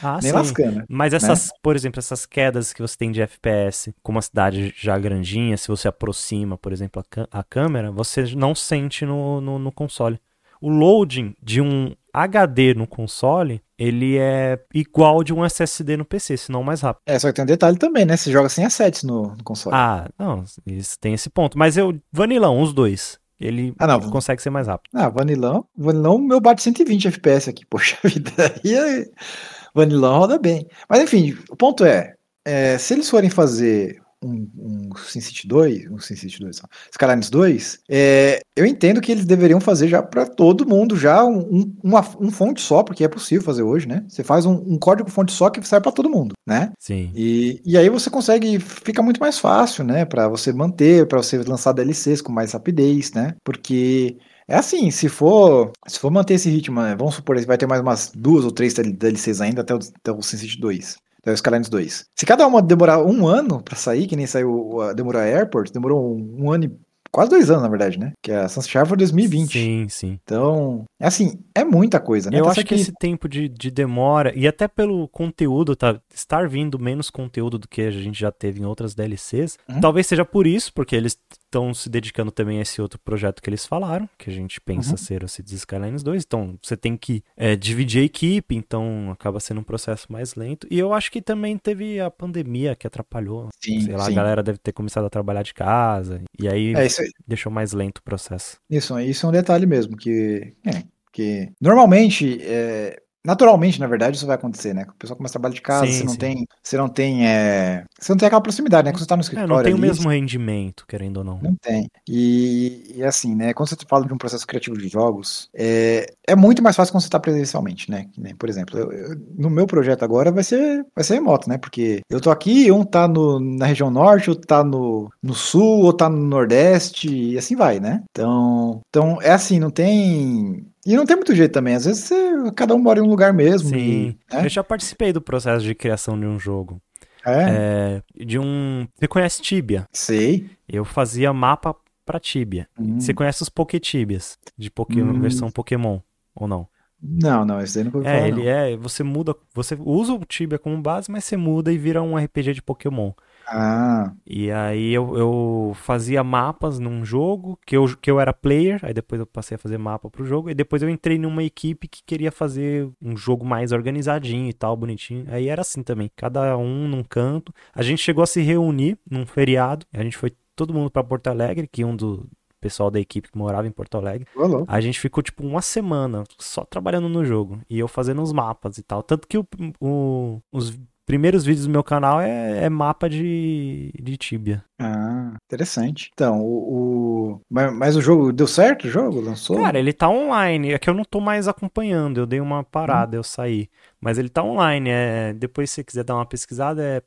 Ah, Nem sim. lascando. Mas essas, né? por exemplo, essas quedas que você tem de FPS, com uma cidade já grandinha, se você aproxima, por exemplo, a, a câmera, você não sente no, no, no console. O loading de um HD no console, ele é igual de um SSD no PC, se não mais rápido. É, só que tem um detalhe também, né? Você joga sem assets no, no console. Ah, não, isso tem esse ponto. Mas eu, Vanilão, os dois. Ele ah, consegue ser mais rápido. Ah, Vanilão, Vanilão, meu bate 120 FPS aqui, poxa vida. Aí, Vanilão roda bem. Mas enfim, o ponto é, é se eles forem fazer um, um SimCity 2, um SimCity 2, Skylines 2, é, eu entendo que eles deveriam fazer já para todo mundo, já um, uma, um fonte só, porque é possível fazer hoje, né? Você faz um, um código fonte só que sai para todo mundo, né? Sim. E, e aí você consegue, fica muito mais fácil, né? Para você manter, para você lançar DLCs com mais rapidez, né? Porque é assim, se for, se for manter esse ritmo, né? vamos supor que vai ter mais umas duas ou três DLCs ainda até o, até o SimCity 2 da Skylines 2. Se cada uma demorar um ano para sair, que nem saiu a demorou a Airport, demorou um, um ano e quase dois anos, na verdade, né? Que é a Sunshine foi 2020. Sim, sim. Então, assim, é muita coisa, né? Eu tá acho que esse tempo de, de demora, e até pelo conteúdo, tá? Estar vindo menos conteúdo do que a gente já teve em outras DLCs, uhum. talvez seja por isso, porque eles estão se dedicando também a esse outro projeto que eles falaram, que a gente pensa uhum. ser o Cities Skylines 2. Então, você tem que é, dividir a equipe, então acaba sendo um processo mais lento. E eu acho que também teve a pandemia que atrapalhou. Sim, Sei lá, sim. a galera deve ter começado a trabalhar de casa, e aí, é, aí. deixou mais lento o processo. Isso, isso é um detalhe mesmo, que... É, que normalmente é, Naturalmente, na verdade, isso vai acontecer, né? O pessoal começa a trabalhar de casa, sim, você não sim. tem. Você não tem. É... Você não tem aquela proximidade, né? Quando você tá no escritório. É, não tem ali, o mesmo rendimento, querendo ou não. Não tem. E, e, assim, né? Quando você fala de um processo criativo de jogos, é, é muito mais fácil quando você tá presencialmente, né? Por exemplo, eu, eu, no meu projeto agora vai ser, vai ser remoto, né? Porque eu tô aqui, um tá no, na região norte, outro tá no, no sul, outro tá no nordeste, e assim vai, né? Então, então é assim, não tem e não tem muito jeito também. Às vezes você, cada um mora em um lugar mesmo. Sim. E, né? Eu já participei do processo de criação de um jogo. É? é? De um. Você conhece Tibia? Sei. Eu fazia mapa pra Tibia. Hum. Você conhece os Pokétibias? De Pokémon, hum. versão Pokémon, ou não? Não, não, esse daí nunca ouvi É, falar, ele não. é. Você muda. Você usa o Tibia como base, mas você muda e vira um RPG de Pokémon. Ah. E aí eu, eu fazia mapas num jogo, que eu, que eu era player, aí depois eu passei a fazer mapa pro jogo, e depois eu entrei numa equipe que queria fazer um jogo mais organizadinho e tal, bonitinho. Aí era assim também, cada um num canto. A gente chegou a se reunir num feriado, a gente foi todo mundo para Porto Alegre, que um do pessoal da equipe que morava em Porto Alegre. Olá. A gente ficou tipo uma semana só trabalhando no jogo e eu fazendo os mapas e tal. Tanto que o, o, os primeiros vídeos do meu canal é, é mapa de, de Tibia. Ah, interessante. Então, o, o... Mas, mas, o jogo deu certo? O jogo lançou? Cara, ele tá online. É que eu não tô mais acompanhando. Eu dei uma parada, hum. eu saí. Mas ele tá online. É... Depois, se você quiser dar uma pesquisada, é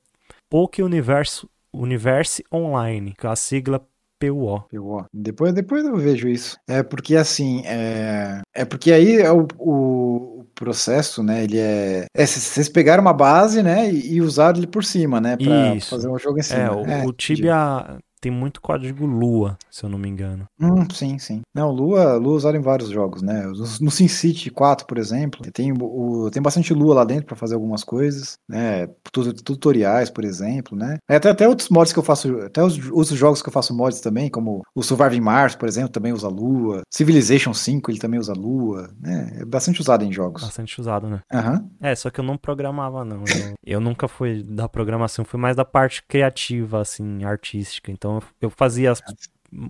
Poké Universo Universe Online, com a sigla PUO. PUO. Depois, depois eu vejo isso. É porque assim, é, é porque aí é o, o processo, né? Ele é. é vocês pegaram uma base, né? E, e usaram ele por cima, né? Pra Isso. fazer um jogo em cima. É, o, é, o Tibia tem muito código Lua, se eu não me engano. Hum, sim, sim. Não, Lua, Lua usaram em vários jogos, né? No SimCity 4, por exemplo, tem, o, tem bastante Lua lá dentro para fazer algumas coisas, né? Tutoriais, por exemplo, né? É, até, até outros mods que eu faço, até os outros jogos que eu faço mods também, como o Surviving Mars, por exemplo, também usa Lua. Civilization 5, ele também usa Lua, né? É bastante usado em jogos. Bastante usado, né? Uhum. É, só que eu não programava, não. Eu, eu nunca fui da programação, fui mais da parte criativa, assim, artística. Então então eu fazia as,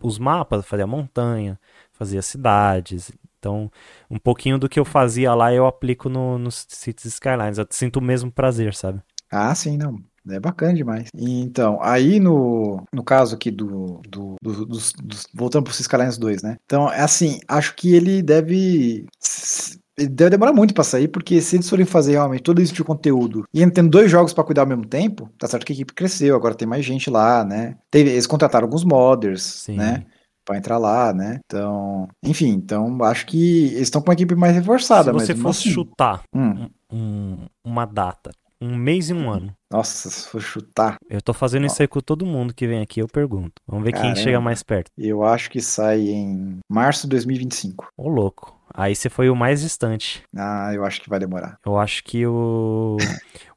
os mapas, fazia montanha, fazia cidades. Então, um pouquinho do que eu fazia lá eu aplico no, nos Cities Skylines. Eu sinto o mesmo prazer, sabe? Ah, sim, não. É bacana demais. Então, aí no, no caso aqui do, do, do dos, dos, voltando pro Skylines 2, né? Então, é assim, acho que ele deve deve demorar muito para sair, porque se eles forem fazer realmente todo isso de conteúdo e tendo dois jogos para cuidar ao mesmo tempo, tá certo que a equipe cresceu, agora tem mais gente lá, né? Teve, eles contrataram alguns modders, Sim. né? Pra entrar lá, né? Então, enfim, então acho que eles estão com uma equipe mais reforçada. Se você fosse assim. chutar hum. um, uma data, um mês e um ano. Nossa, se for chutar. Eu tô fazendo isso aí com todo mundo que vem aqui, eu pergunto. Vamos ver Caramba. quem chega mais perto. Eu acho que sai em março de 2025. Ô, louco. Aí você foi o mais distante. Ah, eu acho que vai demorar. Eu acho que o.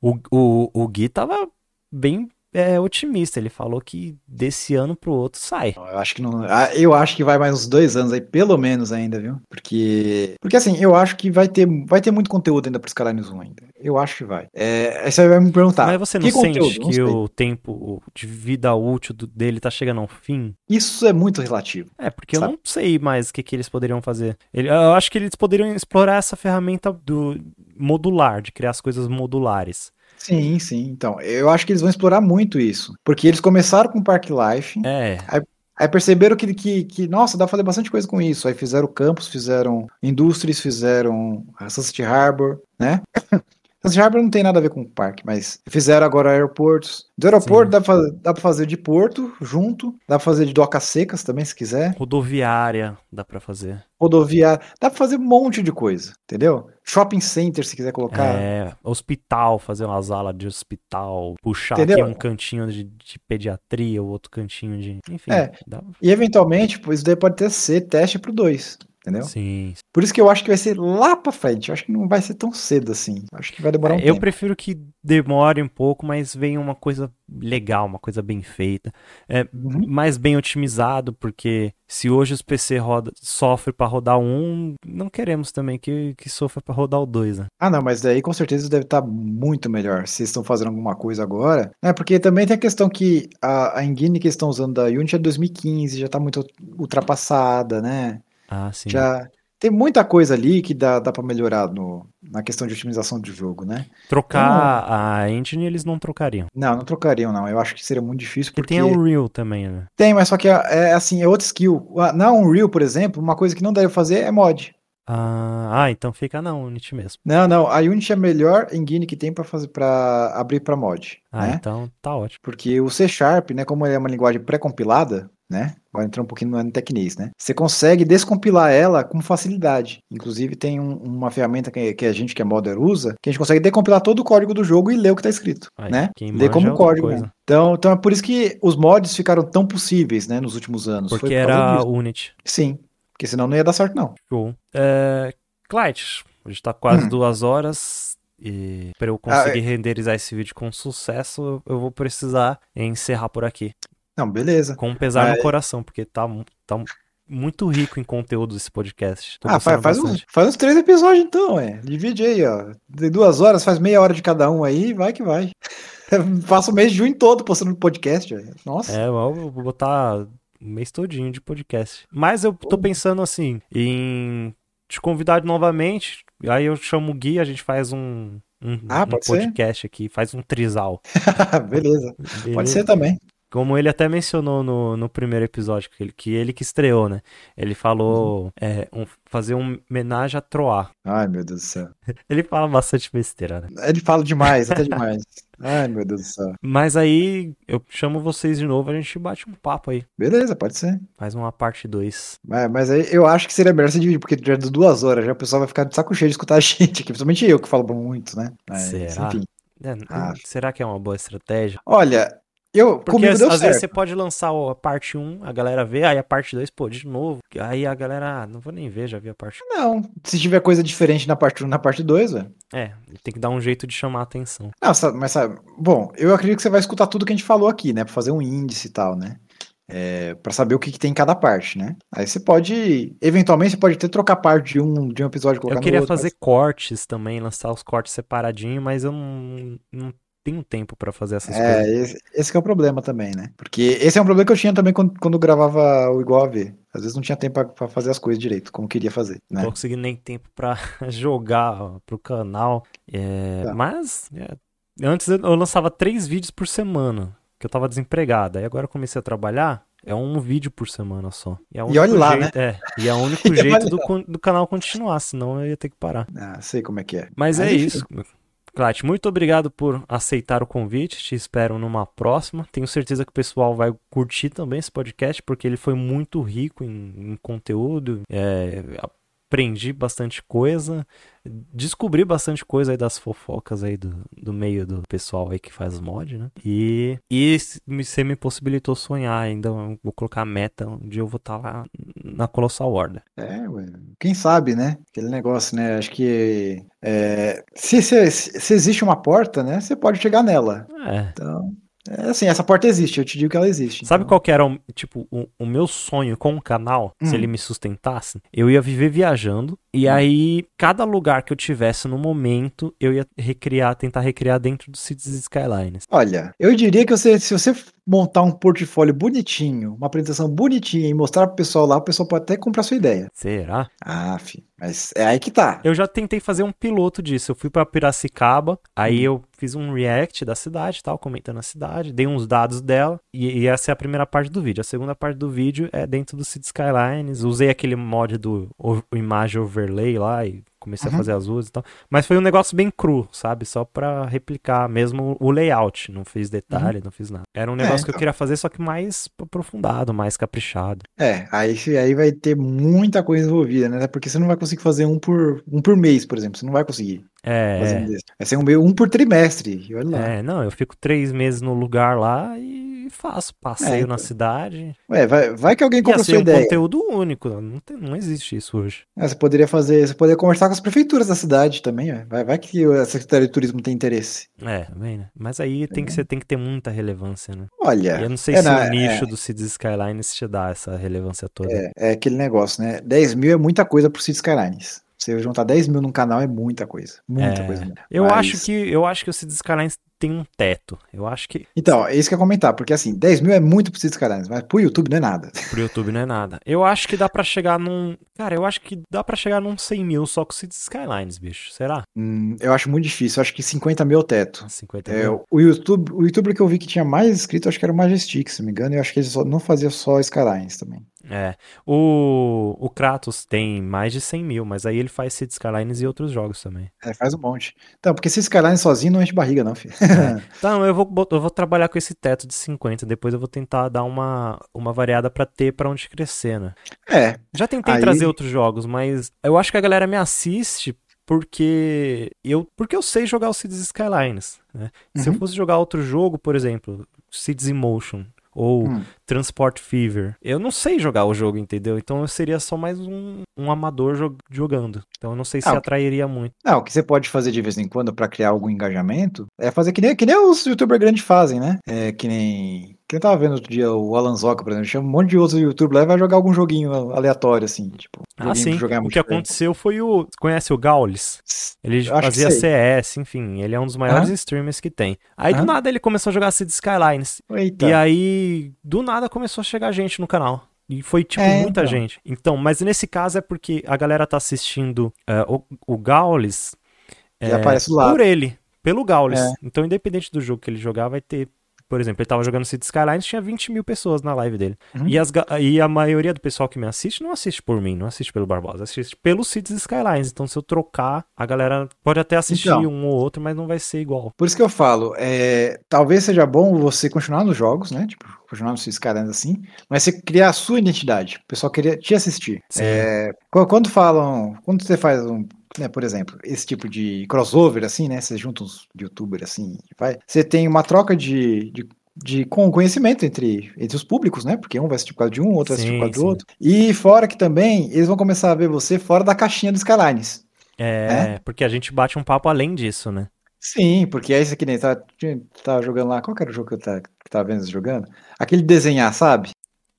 o, o, o Gui tava bem é, otimista. Ele falou que desse ano pro outro sai. Eu acho que não. Ah, eu acho que vai mais uns dois anos aí, pelo menos ainda, viu? Porque. Porque assim, eu acho que vai ter, vai ter muito conteúdo ainda pro Skylanders 1 ainda. Eu acho que vai. É, aí você vai me perguntar. Mas você não sente conteúdo? que o tempo de vida útil dele tá chegando ao fim? Isso é muito relativo. É, porque sabe? eu não sei mais o que, que eles poderiam fazer. Eu acho que eles poderiam explorar essa ferramenta do modular, de criar as coisas modulares. Sim, sim. Então, eu acho que eles vão explorar muito isso. Porque eles começaram com Park Life. É. Aí, aí perceberam que, que, que, nossa, dá pra fazer bastante coisa com isso. Aí fizeram campus, fizeram indústrias, fizeram Sunset Harbor, né? Sunset Harbor não tem nada a ver com o parque, mas fizeram agora aeroportos. Do aeroporto dá pra, dá pra fazer de porto junto, dá pra fazer de docas secas também, se quiser. Rodoviária dá pra fazer. Rodoviária, dá pra fazer um monte de coisa, entendeu? Shopping center, se quiser colocar. É, hospital, fazer uma sala de hospital, puxar entendeu? aqui um cantinho de, de pediatria, o outro cantinho de. Enfim. É. E eventualmente, pois daí pode ter ser teste pro 2. Entendeu? Sim. Por isso que eu acho que vai ser lá pra frente. Eu acho que não vai ser tão cedo assim. Acho que vai demorar um é, tempo. Eu prefiro que demore um pouco, mas venha uma coisa legal, uma coisa bem feita, é, uhum. mais bem otimizado, porque se hoje os PC roda, sofre para rodar um, não queremos também que, que sofra para rodar o dois, né? Ah, não, mas daí com certeza deve estar tá muito melhor se estão fazendo alguma coisa agora. É porque também tem a questão que a, a engine que estão usando da Unity é 2015, já está muito ultrapassada, né? Ah, sim. Já, tem muita coisa ali que dá, dá para melhorar no, na questão de otimização de jogo, né? Trocar então, a engine eles não trocariam. Não, não trocariam, não. Eu acho que seria muito difícil. Porque, porque... tem a Unreal também, né? Tem, mas só que é, é assim, é outra skill. Na Unreal, por exemplo, uma coisa que não deve fazer é mod. Ah, ah, então fica na Unity mesmo. Não, não, a Unity é a melhor engine que tem para fazer para abrir para mod. Ah, né? então tá ótimo. Porque o C Sharp, né, como é uma linguagem pré-compilada, né? Agora entrar um pouquinho no tecnês, né? Você consegue descompilar ela com facilidade. Inclusive tem um, uma ferramenta que, que, a gente que é modder usa, que a gente consegue decompilar todo o código do jogo e ler o que está escrito, né? Ler como é código. Então, então é por isso que os mods ficaram tão possíveis, né, nos últimos anos. Porque era Unity. Sim, porque senão não ia dar certo não. Show. É, Clyde, a gente tá quase hum. duas horas. E para eu conseguir ah, é... renderizar esse vídeo com sucesso, eu vou precisar encerrar por aqui. Não, beleza. Com um pesar no coração, porque tá, tá muito rico em conteúdo esse podcast. Tô ah, faz, faz, uns, faz uns três episódios então, é. Divide aí, ó. De duas horas, faz meia hora de cada um aí, vai que vai. Faço o mês de junho todo postando podcast, véio. Nossa. É, eu vou botar o mês todinho de podcast. Mas eu tô pensando assim, em te convidar novamente. Aí eu chamo o Gui, a gente faz um, um, ah, um podcast ser? aqui, faz um trisal. Beleza. Beleza. Pode ser também. Como ele até mencionou no, no primeiro episódio, que ele, que ele que estreou, né? Ele falou uhum. é, um, fazer um homenagem a Troar. Ai, meu Deus do céu. ele fala bastante besteira, né? Ele fala demais, até demais. Ai, meu Deus do céu. Mas aí eu chamo vocês de novo, a gente bate um papo aí. Beleza, pode ser. Faz uma parte 2. Mas, mas aí eu acho que seria melhor você dividir, porque já é duas horas, já o pessoal vai ficar de saco cheio de escutar a gente aqui, principalmente eu que falo muito, né? Mas, Será? Enfim. É, ah. Será que é uma boa estratégia? Olha, eu, Porque às, às vezes você pode lançar a parte 1, a galera vê, aí a parte 2, pô, de novo. Aí a galera, ah, não vou nem ver, já vi a parte 1. Não, se tiver coisa diferente na parte 1 na parte 2, velho. É, tem que dar um jeito de chamar a atenção. Não, mas sabe, bom, eu acredito que você vai escutar tudo que a gente falou aqui, né? Pra fazer um índice e tal, né? É, para saber o que, que, tem em cada parte, né? Aí você pode, eventualmente, você pode até trocar parte de um, de um episódio Eu queria outro, fazer mas... cortes também, lançar os cortes separadinho, mas eu não, não tenho tempo para fazer essas é, coisas. Esse, esse é o problema também, né? Porque esse é um problema que eu tinha também quando, quando gravava o Igual a ver. Às vezes não tinha tempo para fazer as coisas direito, como queria fazer. Né? Não tô conseguindo nem tempo para jogar ó, pro canal. É, tá. Mas, é, antes eu lançava três vídeos por semana, que eu tava desempregado. Aí agora eu comecei a trabalhar, é um vídeo por semana só. E, é e olha lá, jeito, né? É, e é o único jeito do, do canal continuar, senão eu ia ter que parar. Ah, sei como é que é. Mas, Mas é enfim. isso. Clat, muito obrigado por aceitar o convite. Te espero numa próxima. Tenho certeza que o pessoal vai curtir também esse podcast, porque ele foi muito rico em, em conteúdo. É, aprendi bastante coisa, descobri bastante coisa aí das fofocas aí do, do meio do pessoal aí que faz mod, né? E, e você me possibilitou sonhar ainda, vou colocar a meta onde eu vou estar tá lá na Colossal Order. É, quem sabe, né? Aquele negócio, né? Acho que é, se, se, se existe uma porta, né? Você pode chegar nela. É. Então... É assim, essa porta existe, eu te digo que ela existe. Sabe então. qual que era, o, tipo, o, o, meu sonho com o canal, hum. se ele me sustentasse? Eu ia viver viajando, e hum. aí, cada lugar que eu tivesse no momento, eu ia recriar, tentar recriar dentro do Cities Skylines. Olha, eu diria que você, se você montar um portfólio bonitinho, uma apresentação bonitinha e mostrar pro pessoal lá, o pessoal pode até comprar sua ideia. Será? Ah, filho. Mas é aí que tá. Eu já tentei fazer um piloto disso. Eu fui para Piracicaba, aí hum. eu fiz um react da cidade, tal, comentando a cidade, dei uns dados dela e, e, essa é a primeira parte do vídeo. A segunda parte do vídeo é dentro do City Skylines. Usei aquele mod do o, o image overlay lá e comecei uhum. a fazer as luzes e tal. Mas foi um negócio bem cru, sabe? Só pra replicar mesmo o layout. Não fiz detalhe, uhum. não fiz nada. Era um negócio é, que eu queria fazer, só que mais aprofundado, mais caprichado. É, aí, aí vai ter muita coisa envolvida, né? Porque você não vai conseguir fazer um por, um por mês, por exemplo. Você não vai conseguir. É. Vai ser um, um por trimestre. Olha lá. É, não, eu fico três meses no lugar lá e faço passeio é, então. na cidade. Ué, vai, vai que alguém compra a sua um ideia. conteúdo único, não, tem, não existe isso hoje. É, você poderia fazer, você poderia conversar com as prefeituras da cidade também, vai, vai que a Secretaria de Turismo tem interesse. É, também, né? Mas aí tem que, você tem que ter muita relevância, né? Olha. E eu não sei é se na, o nicho é. do Cities Skylines te dá essa relevância toda. É, é aquele negócio, né? 10 mil é muita coisa pro Cities Skylines. Você juntar 10 mil num canal é muita coisa. Muita é, coisa. Eu Mas... acho que eu acho que o Cities Skylines tem um teto. Eu acho que. Então, é isso que eu ia comentar, porque assim, 10 mil é muito pro Cities Skylines, mas pro YouTube não é nada. Pro YouTube não é nada. Eu acho que dá para chegar num. Cara, eu acho que dá para chegar num 100 mil só com o Cities Skylines, bicho. Será? Hum, eu acho muito difícil. Eu acho que 50 mil é o teto. 50 é, mil. O YouTube, o YouTuber que eu vi que tinha mais inscritos, acho que era o Majestic, se não me engano. E eu acho que ele só, não fazia só Skylines também. É. O, o Kratos tem mais de 100 mil, mas aí ele faz Cities Skylines e outros jogos também. É, faz um monte. Então, porque Cities Skylines sozinho não enche barriga, não, filho. É. Então, eu vou, eu vou trabalhar com esse teto de 50, depois eu vou tentar dar uma, uma variada para ter para onde crescer, né? É. Já tentei aí... trazer outros jogos, mas eu acho que a galera me assiste porque eu, porque eu sei jogar o Cities Skylines, né? Uhum. Se eu uhum. fosse jogar outro jogo, por exemplo, Cities Emotion, ou hum. Transport Fever. Eu não sei jogar o jogo, entendeu? Então eu seria só mais um, um amador jogando. Então eu não sei se ah, atrairia muito. Não, o que você pode fazer de vez em quando para criar algum engajamento é fazer que nem, que nem os youtubers grandes fazem, né? É que nem quem tava vendo outro dia o Alan Zoca, por exemplo, chama um monte de outros YouTube lá e vai jogar algum joguinho aleatório, assim, tipo. Ah, sim. o que aconteceu foi o. Conhece o Gaules? Ele fazia CS, enfim, ele é um dos maiores streamers que tem. Aí do nada ele começou a jogar Cid Skylines. Eita. E aí, do nada começou a chegar gente no canal. E foi, tipo, é, muita então. gente. Então, mas nesse caso é porque a galera tá assistindo uh, o, o Gaules. É, aparece lá. Por ele, pelo Gaules. É. Então, independente do jogo que ele jogar, vai ter por exemplo, ele tava jogando City Skylines, tinha 20 mil pessoas na live dele. Uhum. E, as, e a maioria do pessoal que me assiste não assiste por mim, não assiste pelo Barbosa, assiste pelo Cities Skylines. Então, se eu trocar, a galera pode até assistir então, um ou outro, mas não vai ser igual. Por isso que eu falo, é, talvez seja bom você continuar nos jogos, né? Tipo, continuar nos Cities Skylines assim, mas você criar a sua identidade. O pessoal queria te assistir. É, quando falam, quando você faz um né, por exemplo, esse tipo de crossover, assim, né? Você junta uns youtubers assim, vai. Você tem uma troca de, de de com conhecimento entre, entre os públicos, né? Porque um vai assistir por causa de um, outro vai assistir por causa do outro. E fora que também eles vão começar a ver você fora da caixinha do Skylines. É, né? porque a gente bate um papo além disso, né? Sim, porque é isso aqui nem tá, tá jogando lá. Qual que era o jogo que eu tá, que tava vendo jogando? Aquele desenhar, sabe?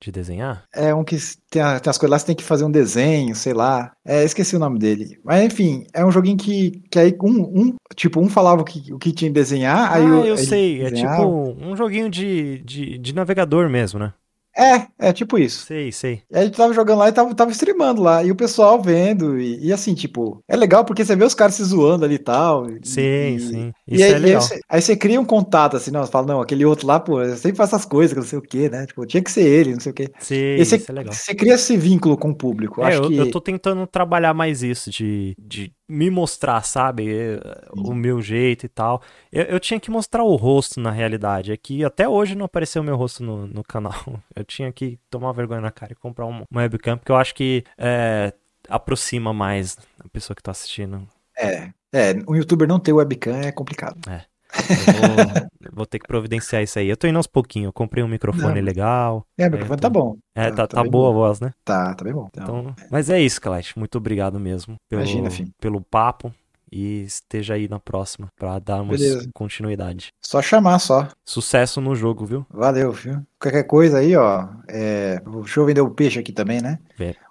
De desenhar? É um que tem, tem, as coisas lá, você tem que fazer um desenho, sei lá. É, esqueci o nome dele. Mas enfim, é um joguinho que, que aí um, um tipo, um falava o que, o que tinha que desenhar. Ah, aí eu, eu sei. É tipo um joguinho de, de, de navegador mesmo, né? É, é tipo isso. Sei, sei. E a gente tava jogando lá e tava, tava streamando lá. E o pessoal vendo. E, e assim, tipo, é legal porque você vê os caras se zoando ali e tal. Sim, e, sim. Isso e aí, é legal. Aí você, aí você, cria um contato, assim, não, você fala, não, aquele outro lá, pô, eu sempre faço essas coisas, não sei o quê, né? Tipo, tinha que ser ele, não sei o quê. Sim, e você, isso é legal. Você cria esse vínculo com o público. É, Acho eu, que... eu tô tentando trabalhar mais isso, de, de me mostrar, sabe? O meu jeito e tal. Eu, eu, tinha que mostrar o rosto na realidade. É que até hoje não apareceu meu rosto no, no canal. Eu tinha que tomar vergonha na cara e comprar uma, uma webcam, porque eu acho que é, aproxima mais a pessoa que tá assistindo. É, é, um youtuber não ter webcam é complicado. É. Vou, vou, ter que providenciar isso aí. Eu tô indo aos pouquinhos. Eu comprei um microfone Não. legal. É, o microfone é, tá bom. É, tá, tá, tá boa bom. a voz, né? Tá, tá bem bom. Então, então mas é isso, Clash. Muito obrigado mesmo pelo, Imagina, filho. pelo papo. E esteja aí na próxima para darmos Beleza. continuidade. Só chamar só. Sucesso no jogo, viu? Valeu, viu? Qualquer coisa aí, ó. É... Deixa eu vender o peixe aqui também, né?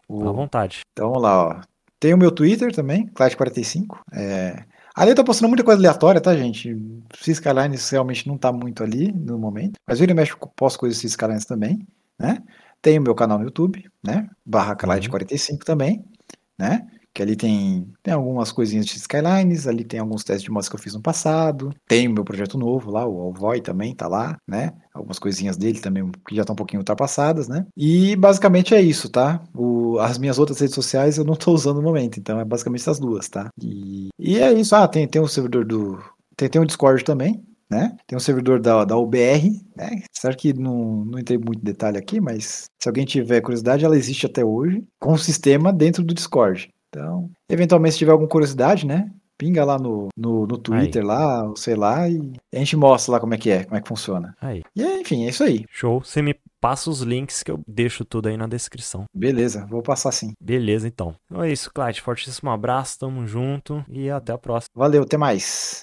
O... À vontade. Então vamos lá, ó. Tem o meu Twitter também, Clash45. É... Ali eu tô postando muita coisa aleatória, tá, gente? Skylines realmente não tá muito ali no momento. Mas vira e mexe, posto coisas Skylines também, né? Tem o meu canal no YouTube, né? Barra Calite45 uhum. também, né? Que ali tem, tem algumas coisinhas de Skylines, ali tem alguns testes de mods que eu fiz no passado, tem o meu projeto novo lá, o Alvoy também tá lá, né? Algumas coisinhas dele também que já estão um pouquinho ultrapassadas, né? E basicamente é isso, tá? O, as minhas outras redes sociais eu não tô usando no momento, então é basicamente essas duas, tá? E, e é isso, ah, tem, tem um servidor do. Tem, tem um Discord também, né? Tem um servidor da, da UBR, né? Certo que não, não entrei muito em detalhe aqui, mas se alguém tiver curiosidade, ela existe até hoje, com um sistema dentro do Discord. Então, eventualmente, se tiver alguma curiosidade, né? pinga lá no, no, no Twitter aí. lá, sei lá, e a gente mostra lá como é que é, como é que funciona. Aí. E enfim, é isso aí. Show. Você me passa os links que eu deixo tudo aí na descrição. Beleza, vou passar sim. Beleza, então. Então é isso, Clyde. Fortíssimo abraço, tamo junto e até a próxima. Valeu, até mais.